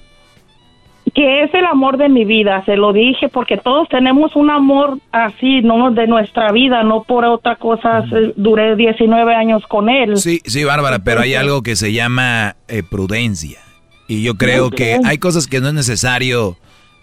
que es el amor de mi vida, se lo dije, porque todos tenemos un amor así, ¿no? De nuestra vida, no por otra cosa. se- Duré 19 años con él. Sí, sí, Bárbara, pero hay algo que se llama eh, prudencia. Y yo creo que hay cosas que no es necesario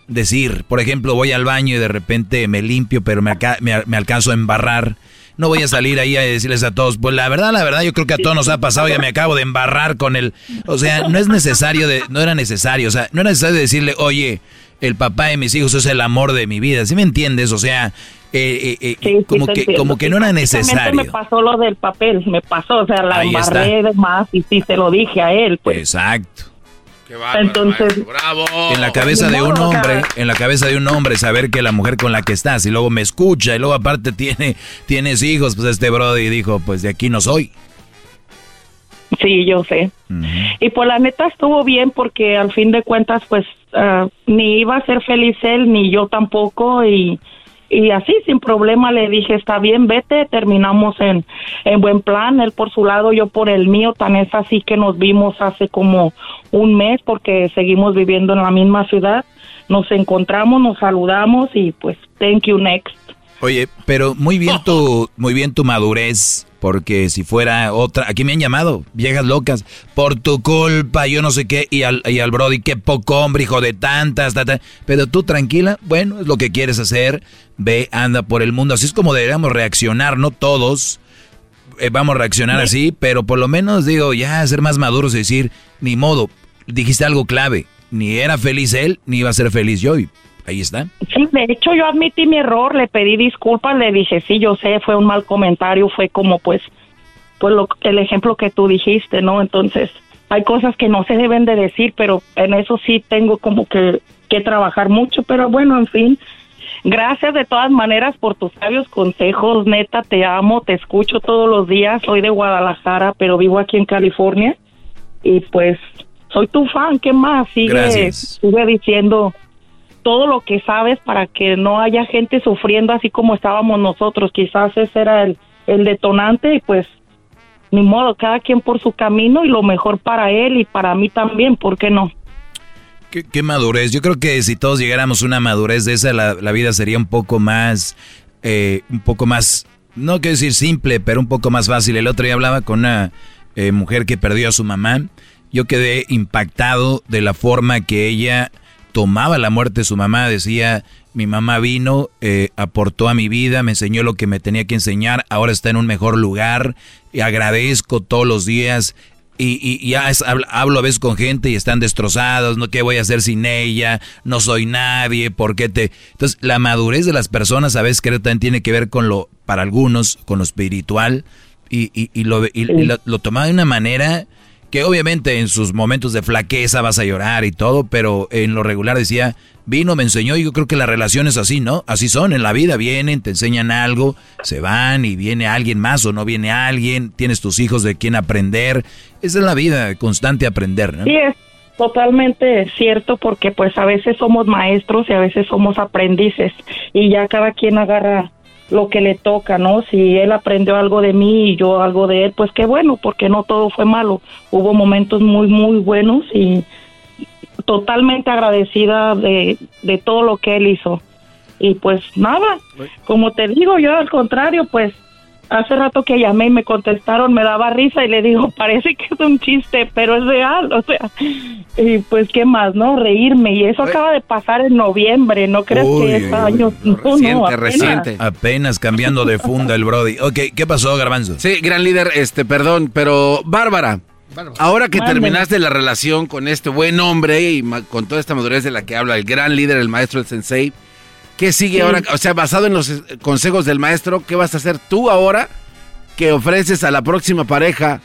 decir. Por ejemplo, voy al baño y de repente me limpio, pero me, me, me alcanzo a embarrar. No voy a salir ahí a decirles a todos, pues la verdad, la verdad, yo creo que a todos nos ha pasado, ya me acabo de embarrar con el... O sea, no es necesario, de, no era necesario, o sea, no era necesario decirle, oye, el papá de mis hijos es el amor de mi vida, ¿sí me entiendes? O sea, eh, eh, eh, como, te que, entiendo. como que no era necesario. me pasó lo del papel, me pasó, o sea, la Ahí está. embarré de más y sí se lo dije a él, pues. Exacto. Entonces, En la cabeza de un hombre, en la cabeza de un hombre, saber que la mujer con la que estás y luego me escucha y luego aparte tiene, tienes hijos, pues este Brody dijo, pues de aquí no soy. Sí, yo sé. Y pues la neta estuvo bien porque al fin de cuentas pues ah, ni iba a ser feliz él ni yo tampoco y Y así, sin problema, le dije, está bien, vete, terminamos en, en buen plan, él por su lado, yo por el mío, tan es así que nos vimos hace como un mes porque seguimos viviendo en la misma ciudad, nos encontramos, nos saludamos y pues, thank you, next. Oye, pero muy bien tu, muy bien tu madurez, porque si fuera otra, aquí me han llamado, viejas locas, por tu culpa, yo no sé qué, y al, y al Brody, qué poco hombre, hijo de tantas, ta, pero tú tranquila, bueno, es lo que quieres hacer, ve, anda por el mundo, así es como deberíamos reaccionar, no todos eh, vamos a reaccionar así, pero por lo menos digo, ya ser más maduros y decir, ni modo, dijiste algo clave, ni era feliz él, ni iba a ser feliz yo, y ahí está. Sí, de hecho yo admití mi error, le pedí disculpas, le dije, sí, yo sé, fue un mal comentario, fue como pues, pues lo, el ejemplo que tú dijiste, ¿no? Entonces, hay cosas que no se deben de decir, pero en eso sí tengo como que, que trabajar mucho, pero bueno, en fin. Gracias de todas maneras por tus sabios consejos, neta, te amo, te escucho todos los días, soy de Guadalajara, pero vivo aquí en California y pues soy tu fan, ¿qué más? Sigue, Gracias. sigue diciendo todo lo que sabes para que no haya gente sufriendo así como estábamos nosotros. Quizás ese era el, el detonante y pues ni modo, cada quien por su camino y lo mejor para él y para mí también, ¿por qué no? ¿Qué, qué madurez. Yo creo que si todos llegáramos a una madurez de esa, la, la vida sería un poco más, eh, un poco más, no quiero decir simple, pero un poco más fácil. El otro día hablaba con una eh, mujer que perdió a su mamá. Yo quedé impactado de la forma que ella tomaba la muerte de su mamá. Decía, mi mamá vino, eh, aportó a mi vida, me enseñó lo que me tenía que enseñar, ahora está en un mejor lugar, y agradezco todos los días. Y, y, y ya es- hablo, a veces con gente y están destrozados, ¿no? ¿Qué voy a hacer sin ella? No soy nadie, ¿por qué te...? Entonces, la madurez de las personas a veces creo también tiene que ver con lo, para algunos, con lo espiritual y, y, y lo, y- y lo, lo tomaba de una manera que obviamente en sus momentos de flaqueza vas a llorar y todo, pero en lo regular decía, vino, me enseñó y yo creo que las relaciones así, ¿no? Así son, en la vida vienen, te enseñan algo, se van y viene alguien más o no viene alguien, tienes tus hijos de quien aprender, esa es la vida, constante aprender, ¿no? Sí, es totalmente cierto porque pues a veces somos maestros y a veces somos aprendices y ya cada quien agarra lo que le toca, ¿no? Si él aprendió algo de mí y yo algo de él, pues qué bueno, porque no todo fue malo. Hubo momentos muy, muy buenos y totalmente agradecida de, de todo lo que él hizo. Y pues nada, como te digo, yo al contrario, pues hace rato que llamé y me contestaron, me daba risa y le digo, parece que es un chiste, pero es real, o sea, y pues qué más, ¿no? Reírme, y eso acaba de pasar en noviembre, no crees Uy, que uy, año, no, no, apenas. Apenas cambiando de funda el Brody. Ok, ¿qué pasó, Garbanzo? Sí, gran líder, este, perdón, pero Bárbara, ahora que terminaste la relación con este buen hombre y ma- con toda esta madurez de la que habla el gran líder, el maestro, el sensei, ¿qué sigue Sí. ahora? O sea, basado en los eh, consejos del maestro, ¿qué vas a hacer tú ahora que ofreces a la próxima pareja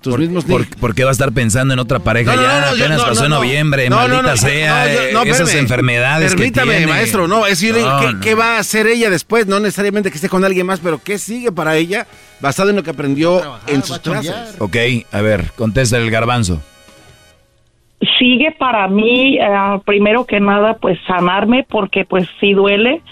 tus mismos ¿Por, por qué va a estar pensando en otra pareja No, no, ya? no, no, yo- Apenas no, pasó no, en no. noviembre, No, no, maldita no, sea, no, yo- no, esas espérame. enfermedades que Permítame, tiene. maestro, no, es decir, No, ¿qué, no. qué va a hacer ella después? No necesariamente que esté con alguien más, pero ¿qué sigue para ella basado en lo que aprendió en sus clases? Ok, a ver, contesta el Garbanzo. Sigue para mí eh, primero que nada pues sanarme porque pues sí duele.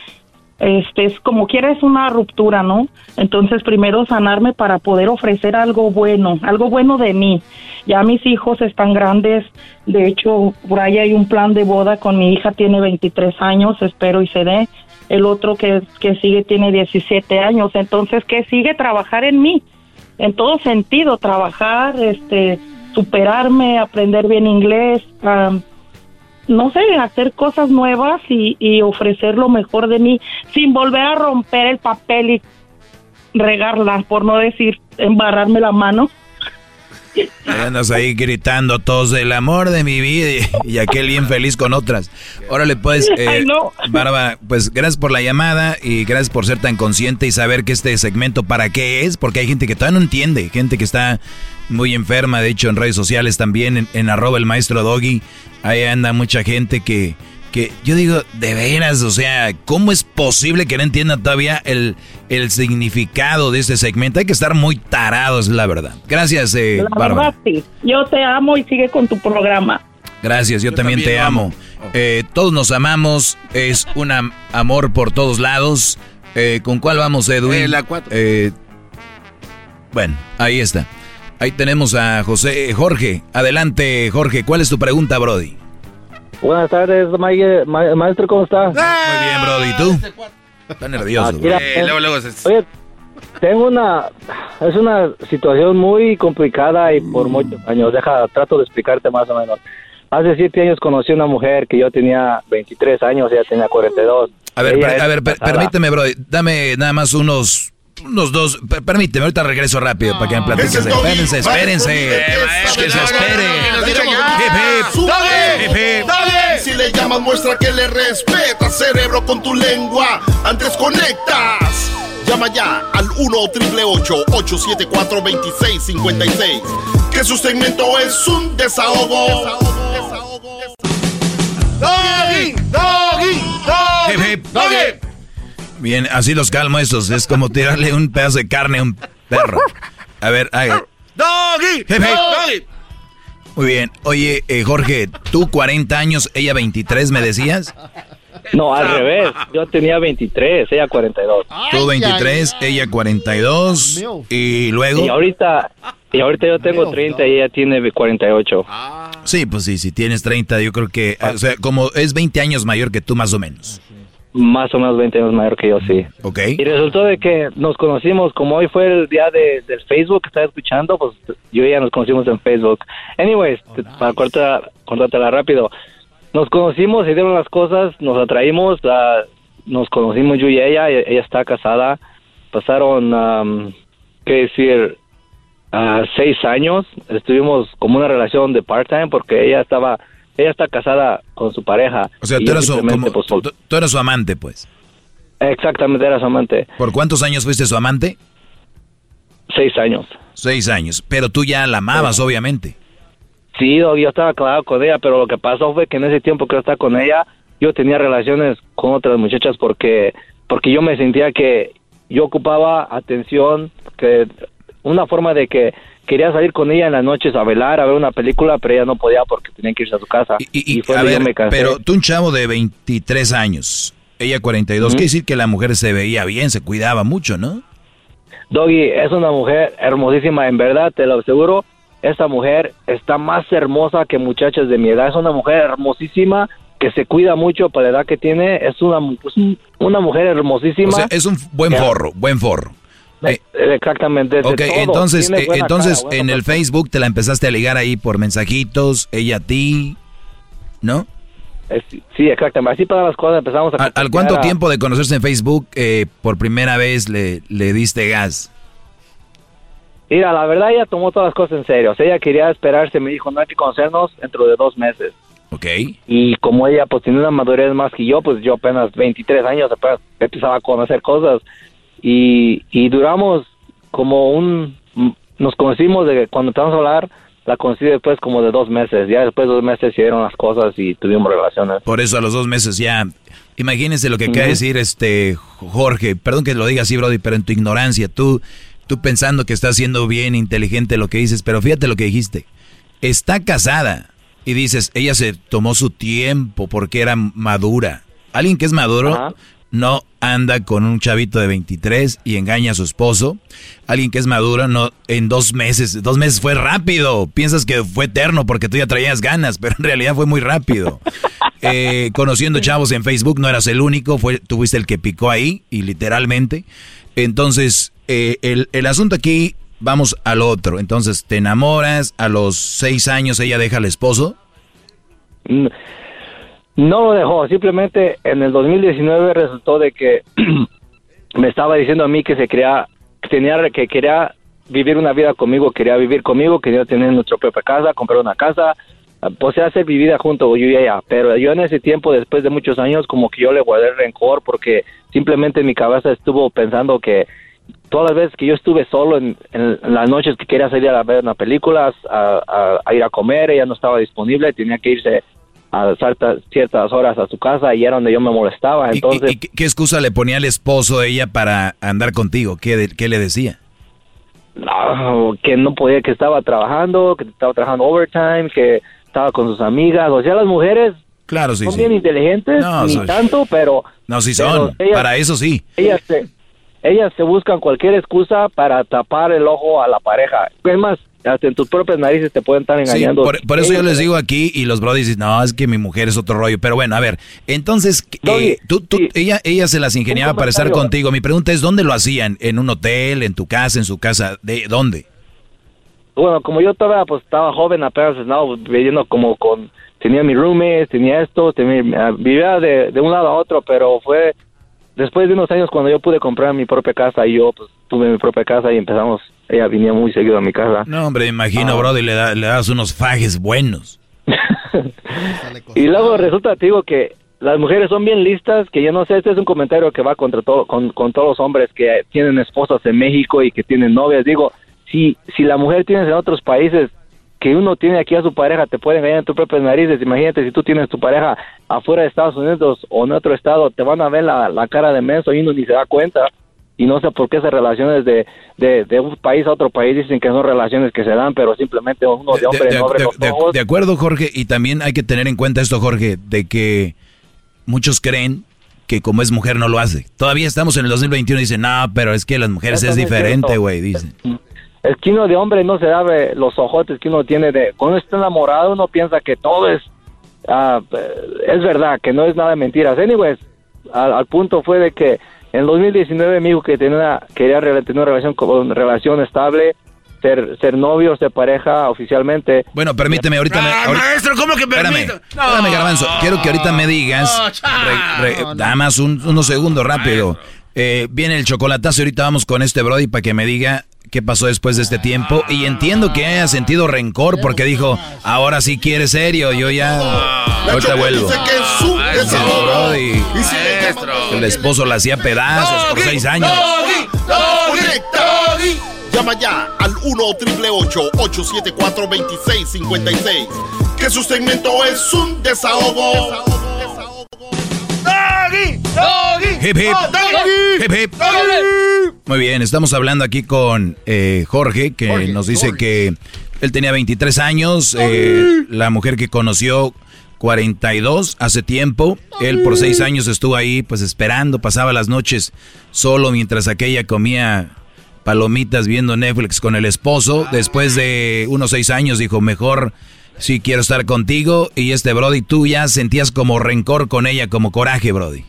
Este es como quiera es una ruptura no entonces primero sanarme para poder ofrecer algo bueno algo bueno de mí. Ya mis hijos están grandes. De hecho por ahí hay un plan de boda con mi hija tiene 23 años espero y se dé. El otro que, que sigue tiene 17 años. Entonces que sigue trabajar en mí. En todo sentido, trabajar, este, superarme, aprender bien inglés, no sé, hacer cosas nuevas y, y ofrecer lo mejor de mí sin volver a romper el papel y regarla, por no decir embarrarme la mano. Andas ahí gritando todos el amor de mi vida y, y aquel bien feliz con otras. Órale, pues, eh, Ay, no. Barba, pues gracias por la llamada y gracias por ser tan consciente y saber que este segmento para qué es, porque hay gente que todavía no entiende, gente que está muy enferma, de hecho en redes sociales también, en, en arroba el maestro Doggy, ahí anda mucha gente que, que yo digo, de veras, o sea, ¿cómo es posible que no entiendan todavía el, el significado de este segmento? Hay que estar muy tarados, la verdad. Gracias, eh, La Bárbara. verdad, sí. Yo te amo y sigue con tu programa. Gracias, yo, también, te amo. Eh, todos nos amamos, es un am- amor por todos lados. Eh, ¿Con cuál vamos, Edwin? Eh, la cuatro. Eh, bueno, ahí está. Ahí tenemos a José Jorge. Adelante, Jorge. ¿Cuál es tu pregunta, Brody? Buenas tardes, ma- ma- maestro, ¿cómo está? Muy bien, Brody. ¿Y tú? Está nervioso. Ah, mira, Eh, luego, luego se- Oye, tengo una, es una situación muy complicada y por muchos años. Deja, trato de explicarte más o menos. Hace siete años conocí a una mujer que yo tenía 23 años, ella tenía 42. A ver, Ella a ver, per- permíteme, Brody. Dame nada más unos, unos dos. per- permíteme, ahorita regreso rápido para que me platiques. Ese es Doggy. Espérense, espérense. Que se espere. Hip, hip. ¡Dale! Hip, hip. ¡Dale! Si le llamas, muestra que le respetas, cerebro, con tu lengua. Antes conectas. Llama ya al 1 874 2656 Que su segmento es un desahogo. ¡Doggy! ¡Doggy! Hip, hip. Bien, así los calmo estos. Es como tirarle un pedazo de carne a un perro. A ver, haga. ¡Doggy! ¡Doggy! Muy bien. Oye, eh, Jorge, tú 40 años, ella 23, ¿me decías? No, al revés. Yo tenía 23, ella 42. Tú 23, ella 42. Y luego. Y ahorita, y ahorita yo tengo 30 y ella tiene 48. Sí, pues sí, si tienes 30, yo creo que. O sea, como es 20 años mayor que tú, más o menos. Más o menos 20 años mayor que yo, sí. Ok. Y resultó de que nos conocimos, como hoy fue el día de, del Facebook que estaba escuchando, pues yo y ella nos conocimos en Facebook. Anyways, te- para cortar, cortártela rápido, nos conocimos, se dieron las cosas, nos atraímos, ah, nos conocimos yo y ella, e- ella está casada, pasaron, am, qué decir, ah, seis años, estuvimos como una relación de part-time porque ella estaba, ella está casada con su pareja. O sea, tú eras, su, como, pues, tú, tú eras su amante, pues. Exactamente, era su amante. ¿Por cuántos años fuiste su amante? Seis años. Seis años. Pero tú ya la amabas, obviamente. Sí, yo estaba clavado con ella, pero lo que pasó fue que en ese tiempo que yo estaba con ella, yo tenía relaciones con otras muchachas porque porque yo me sentía que yo ocupaba atención, que una forma de que quería salir con ella en las noches a velar, a ver una película, pero ella no podía porque tenía que irse a su casa. Y, fue A ver, me pero tú un chavo de 23 años, ella 42, Ujú. quiere decir que la mujer se veía bien, se cuidaba mucho, ¿no? Doggy es una mujer hermosísima, en verdad, te lo aseguro. Esta mujer está más hermosa que muchachas de mi edad. Es una mujer hermosísima que se cuida mucho para la edad que tiene. Es una, una mujer hermosísima. O sea, es un buen forro, buen forro. Eh, Exactamente. de Ok, todo. entonces, eh, entonces cara, en el. Facebook te la empezaste a ligar ahí por mensajitos, ella a ti, ¿no? Eh, sí, exactamente. Así para las cosas empezamos a... ¿Al, cuánto a- tiempo de conocerse en Facebook eh, por primera vez le, le diste gas? Mira, la verdad ella tomó todas las cosas en serio. O sea, ella quería esperarse. Me dijo, no hay que conocernos dentro de dos meses. Ok. Y como ella pues tiene una madurez más que yo, pues yo apenas 23 años apenas empezaba a conocer cosas. Y, y duramos como un... Nos conocimos de cuando empezamos a hablar, la conocí después como de dos meses. Ya después de dos meses se dieron las cosas y tuvimos relaciones. Por eso a los dos meses ya. Imagínense lo que acaba de decir este Jorge. Perdón que lo diga así, Brody, pero en tu ignorancia, tú, tú pensando que estás siendo bien inteligente lo que dices, pero fíjate lo que dijiste. Está casada y dices, ella se tomó su tiempo porque era madura. Alguien que es maduro no anda con un chavito de 23 y engaña a su esposo. Alguien que es maduro no en dos meses, dos meses fue rápido. Piensas que fue eterno porque tú ya traías ganas, pero en realidad fue muy rápido. Eh, conociendo chavos en Facebook no eras el único, fue, tuviste el que picó ahí y literalmente. Entonces, eh, el, el asunto aquí, vamos al otro. Entonces, te enamoras, a los seis años ella deja al esposo. Mm, No lo dejó, simplemente en el 2019 resultó de que me estaba diciendo a mí que se quería, que tenía, que quería vivir una vida conmigo, quería vivir conmigo, quería tener nuestra propia casa, comprar una casa, pues hacer mi vida junto yo y ella. Pero yo en ese tiempo, después de muchos años, como que yo le guardé rencor porque simplemente mi cabeza estuvo pensando que todas las veces que yo estuve solo en, en las noches que quería salir a ver una película, a- a ir a comer, ella no estaba disponible, tenía que irse a ciertas, ciertas horas a su casa y era donde yo me molestaba. Entonces, ¿Y qué, qué excusa le ponía al esposo ella para andar contigo? ¿Qué, de- qué le decía? no, que no podía, que estaba trabajando, que estaba trabajando overtime, que estaba con sus amigas. O sea, las mujeres Claro, sí, son sí. bien inteligentes, No, ni soy- tanto, pero... No, sí son. ellas- Para eso sí. Ellas se, ellas se buscan cualquier excusa para tapar el ojo a la pareja. Es más, hasta en tus propias narices te pueden estar Sí, engañando. por, por eso yo les digo aquí y los dicen, no, es que mi mujer es otro rollo. Pero bueno, a ver, entonces, eh, tú, tú- ella, ella se las ingeniaba para estar contigo. Mi pregunta es, ¿dónde lo hacían? ¿En un hotel, en tu casa, en su casa? ¿De dónde? Bueno, como yo todavía pues estaba joven, apenas estaba viviendo como con... Tenía mi roommates, tenía esto, tenía, ah, vivía de, de un lado a otro, pero fue después de unos años cuando yo pude comprar mi propia casa y yo pues tuve mi propia casa y empezamos, ella venía muy seguido a mi casa. No, hombre, imagino, Ah. brody, le, da- le das unos fajes buenos. Y luego resulta, te digo, que las mujeres son bien listas, que yo no sé, este es un comentario que va contra todo, con, con todos los hombres que tienen esposas en México y que tienen novias. Digo, si, si la mujer tienes en otros países, que uno tiene aquí a su pareja, te pueden engañar en tus propias narices. Imagínate si tú tienes tu pareja afuera de Estados Unidos o en otro estado, te van a ver la, la cara de menso y uno ni se da cuenta. Y no sé por qué esas relaciones de, de, de un país a otro país dicen que son relaciones que se dan, pero simplemente uno de hombre de, de- los ojos. de acuerdo, Jorge, y también hay que tener en cuenta esto, Jorge, de que muchos creen que como es mujer no lo hace. Todavía estamos en el 2021 y dicen, no, pero es que las mujeres Eso es diferente, güey, dicen. el que uno de hombre no se abre los ojotes que uno tiene de cuando está enamorado uno piensa que todo es ah, es verdad que no es nada de mentiras anyways al, al punto fue de que en 2019 mi hijo que tenía una- quería re- tener una relación con relación estable ser ser novio ser pareja oficialmente Bueno, permíteme, ahorita me... ahorita- Maestro, ¿cómo que Espérame, permite? espérame, Garbanzo. Quiero que ahorita me digas. re- re- Nada más un- unos segundos rápido. Eh, viene el chocolatazo y ahorita vamos con este Brody para que me diga qué pasó después de este tiempo. Y entiendo que haya sentido rencor porque dijo, ahora sí quiere serio, yo ya... Ahorita vuelvo. Desahogo. El esposo la hacía pedazos por seis años. Llama ya al 1 874 2656 Que su segmento es un desahogo. Doggy, doggy, Hip, hip. doggy, Hip, hip. Muy bien, estamos hablando aquí con eh, Jorge, que nos dice que él tenía 23 años, eh, la mujer que conoció 42 hace tiempo, él por 6 años estuvo ahí pues esperando, pasaba las noches solo mientras aquella comía palomitas viendo Netflix con el esposo, después de unos 6 años dijo, mejor si quiero estar contigo y este Brody, tú ya sentías como rencor con ella, como coraje Brody.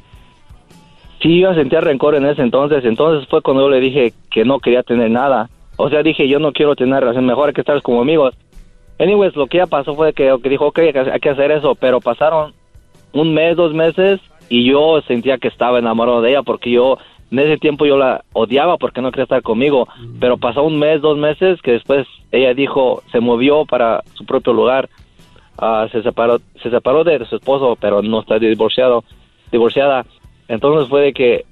Sí, yo sentía rencor en ese entonces. Entonces fue cuando yo le dije que no quería tener nada. O sea, dije, yo no quiero tener relación, mejor hay que estar como amigos. Anyways, lo que ya pasó fue que, que dijo, ok, hay que- hacer eso. Pero pasaron un mes, dos meses y yo sentía que estaba enamorado de ella porque yo, en ese tiempo yo la odiaba porque no quería estar conmigo. Pero pasó un mes, dos meses que después ella dijo, se movió para su propio lugar. Ah, se separó se separó de su esposo pero no está divorciado divorciada entonces fue de que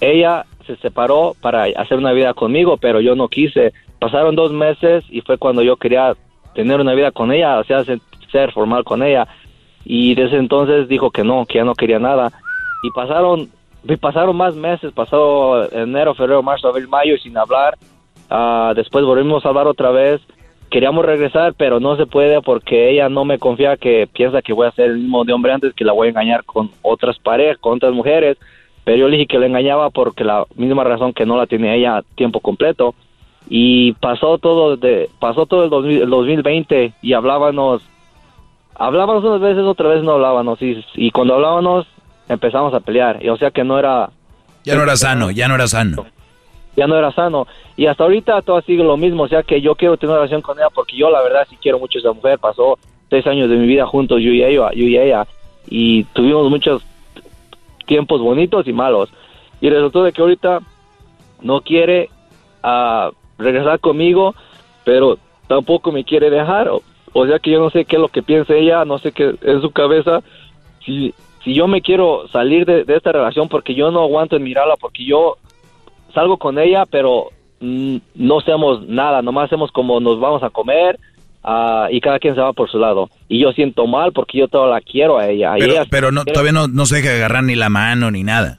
ella se separó para hacer una vida conmigo pero yo no quise. Pasaron dos meses y fue cuando yo quería tener una vida con ella o sea ser, formal con ella. Y desde entonces dijo que no que ya no quería nada. Y pasaron y pasaron más meses pasó enero febrero marzo abril mayo sin hablar. Ah, después volvimos a hablar otra vez. Queríamos regresar, pero no se puede porque ella no me confía que piensa que voy a ser el mismo de hombre antes, que la voy a engañar con otras parejas, con otras mujeres. Pero yo le dije que la engañaba porque la misma razón que no la tenía ella tiempo completo. Y pasó todo de, pasó todo el, 2000 el 2020 y hablábamos, hablábamos unas veces, otra vez no hablábamos. Y, y cuando hablábamos empezamos a pelear. Y o sea que no era, Ya no era sano, ya no era sano. Ya no era sano. Y hasta ahorita todo sigue lo mismo, o sea que yo quiero tener una relación con ella porque yo la verdad sí quiero mucho a esa mujer. Pasó seis años de mi vida juntos, yo y ella, yo y ella, y tuvimos muchos tiempos bonitos y malos. Y resultó de que ahorita no quiere ah, regresar conmigo, pero tampoco me quiere dejar. O, o sea que yo no sé qué es lo que piensa ella, no sé qué en su cabeza. Si, si yo me quiero salir de, de esta relación porque yo no aguanto en mirarla, porque yo salgo con ella, pero mm, no hacemos nada, nomás hacemos como nos vamos a comer ah, y cada quien se va por su lado. Y yo siento mal porque yo toda la quiero a ella. Pero, ella- pero no, todavía no, no se deja agarrar ni la mano ni nada.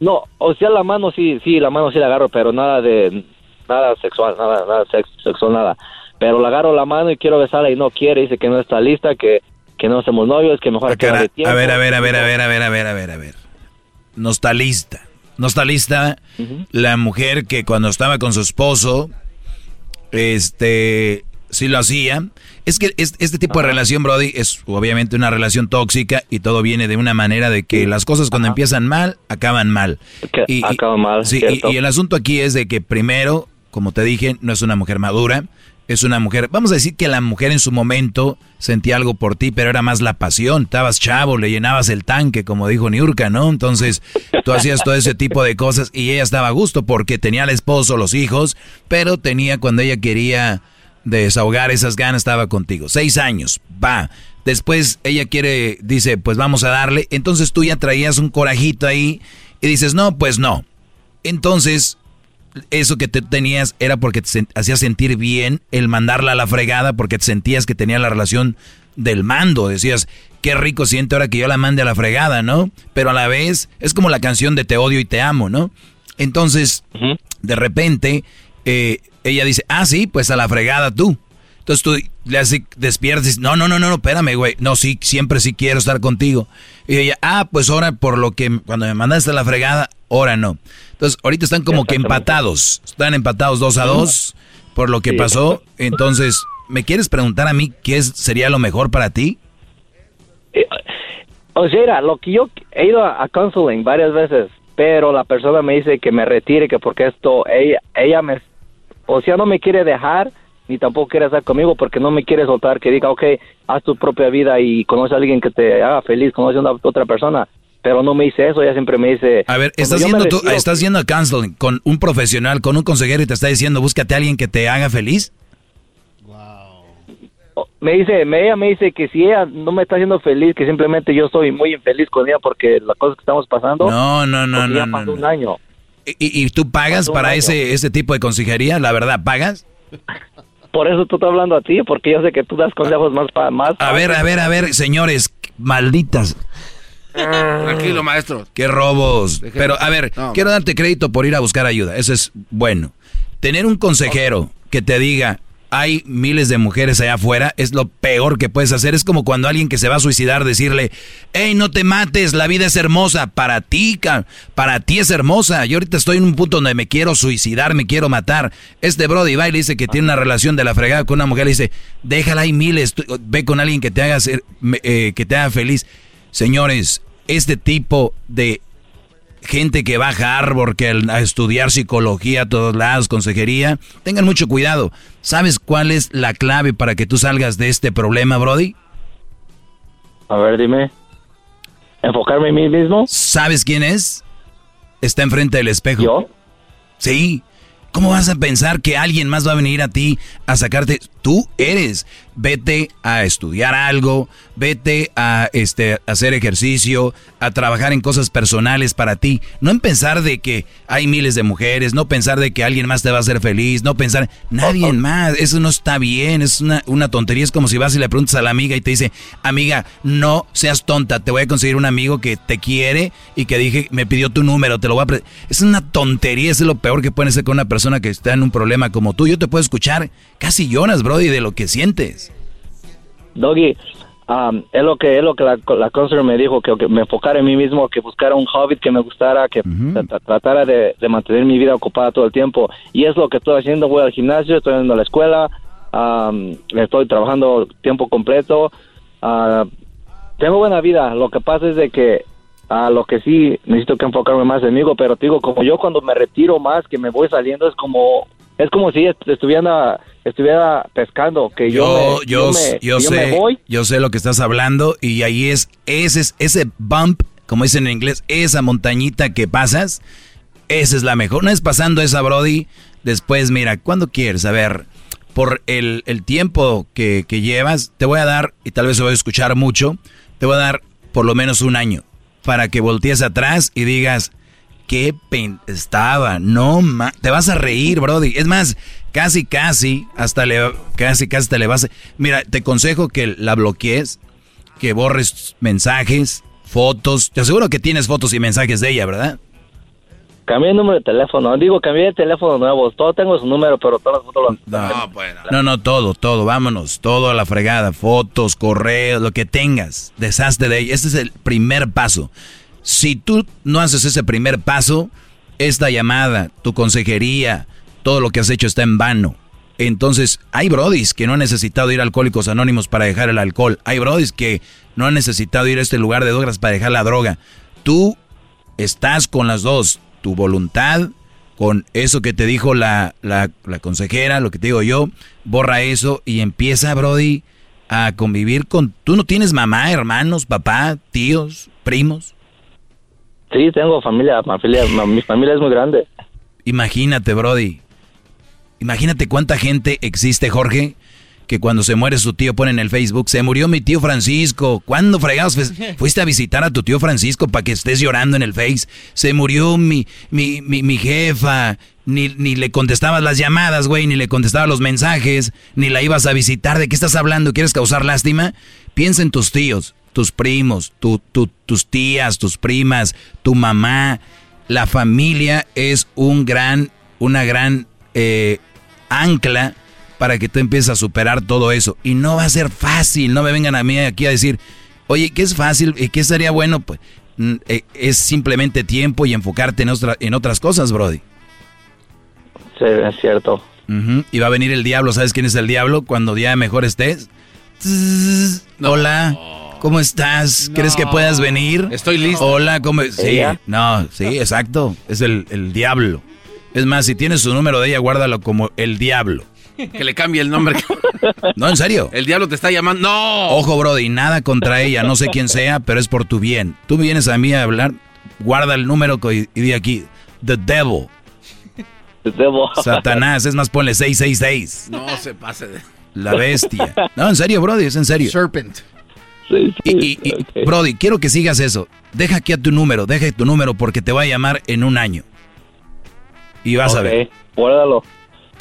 No, o sea, la mano sí, sí, la mano sí la agarro, pero nada de, nada sexual, nada, nada sex- sexual, nada. Pero la agarro la mano y quiero besarla y no quiere, dice que no está lista, que, que no somos novios, que mejor que Cara, de tiempo. a ver, a ver, a ver, a ver, a ver, a ver, a ver, a ver. No está lista. No está lista. La mujer que cuando estaba con su esposo, este, sí lo hacía. Es que es- este tipo de relación, Brody, es obviamente una relación tóxica y todo viene de una manera de que las cosas cuando empiezan mal, acaban mal. Que Y- acaban mal, Sí, y, y el asunto aquí es de que primero, como te dije, no es una mujer madura, es una mujer, vamos a decir que la mujer en su momento sentía algo por ti, pero era más la pasión, estabas chavo, le llenabas el tanque, como dijo Niurka, ¿no? Entonces tú hacías todo ese tipo de cosas y ella estaba a gusto porque tenía al esposo, los hijos, pero tenía cuando ella quería desahogar esas ganas, estaba contigo. Seis años, va. Después ella quiere, dice, pues vamos a darle. Entonces tú ya traías un corajito ahí y dices, no, pues no. Entonces, eso que te tenías era porque te hacía sentir bien el mandarla a la fregada porque te sentías que tenía la relación del mando. Decías, qué rico siento ahora que yo la mande a la fregada, ¿no? Pero a la vez es como la canción de Te odio y te amo, ¿no? Entonces, de repente, eh, ella dice, ah, sí, pues a la fregada tú. Entonces tú le haces, despiertas y dices, no, no, no, no, no, espérame, güey. No, sí, siempre sí quiero estar contigo. Y ella, ah, pues ahora por lo que cuando me mandaste a la fregada, ahora no. Entonces, ahorita están como que empatados. Están empatados dos a dos por lo que Sí. pasó. Entonces, ¿me quieres preguntar a mí qué es- sería lo mejor para ti? O sea, era lo que yo he ido a, a counseling varias veces, pero la persona me dice que me retire, que porque esto, ella, ella me, o sea, no me quiere dejar, ni tampoco quiere estar conmigo porque no me quiere soltar, que diga, ok, haz tu propia vida y conoce a alguien que te haga feliz, conoce a una otra persona, pero no me dice eso, ella siempre me dice... A ver, estás yendo, tú, estás yendo a counseling con un profesional, con un consejero y te está diciendo, búscate a alguien que te haga feliz. me dice, me- ella me dice que si ella no me está haciendo feliz, que simplemente yo soy muy infeliz con ella porque las cosas que estamos pasando... No, no, no, no, ya no, pasó no. un año. ¿Y, y tú pagas para año. ese, ese tipo de consejería? ¿La verdad, pagas? Por eso tú estás hablando a ti, porque yo sé que tú das consejos más... Pa, más A ver, a ver, a ver, señores, malditas. Tranquilo, maestro. Qué robos. Pero, a ver, No. quiero darte crédito por ir a buscar ayuda. Eso es bueno. Tener un consejero que te diga, hay miles de mujeres allá afuera, es lo peor que puedes hacer. Es como cuando alguien que se va a suicidar decirle, hey, no te mates, la vida es hermosa. Para ti, para ti es hermosa. Yo ahorita estoy en un punto donde me quiero suicidar, me quiero matar. Este Brody va dice que tiene una relación de la fregada con una mujer, le dice, déjala, hay miles, ve con alguien que te haga, ser, eh, que te haga feliz. Señores, este tipo de gente que baja a Harvard, que a estudiar psicología a todos lados, consejería, tengan mucho cuidado. ¿Sabes cuál es la clave para que tú salgas de este problema, Brody? A ver, dime. ¿Enfocarme en mí mismo? ¿Sabes quién es? Está enfrente del espejo. ¿Yo? Sí. ¿Cómo vas a pensar que alguien más va a venir a ti a sacarte? Tú eres. Vete a estudiar algo, vete a este, hacer ejercicio, a trabajar en cosas personales para ti. No en pensar de que hay miles de mujeres, no pensar de que alguien más te va a hacer feliz, no pensar nadie más. Eso no está bien, es una, una tontería. Es como si vas y le preguntas a la amiga y te dice, amiga, no seas tonta, te voy a conseguir un amigo que te quiere y que dije, me pidió tu número, te lo voy a... pre-". Es una tontería, es lo peor que puede ser con una persona que está en un problema como tú. Yo te puedo escuchar, casi lloras, Brody, de lo que sientes. Doggy, um, es lo que es lo que la, la counselor me dijo, que, que me enfocara en mí mismo, que buscara un hobby que me gustara, que tra- tra- tratara de, de mantener mi vida ocupada todo el tiempo. Y es lo que estoy haciendo, voy al gimnasio, estoy yendo a la escuela, um, estoy trabajando tiempo completo. ah, tengo buena vida, lo que pasa es de que a lo que sí necesito que enfocarme más en mí, pero te digo, como yo cuando me retiro más, que me voy saliendo, es como es como si est- estuviera estuviera pescando, que yo Yo, me, yo, me- yo yo sé, me voy yo sé lo que estás hablando y ahí es ese, es- ese bump, como dicen en inglés, esa montañita que pasas, esa es la mejor. Una vez pasando esa, Brody, después, mira, cuando quieres? A ver, por el, el tiempo que, que llevas, te voy a dar, y tal vez se va a escuchar mucho, te voy a dar por lo menos un año para que voltees atrás y digas, qué pen estaba, no ma te vas a reír, Brody. Es más, casi, casi, hasta le, casi, casi te le vas a... Mira, te aconsejo que la bloquees, que borres mensajes, fotos. Te aseguro que tienes fotos y mensajes de ella, ¿verdad? Cambié el número de teléfono. Digo, cambié de teléfono nuevo. Todo tengo su número, pero todas las fotos No, no, no, todo, todo, vámonos, todo a la fregada, fotos, correos, lo que tengas, deshazte de ahí. Este es el primer paso. Si tú no haces ese primer paso, esta llamada, tu consejería, todo lo que has hecho está en vano. Entonces, hay brodis que no han necesitado ir a Alcohólicos Anónimos para dejar el alcohol. Hay brodis que no han necesitado ir a este lugar de drogas para dejar la droga. Tú estás con las dos, tu voluntad, con eso que te dijo la, la, la consejera, lo que te digo yo, borra eso y empieza, Brody, a convivir con... ¿Tú no tienes mamá, hermanos, papá, tíos, primos? Sí, tengo familia, mi familia, mi familia es muy grande. Imagínate, Brody. Imagínate cuánta gente existe, Jorge, que cuando se muere su tío pone en el Facebook, se murió mi tío Francisco. ¿Cuándo fregados fuiste a visitar a tu tío Francisco para que estés llorando en el Face? Se murió mi, mi, mi, mi jefa. Ni, ni, le contestabas las llamadas, güey, ni le contestabas los mensajes, ni la ibas a visitar. ¿De qué estás hablando? ¿Quieres causar lástima? Piensa en tus tíos, tus primos, tu, tus tías, tus primas, tu mamá. La familia es un gran, una gran eh, ancla para que tú empieces a superar todo eso. Y no va a ser fácil, no me vengan a mí aquí a decir, oye, ¿qué es fácil y qué sería bueno? Pues mm, eh, es simplemente tiempo y enfocarte en, en otras cosas, Brody. Sí, es cierto. Y va a venir el diablo, ¿sabes quién es el diablo? Cuando ya mejor estés. Hola, ¿cómo estás? ¿Crees que puedas venir? Estoy listo. Hola, ¿cómo? Sí, no, sí, exacto. Es el, el diablo. Es más, si tienes su número de ella, guárdalo como el diablo. Que le cambie el nombre. No, en serio. El diablo te está llamando. ¡No! Ojo, Brody, nada contra ella, no sé quién sea, pero es por tu bien. Tú vienes a mí a hablar, guarda el número y, di aquí, The Devil. The Devil. Satanás, es más, ponle 666. No se pase de... La bestia. No, en serio, Brody, es en serio. Serpent. Sí, sí, y, Brody, quiero que sigas eso. Deja aquí a tu número, deja tu número porque te va a llamar en un año. Y vas a ver. Guárdalo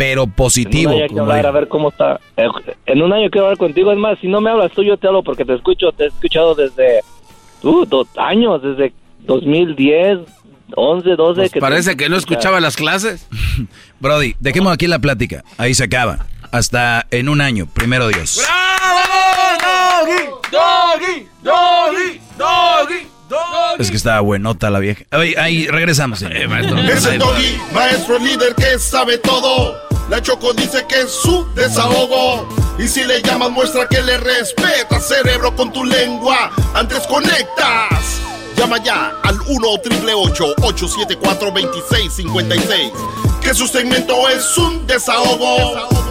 pero positivo. En un año hablar, a ver cómo está. En un año quiero hablar contigo. Es más, si no me hablas tú, yo te hablo porque te escucho. Te he escuchado desde uh, dos años, desde 2010, 11, 12. Pues parece que no escuchaba las clases. Brody, dejemos aquí la plática. Ahí se acaba. Hasta en un año, primero Dios. ¡Bravo! ¡Doggy! ¡Doggy! ¡Doggy! ¡Doggy! Es que estaba buenota la vieja. Ahí, ahí regresamos. Eh, maestro. Es el doggy, maestro líder que sabe todo. La Choco dice que es su desahogo. Y si le llamas, muestra que le respeta, cerebro, con tu lengua. Antes conectas. Llama ya al 1-888-874-2656. Que su segmento es un desahogo. desahogo, desahogo,